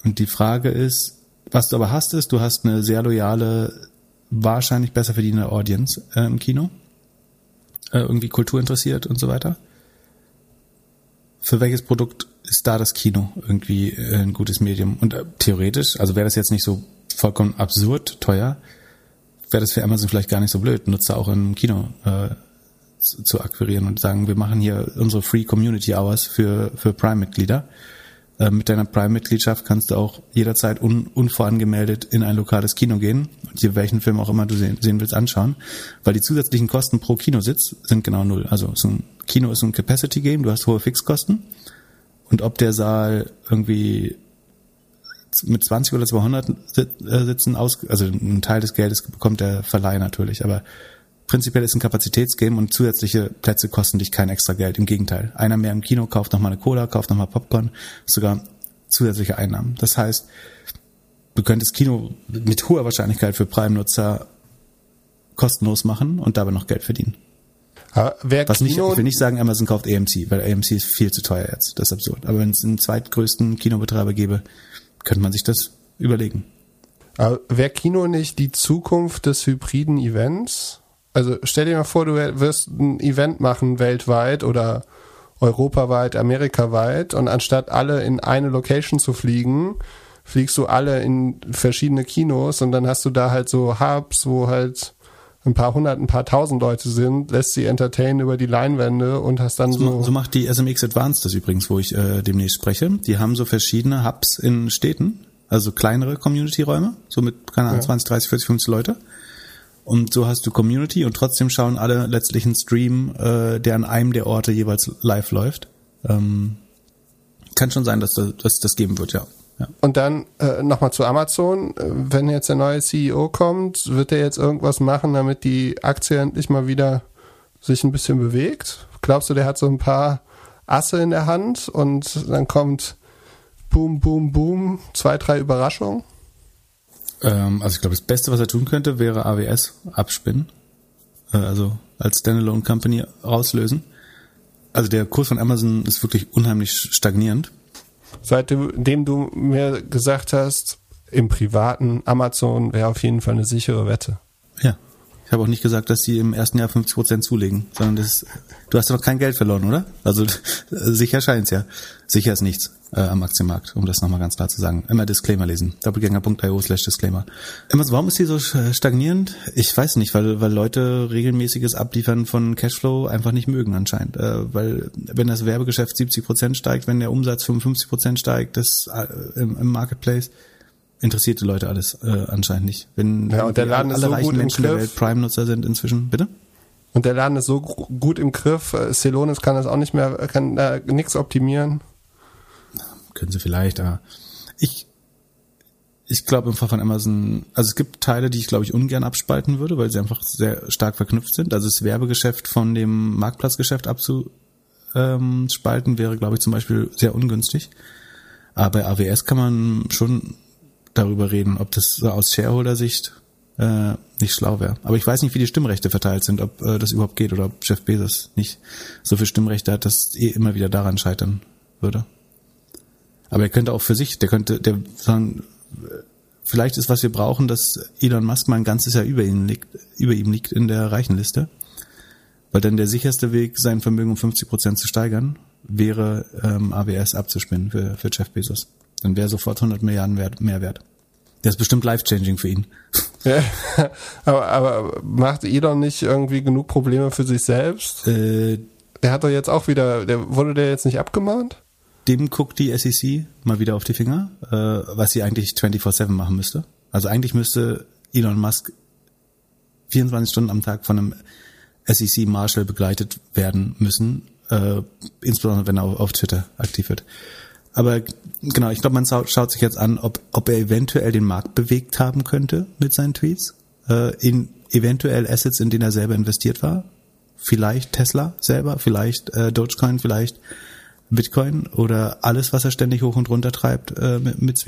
Und die Frage ist, was du aber hast, ist, du hast eine sehr loyale, wahrscheinlich besser verdienende Audience äh, im Kino, äh, irgendwie Kultur interessiert und so weiter. Für welches Produkt ist da das Kino irgendwie äh, ein gutes Medium? Und äh, theoretisch, also wäre das jetzt nicht so vollkommen absurd teuer, wäre das für Amazon vielleicht gar nicht so blöd, Nutzer auch im Kino äh, zu, zu akquirieren und sagen, wir machen hier unsere Free Community Hours für, für Prime-Mitglieder mit deiner Prime-Mitgliedschaft kannst du auch jederzeit un unvorangemeldet in ein lokales Kino gehen und dir welchen Film auch immer du sehen, sehen willst anschauen, weil die zusätzlichen Kosten pro Kinositz sind genau null. Also so ein Kino ist ein Capacity-Game, du hast hohe Fixkosten. Und ob der Saal irgendwie mit 20 oder 200 äh, Sitzen aus, also ein Teil des Geldes bekommt der Verleih natürlich, aber prinzipiell ist ein Kapazitätsgame und zusätzliche Plätze kosten dich kein extra Geld. Im Gegenteil. Einer mehr im Kino kauft nochmal eine Cola, kauft nochmal Popcorn, sogar zusätzliche Einnahmen. Das heißt, du könntest Kino mit hoher Wahrscheinlichkeit für Prime-Nutzer kostenlos machen und dabei noch Geld verdienen. wer Was nicht, Kino ich will nicht sagen, Amazon kauft AMC, weil AMC ist viel zu teuer jetzt. Das ist absurd. Aber wenn es einen zweitgrößten Kinobetreiber gäbe, könnte man sich das überlegen. Wäre Kino nicht die Zukunft des hybriden Events? Also stell dir mal vor, du wirst ein Event machen weltweit oder europaweit, amerikaweit und anstatt alle in eine Location zu fliegen, fliegst du alle in verschiedene Kinos und dann hast du da halt so Hubs, wo halt ein paar hundert, ein paar tausend Leute sind, lässt sie entertainen über die Leinwände und hast dann so. So macht die SMX Advanced das übrigens, wo ich äh, demnächst spreche. Die haben so verschiedene Hubs in Städten, also kleinere Community-Räume, so mit, keine Ahnung, ja. 20, 30, 40, 50 Leute. Und so hast du Community und trotzdem schauen alle letztlich einen Stream, äh, der an einem der Orte jeweils live läuft. Ähm, kann schon sein, dass das, das geben wird, ja. ja. Und dann äh, nochmal zu Amazon. Wenn jetzt der neue CEO kommt, wird er jetzt irgendwas machen, damit die Aktie endlich mal wieder sich ein bisschen bewegt? Glaubst du, der hat so ein paar Asse in der Hand und dann kommt boom, boom, boom, zwei, drei Überraschungen? Ähm, also ich glaube, das Beste, was er tun könnte, wäre AWS abspinnen. Äh, also als Standalone Company rauslösen. Also der Kurs von Amazon ist wirklich unheimlich stagnierend. Seitdem du mir gesagt hast, im privaten Amazon wäre auf jeden Fall eine sichere Wette. Ja. Ich habe auch nicht gesagt, dass sie im ersten Jahr 50 Prozent zulegen, sondern das, du hast doch kein Geld verloren, oder? Also sicher scheint's ja. Sicher ist nichts äh, am Aktienmarkt, um das nochmal ganz klar zu sagen. Immer Disclaimer lesen. doppelgänger.io slash Disclaimer. Immer, warum ist die so stagnierend? Ich weiß nicht, weil, weil Leute regelmäßiges Abliefern von Cashflow einfach nicht mögen anscheinend. Äh, weil wenn das Werbegeschäft 70 Prozent steigt, wenn der Umsatz 55 Prozent steigt, das äh, im, im Marketplace, interessiert die Leute alles äh, anscheinend nicht. Wenn ja, und der Laden alle ist so reichen gut Menschen der. Welt Prime-Nutzer sind inzwischen, bitte? Und der Laden ist so gut im Griff. äh, Celonis kann das auch nicht mehr, kann da nichts optimieren. Können sie vielleicht, aber ich ich glaube im Fall von Amazon, also es gibt Teile, die ich glaube ich ungern abspalten würde, weil sie einfach sehr stark verknüpft sind. Also das Werbegeschäft von dem Marktplatzgeschäft abzuspalten wäre, glaube ich, zum Beispiel sehr ungünstig. Aber bei AWS kann man schon darüber reden, ob das aus Shareholder-Sicht äh, nicht schlau wäre. Aber ich weiß nicht, wie die Stimmrechte verteilt sind, ob äh, das überhaupt geht oder ob Jeff Bezos nicht so viel Stimmrechte hat, dass eh immer wieder daran scheitern würde. Aber er könnte auch für sich, der könnte, der sagen, vielleicht ist was wir brauchen, dass Elon Musk mal ein ganzes Jahr über ihm liegt, über ihm liegt in der Reichenliste. Weil dann der sicherste Weg, sein Vermögen um 50 Prozent zu steigern, wäre ähm, AWS abzuspinnen für, für Jeff Bezos. Dann wäre sofort 100 Milliarden wert, mehr wert. Das ist bestimmt life-changing für ihn. Ja, aber, aber macht Elon nicht irgendwie genug Probleme für sich selbst? Äh, Der hat doch jetzt auch wieder, der wurde der jetzt nicht abgemahnt? Dem guckt die SEC mal wieder auf die Finger, äh, was sie eigentlich 24-7 machen müsste. Also eigentlich müsste Elon Musk 24 Stunden am Tag von einem SEC Marshal begleitet werden müssen, äh, insbesondere wenn er auf, auf Twitter aktiv wird. Aber genau, ich glaube, man schaut, schaut sich jetzt an, ob, ob er eventuell den Markt bewegt haben könnte mit seinen Tweets, äh, in eventuell Assets, in denen er selber investiert war. Vielleicht Tesla selber, vielleicht äh, Dogecoin, vielleicht Bitcoin oder alles, was er ständig hoch und runter treibt äh, mit, mit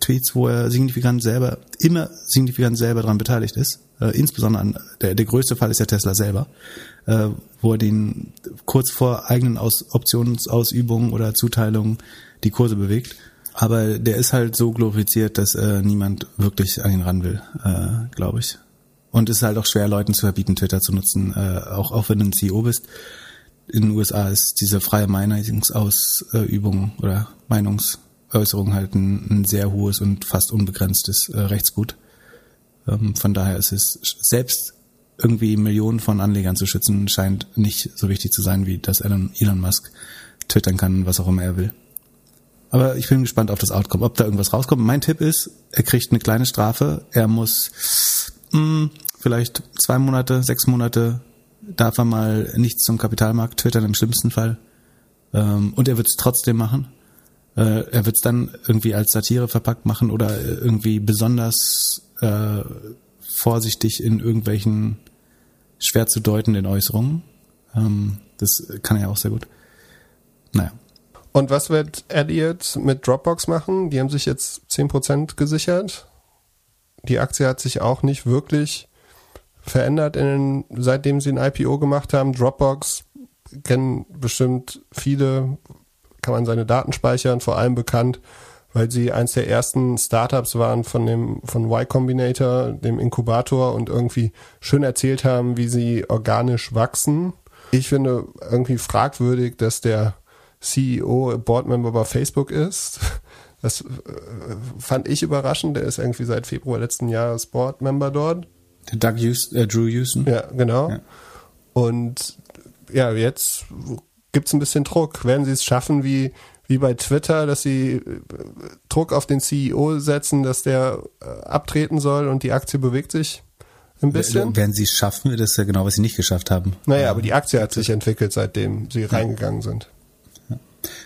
Tweets, wo er signifikant selber, immer signifikant selber daran beteiligt ist. Äh, insbesondere an, der, der größte Fall ist ja Tesla selber, äh, wo er den kurz vor eigenen Aus, Optionsausübungen oder Zuteilungen die Kurse bewegt. Aber der ist halt so glorifiziert, dass äh, niemand wirklich an ihn ran will, äh, glaube ich. Und es ist halt auch schwer, Leuten zu verbieten, Twitter zu nutzen, äh, auch, auch wenn du ein CEO bist in den USA ist diese freie Meinungsausübung oder Meinungsäußerung halt ein, ein sehr hohes und fast unbegrenztes äh, Rechtsgut. Ähm, von daher ist es selbst irgendwie Millionen von Anlegern zu schützen, scheint nicht so wichtig zu sein, wie dass Elon, Elon Musk twittern kann, was auch immer er will. Aber ich bin gespannt auf das Outcome, ob da irgendwas rauskommt. Mein Tipp ist, er kriegt eine kleine Strafe. Er muss mh, vielleicht zwei Monate, sechs Monate darf er mal nichts zum Kapitalmarkt twittern im schlimmsten Fall. Ähm, und er wird es trotzdem machen. Äh, er wird es dann irgendwie als Satire verpackt machen oder irgendwie besonders äh, vorsichtig in irgendwelchen schwer zu deutenden Äußerungen. Ähm, das kann er ja auch sehr gut. Naja. Und was wird Elliot mit Dropbox machen? Die haben sich jetzt 10% gesichert. Die Aktie hat sich auch nicht wirklich verändert, in den, seitdem sie ein IPO gemacht haben. Dropbox kennen bestimmt viele, kann man seine Daten speichern, vor allem bekannt, weil sie eins der ersten Startups waren von dem von Y Combinator, dem Inkubator und irgendwie schön erzählt haben, wie sie organisch wachsen. Ich finde irgendwie fragwürdig, dass der CEO Boardmember bei Facebook ist. Das äh, fand ich überraschend. Der ist irgendwie seit Februar letzten Jahres Boardmember dort. Der Doug Houston, äh, Drew Houston. Ja, genau. Ja. Und ja, jetzt gibt's ein bisschen Druck. Werden sie es schaffen, wie, wie bei Twitter, dass sie äh, Druck auf den CEO setzen, dass der äh, abtreten soll und die Aktie bewegt sich ein bisschen? Werden sie es schaffen, das ist ja genau, was sie nicht geschafft haben. Naja, aber die Aktie hat sich entwickelt, seitdem sie reingegangen sind.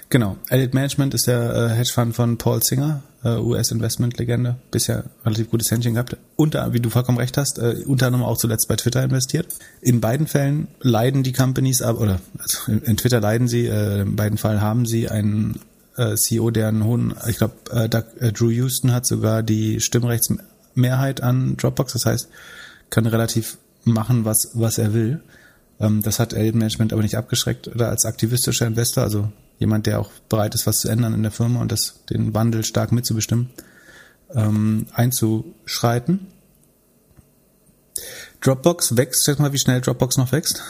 Genau. Elliott Management ist der äh, Hedgefonds von Paul Singer, US-Investment-Legende. Bisher relativ gutes Händchen gehabt. Unter, wie du vollkommen recht hast, äh, unter anderem auch zuletzt bei Twitter investiert. In beiden Fällen leiden die Companies ab, oder also in, Twitter leiden sie, äh, in beiden Fällen haben sie einen äh, CEO, der einen hohen, ich glaube, äh, äh, Drew Houston hat sogar die Stimmrechtsmehrheit an Dropbox, das heißt, kann relativ machen, was, was er will. Ähm, das hat Elden Management aber nicht abgeschreckt oder als aktivistischer Investor, also jemand, der auch bereit ist, was zu ändern in der Firma und das, den Wandel stark mitzubestimmen, ähm, einzuschreiten. Dropbox wächst, sag mal, wie schnell Dropbox noch wächst?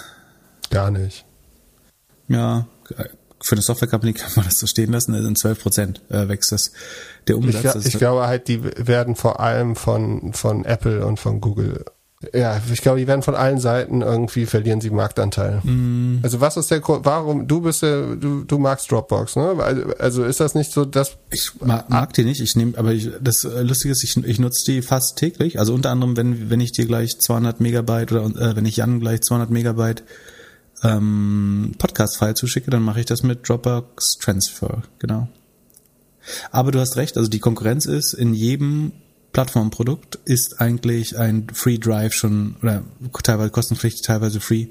Gar nicht. Ja, für eine Software-Company kann man das so stehen lassen, in 12 Prozent äh, wächst das der Umsatz. Ich, ich glaube halt, die werden vor allem von, von Apple und von Google ja, ich glaube, die werden von allen Seiten irgendwie verlieren sie Marktanteil. Mm. Also was ist der Grund, warum, du bist ja, du, du magst Dropbox, ne? Also, also ist das nicht so, dass... Ich mag, mag die nicht, ich nehme, aber ich, das Lustige ist, ich, ich nutze die fast täglich. Also unter anderem, wenn, wenn ich dir gleich 200 Megabyte oder äh, wenn ich Jan gleich 200 Megabyte ähm, Podcast-File zuschicke, dann mache ich das mit Dropbox Transfer, genau. Aber du hast recht, also die Konkurrenz ist in jedem Plattformprodukt ist eigentlich ein Free Drive schon oder teilweise kostenpflichtig, teilweise free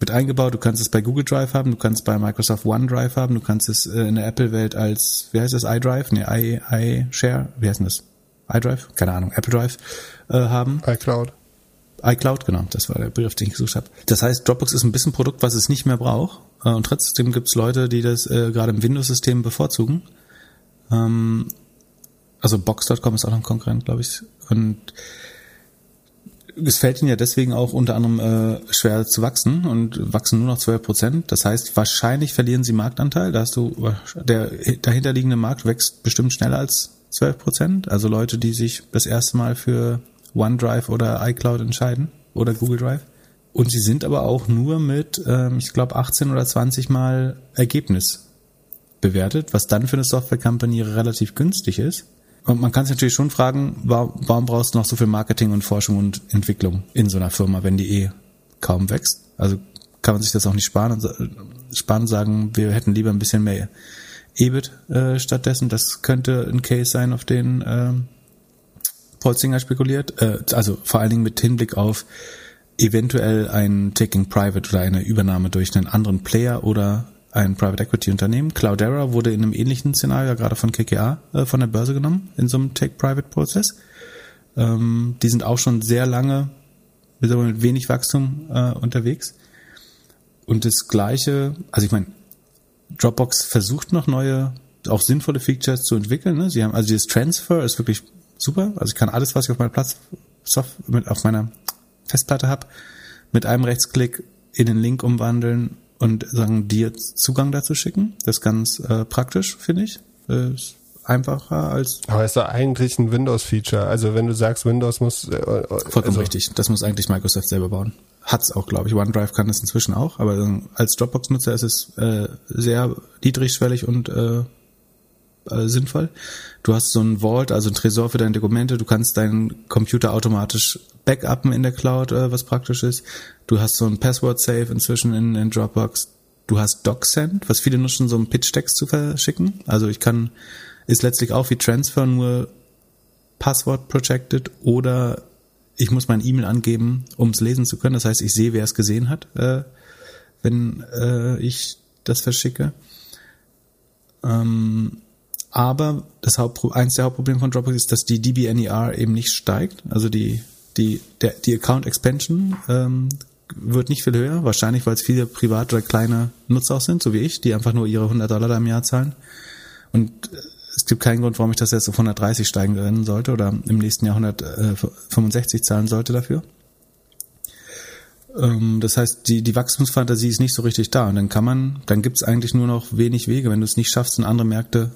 mit eingebaut. Du kannst es bei Google Drive haben, du kannst es bei Microsoft OneDrive haben, du kannst es äh, in der Apple-Welt als, wie heißt das, iDrive? Nee, i, iShare, wie heißt denn das? iDrive? Keine Ahnung, Apple Drive äh, haben. iCloud. iCloud, genau, das war der Begriff, den ich gesucht habe. Das heißt, Dropbox ist ein bisschen ein Produkt, was es nicht mehr braucht. Äh, und trotzdem gibt es Leute, die das äh, gerade im Windows-System bevorzugen. Ähm, also Box.com ist auch noch ein Konkurrent, glaube ich. Und es fällt ihnen ja deswegen auch unter anderem äh, schwer zu wachsen und wachsen nur noch 12 Prozent. Das heißt, wahrscheinlich verlieren sie Marktanteil. Da hast du, der dahinterliegende Markt wächst bestimmt schneller als 12 Prozent. Also Leute, die sich das erste Mal für OneDrive oder iCloud entscheiden oder Google Drive. Und sie sind aber auch nur mit, ähm, ich glaube, 18 oder 20 Mal Ergebnis bewertet, was dann für eine Software Company relativ günstig ist. Und man kann sich natürlich schon fragen, warum brauchst du noch so viel Marketing und Forschung und Entwicklung in so einer Firma, wenn die eh kaum wächst? Also kann man sich das auch nicht sparen und, sparen sagen, wir hätten lieber ein bisschen mehr EBIT äh, stattdessen. Das könnte ein Case sein, auf den äh, Paul Singer spekuliert. Äh, also vor allen Dingen mit Hinblick auf eventuell ein Taking Private oder eine Übernahme durch einen anderen Player oder ein Private Equity Unternehmen. Cloudera wurde in einem ähnlichen Szenario gerade von KKA äh, von der Börse genommen, in so einem Take-Private-Prozess. Ähm, die sind auch schon sehr lange mit wenig Wachstum äh, unterwegs. Und das Gleiche, also ich meine, Dropbox versucht noch neue, auch sinnvolle Features zu entwickeln. Ne? Sie haben, also dieses Transfer ist wirklich super. Also ich kann alles, was ich auf meiner Platz, mit, auf meiner Festplatte habe, mit einem Rechtsklick in den Link umwandeln und sagen, dir Zugang dazu schicken. Das ist ganz äh, praktisch, finde ich. Ist einfacher als. Aber ist doch eigentlich ein Windows-Feature. Also wenn du sagst, Windows muss. Äh, äh Vollkommen also richtig. Das muss eigentlich Microsoft selber bauen. Hat's auch, glaube ich. OneDrive kann das inzwischen auch, aber äh, als Dropbox-Nutzer ist es äh, sehr niedrigschwellig und äh, äh, sinnvoll. Du hast so ein Vault, also ein Tresor für deine Dokumente. Du kannst deinen Computer automatisch backuppen in der Cloud, äh, was praktisch ist. Du hast so ein Password-Safe inzwischen in, in Dropbox. Du hast DocSend, was viele nutzen, so einen Pitch-Text zu verschicken. Also ich kann, ist letztlich auch wie Transfer, nur Passwort projected oder ich muss mein E-Mail angeben, um es lesen zu können. Das heißt, ich sehe, wer es gesehen hat, äh, wenn äh, ich das verschicke. Ähm, aber das Hauptpro eins der Hauptprobleme von Dropbox ist, dass die DBNER eben nicht steigt. Also die, die, der, die Account Expansion ähm, wird nicht viel höher. Wahrscheinlich, weil es viele private oder kleine Nutzer auch sind, so wie ich, die einfach nur ihre 100 Dollar da im Jahr zahlen. Und äh, es gibt keinen Grund, warum ich das jetzt auf 130 steigen können sollte oder im nächsten Jahr 165 zahlen sollte dafür. Ähm, das heißt, die, die Wachstumsfantasie ist nicht so richtig da. Und dann kann man, dann gibt es eigentlich nur noch wenig Wege. Wenn du es nicht schaffst, in andere Märkte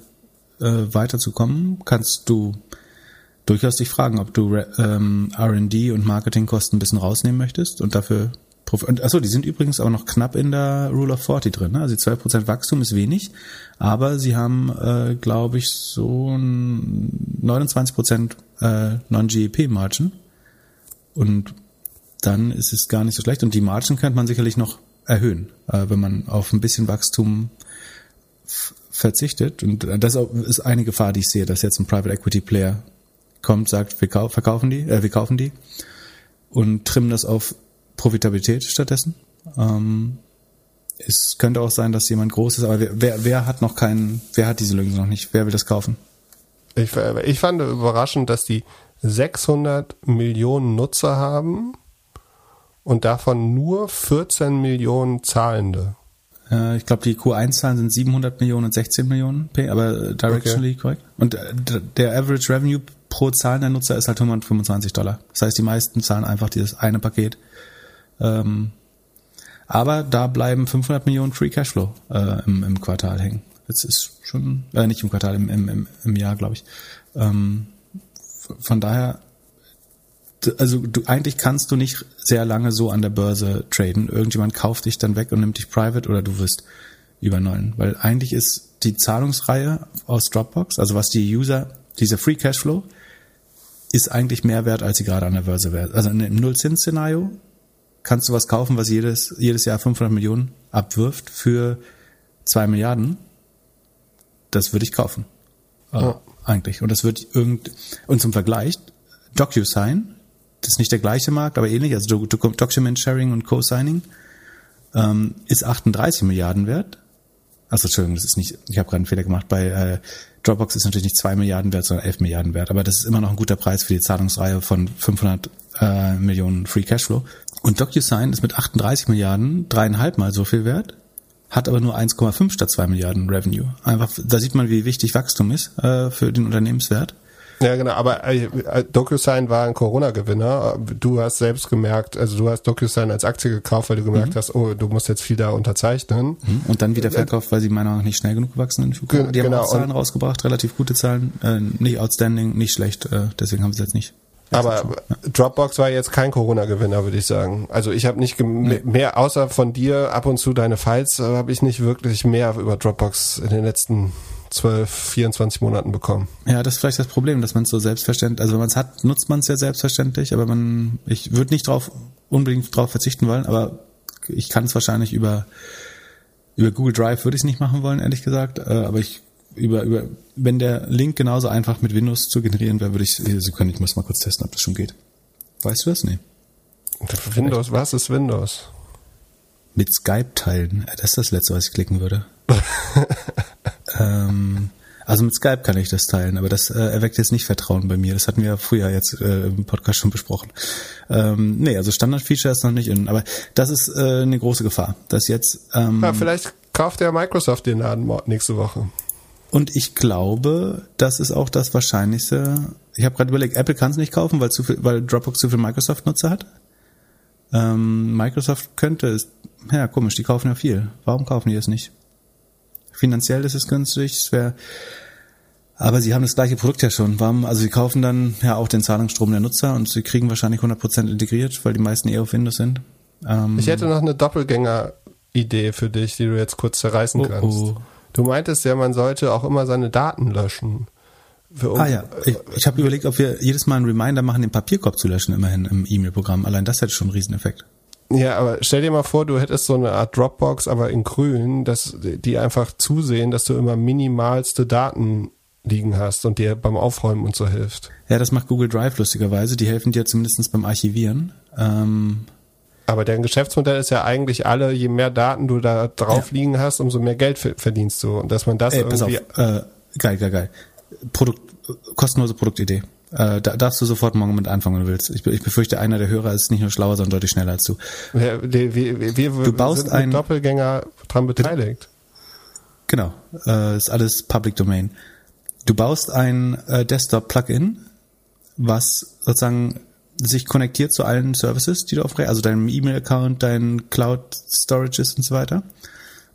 äh, weiterzukommen, kannst du durchaus dich fragen, ob du ähm, R&D und Marketingkosten ein bisschen rausnehmen möchtest und dafür und achso, die sind übrigens auch noch knapp in der Rule of 40 drin. Ne? Also 12% Wachstum ist wenig, aber sie haben, äh, glaube ich, so 29% äh, Non-GEP-Margin. Und dann ist es gar nicht so schlecht. Und die Margin könnte man sicherlich noch erhöhen, äh, wenn man auf ein bisschen Wachstum verzichtet. Und das ist eine Gefahr, die ich sehe, dass jetzt ein Private Equity Player kommt, sagt, wir verkaufen die, äh, wir kaufen die und trimmen das auf Profitabilität stattdessen. Ähm, es könnte auch sein, dass jemand groß ist, aber wer, wer, hat noch keinen, wer hat diese Lösung noch nicht? Wer will das kaufen? Ich, ich fand überraschend, dass die 600 Millionen Nutzer haben und davon nur 14 Millionen Zahlende. Äh, ich glaube, die Q1-Zahlen sind 700 Millionen und 16 Millionen P, aber directionally okay. korrekt. Und äh, der Average Revenue pro zahlender Nutzer ist halt 125 Dollar. Das heißt, die meisten zahlen einfach dieses eine Paket. Ähm, aber da bleiben 500 Millionen Free Cashflow äh, im, im Quartal hängen. Das ist schon, äh, nicht im Quartal, im, im, im Jahr, glaube ich. Ähm, von daher, also du eigentlich kannst du nicht sehr lange so an der Börse traden. Irgendjemand kauft dich dann weg und nimmt dich private oder du wirst überneuen. Weil eigentlich ist die Zahlungsreihe aus Dropbox, also was die User, dieser Free Cashflow, ist eigentlich mehr wert, als sie gerade an der Börse wert. Also im Null-Zins-Szenario kannst du was kaufen, was jedes, jedes Jahr 500 Millionen abwirft für zwei Milliarden. Das würde ich kaufen. Äh, Eigentlich. Und das wird irgend, und zum Vergleich, DocuSign, das ist nicht der gleiche Markt, aber ähnlich, also Document Sharing und Co-Signing, ähm, ist 38 Milliarden wert. Also Entschuldigung, das ist nicht, ich habe gerade einen Fehler gemacht. Bei äh, Dropbox ist natürlich nicht 2 Milliarden wert, sondern 11 Milliarden wert. Aber das ist immer noch ein guter Preis für die Zahlungsreihe von 500 äh, Millionen Free Cashflow. Und DocuSign ist mit 38 Milliarden dreieinhalb Mal so viel wert, hat aber nur 1,5 statt 2 Milliarden Revenue. Einfach, da sieht man, wie wichtig Wachstum ist äh, für den Unternehmenswert. Ja, genau, aber äh, DocuSign war ein Corona-Gewinner. Du hast selbst gemerkt, also du hast DocuSign als Aktie gekauft, weil du gemerkt mhm. hast, oh, du musst jetzt viel da unterzeichnen. Mhm. Und dann wieder verkauft, weil sie meiner Meinung nach nicht schnell genug gewachsen sind. Die haben genau. auch Zahlen rausgebracht, relativ gute Zahlen, äh, nicht outstanding, nicht schlecht, äh, deswegen haben sie jetzt nicht. Aber Dropbox war jetzt kein Corona-Gewinner, würde ich sagen. Also ich habe nicht nee. mehr, außer von dir ab und zu deine Files, äh, habe ich nicht wirklich mehr über Dropbox in den letzten 12, 24 Monaten bekommen. Ja, das ist vielleicht das Problem, dass man es so selbstverständlich, also wenn man es hat, nutzt man es ja selbstverständlich, aber man, ich würde nicht drauf, unbedingt drauf verzichten wollen, aber ich kann es wahrscheinlich über, über Google Drive würde ich es nicht machen wollen, ehrlich gesagt, äh, aber ich über, über, wenn der Link genauso einfach mit Windows zu generieren wäre, würde ich so können. Ich muss mal kurz testen, ob das schon geht. Weißt du das? Nee. Windows, was ist Windows? Mit Skype teilen. Das ist das letzte, was ich klicken würde. ähm, also mit Skype kann ich das teilen, aber das äh, erweckt jetzt nicht Vertrauen bei mir. Das hatten wir ja früher jetzt äh, im Podcast schon besprochen. Ähm, nee, also Standard-Feature ist noch nicht in. Aber das ist äh, eine große Gefahr, dass jetzt. Ähm, ja, vielleicht kauft ja Microsoft den Laden nächste Woche. Und ich glaube, das ist auch das Wahrscheinlichste. Ich habe gerade überlegt, Apple kann es nicht kaufen, weil, zu viel, weil Dropbox zu viel Microsoft-Nutzer hat. Ähm, Microsoft könnte es. Ja, komisch, die kaufen ja viel. Warum kaufen die es nicht? Finanziell ist es günstig, es wäre. Aber sie haben das gleiche Produkt ja schon. Warum? Also sie kaufen dann ja auch den Zahlungsstrom der Nutzer und sie kriegen wahrscheinlich 100% integriert, weil die meisten eher auf Windows sind. Ähm, ich hätte noch eine Doppelgänger-Idee für dich, die du jetzt kurz zerreißen oh, kannst. Oh. Du meintest ja, man sollte auch immer seine Daten löschen. ah ja, ich, ich habe überlegt, ob wir jedes Mal einen Reminder machen, den Papierkorb zu löschen, immerhin im E-Mail-Programm. Allein das hätte schon einen Rieseneffekt. Ja, aber stell dir mal vor, du hättest so eine Art Dropbox, aber in grün, dass die einfach zusehen, dass du immer minimalste Daten liegen hast und dir beim Aufräumen und so hilft. Ja, das macht Google Drive lustigerweise. Die helfen dir zumindest beim Archivieren. Ähm, aber deren Geschäftsmodell ist ja eigentlich alle, je mehr Daten du da drauf ja. liegen hast, umso mehr Geld verdienst du. Und dass man das Ey, irgendwie. Pass auf, äh, geil, geil, geil. Produkt, kostenlose Produktidee. Äh, da darfst du sofort morgen mit anfangen, wenn du willst. Ich, ich befürchte, einer der Hörer ist nicht nur schlauer, sondern deutlich schneller als du. Wir, wir, wir, wir du baust sind einen Doppelgänger dran beteiligt. Genau, äh, ist alles Public Domain. Du baust ein äh, Desktop-Plugin, was sozusagen sich konnektiert zu allen Services, die du aufregst, also deinem E-Mail-Account, deinen Cloud-Storages und so weiter.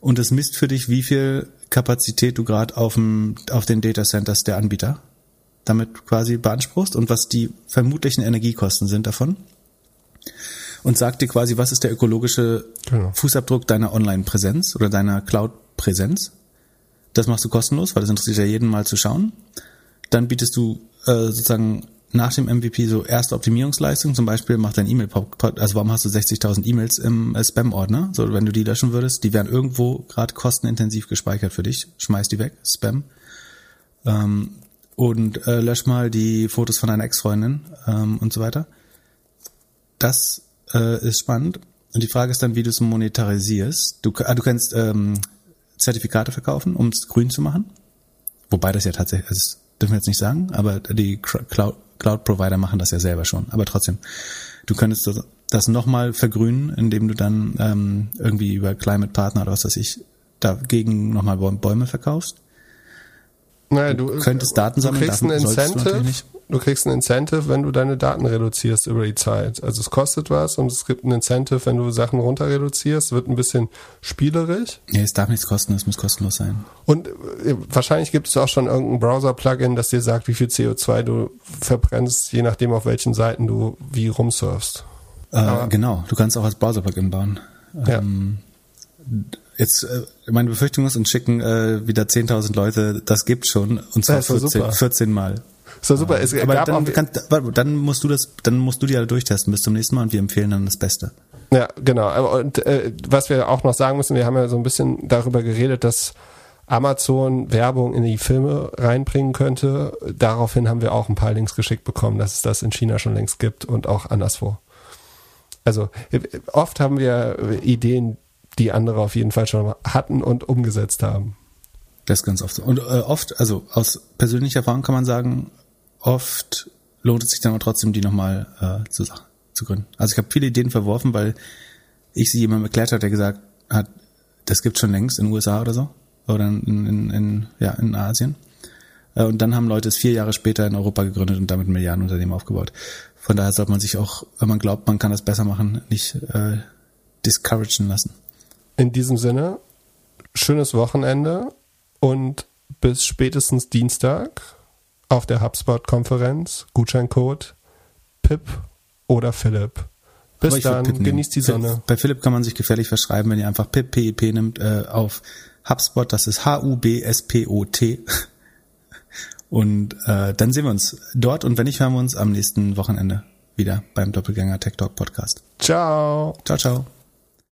Und es misst für dich, wie viel Kapazität du gerade auf, dem, auf den Data Centers der Anbieter damit quasi beanspruchst und was die vermutlichen Energiekosten sind davon. Und sagt dir quasi, was ist der ökologische genau. Fußabdruck deiner Online-Präsenz oder deiner Cloud-Präsenz. Das machst du kostenlos, weil das interessiert ja jeden mal zu schauen. Dann bietest du äh, sozusagen nach dem MVP so erste Optimierungsleistung, zum Beispiel macht dein E-Mail, also warum hast du 60.000 E-Mails im äh, Spam-Ordner? So, wenn du die löschen würdest, die werden irgendwo gerade kostenintensiv gespeichert für dich. Schmeiß die weg, Spam. Ähm, und äh, lösch mal die Fotos von deiner Ex-Freundin ähm, und so weiter. Das äh, ist spannend. Und die Frage ist dann, wie du es monetarisierst. Du, ah, du kannst ähm, Zertifikate verkaufen, um es grün zu machen. Wobei das ja tatsächlich, das dürfen wir jetzt nicht sagen, aber die Cloud, Cloud-Provider machen das ja selber schon. Aber trotzdem, du könntest das, das nochmal vergrünen, indem du dann ähm, irgendwie über Climate Partner oder was weiß ich dagegen nochmal Bäume verkaufst. Naja, du, du könntest Daten sammeln, du kriegst ein Incentive, du kriegst ein Incentive, wenn du deine Daten reduzierst über die Zeit. Also es kostet was und es gibt ein Incentive, wenn du Sachen runter reduzierst, wird ein bisschen spielerisch. Nee, es darf nichts kosten, es muss kostenlos sein. Und äh, wahrscheinlich gibt es auch schon irgendein Browser-Plugin, das dir sagt, wie viel CO2 du verbrennst, je nachdem auf welchen Seiten du wie rumsurfst. Äh, genau, du kannst auch als Browser-Plugin bauen. Ja. Ähm, jetzt äh, meine Befürchtung ist, uns schicken äh, wieder 10.000 Leute, das gibt schon, und zwar 14, 14 Mal. So super. Es aber dann, kann, dann musst du das, dann musst du die alle durchtesten bis zum nächsten Mal und wir empfehlen dann das Beste. Ja, genau. Und äh, was wir auch noch sagen müssen, wir haben ja so ein bisschen darüber geredet, dass Amazon Werbung in die Filme reinbringen könnte. Daraufhin haben wir auch ein paar Links geschickt bekommen, dass es das in China schon längst gibt und auch anderswo. Also oft haben wir Ideen, die andere auf jeden Fall schon hatten und umgesetzt haben. Das ist ganz oft so. Und äh, oft, also aus persönlicher Erfahrung kann man sagen, oft lohnt es sich dann aber trotzdem, die nochmal äh, zu, zu gründen. Also ich habe viele Ideen verworfen, weil ich sie jemandem erklärt hat, der gesagt hat, das gibt schon längst in den USA oder so. Oder in, in, in, ja, in Asien. Äh, und dann haben Leute es vier Jahre später in Europa gegründet und damit Milliardenunternehmen aufgebaut. Von daher sollte man sich auch, wenn man glaubt, man kann das besser machen, nicht äh, discouragen lassen. In diesem Sinne, schönes Wochenende und bis spätestens Dienstag auf der HubSpot-Konferenz. Gutscheincode Pip oder Philipp. Bis dann, genießt die Sonne. Bei Philipp kann man sich gefährlich verschreiben, wenn ihr einfach Pip, PIP nimmt äh, auf HubSpot, das ist H-U-B-S-P-O-T. Und äh, dann sehen wir uns dort und wenn nicht, hören wir uns am nächsten Wochenende wieder beim Doppelgänger Tech Talk Podcast. Ciao. Ciao, ciao.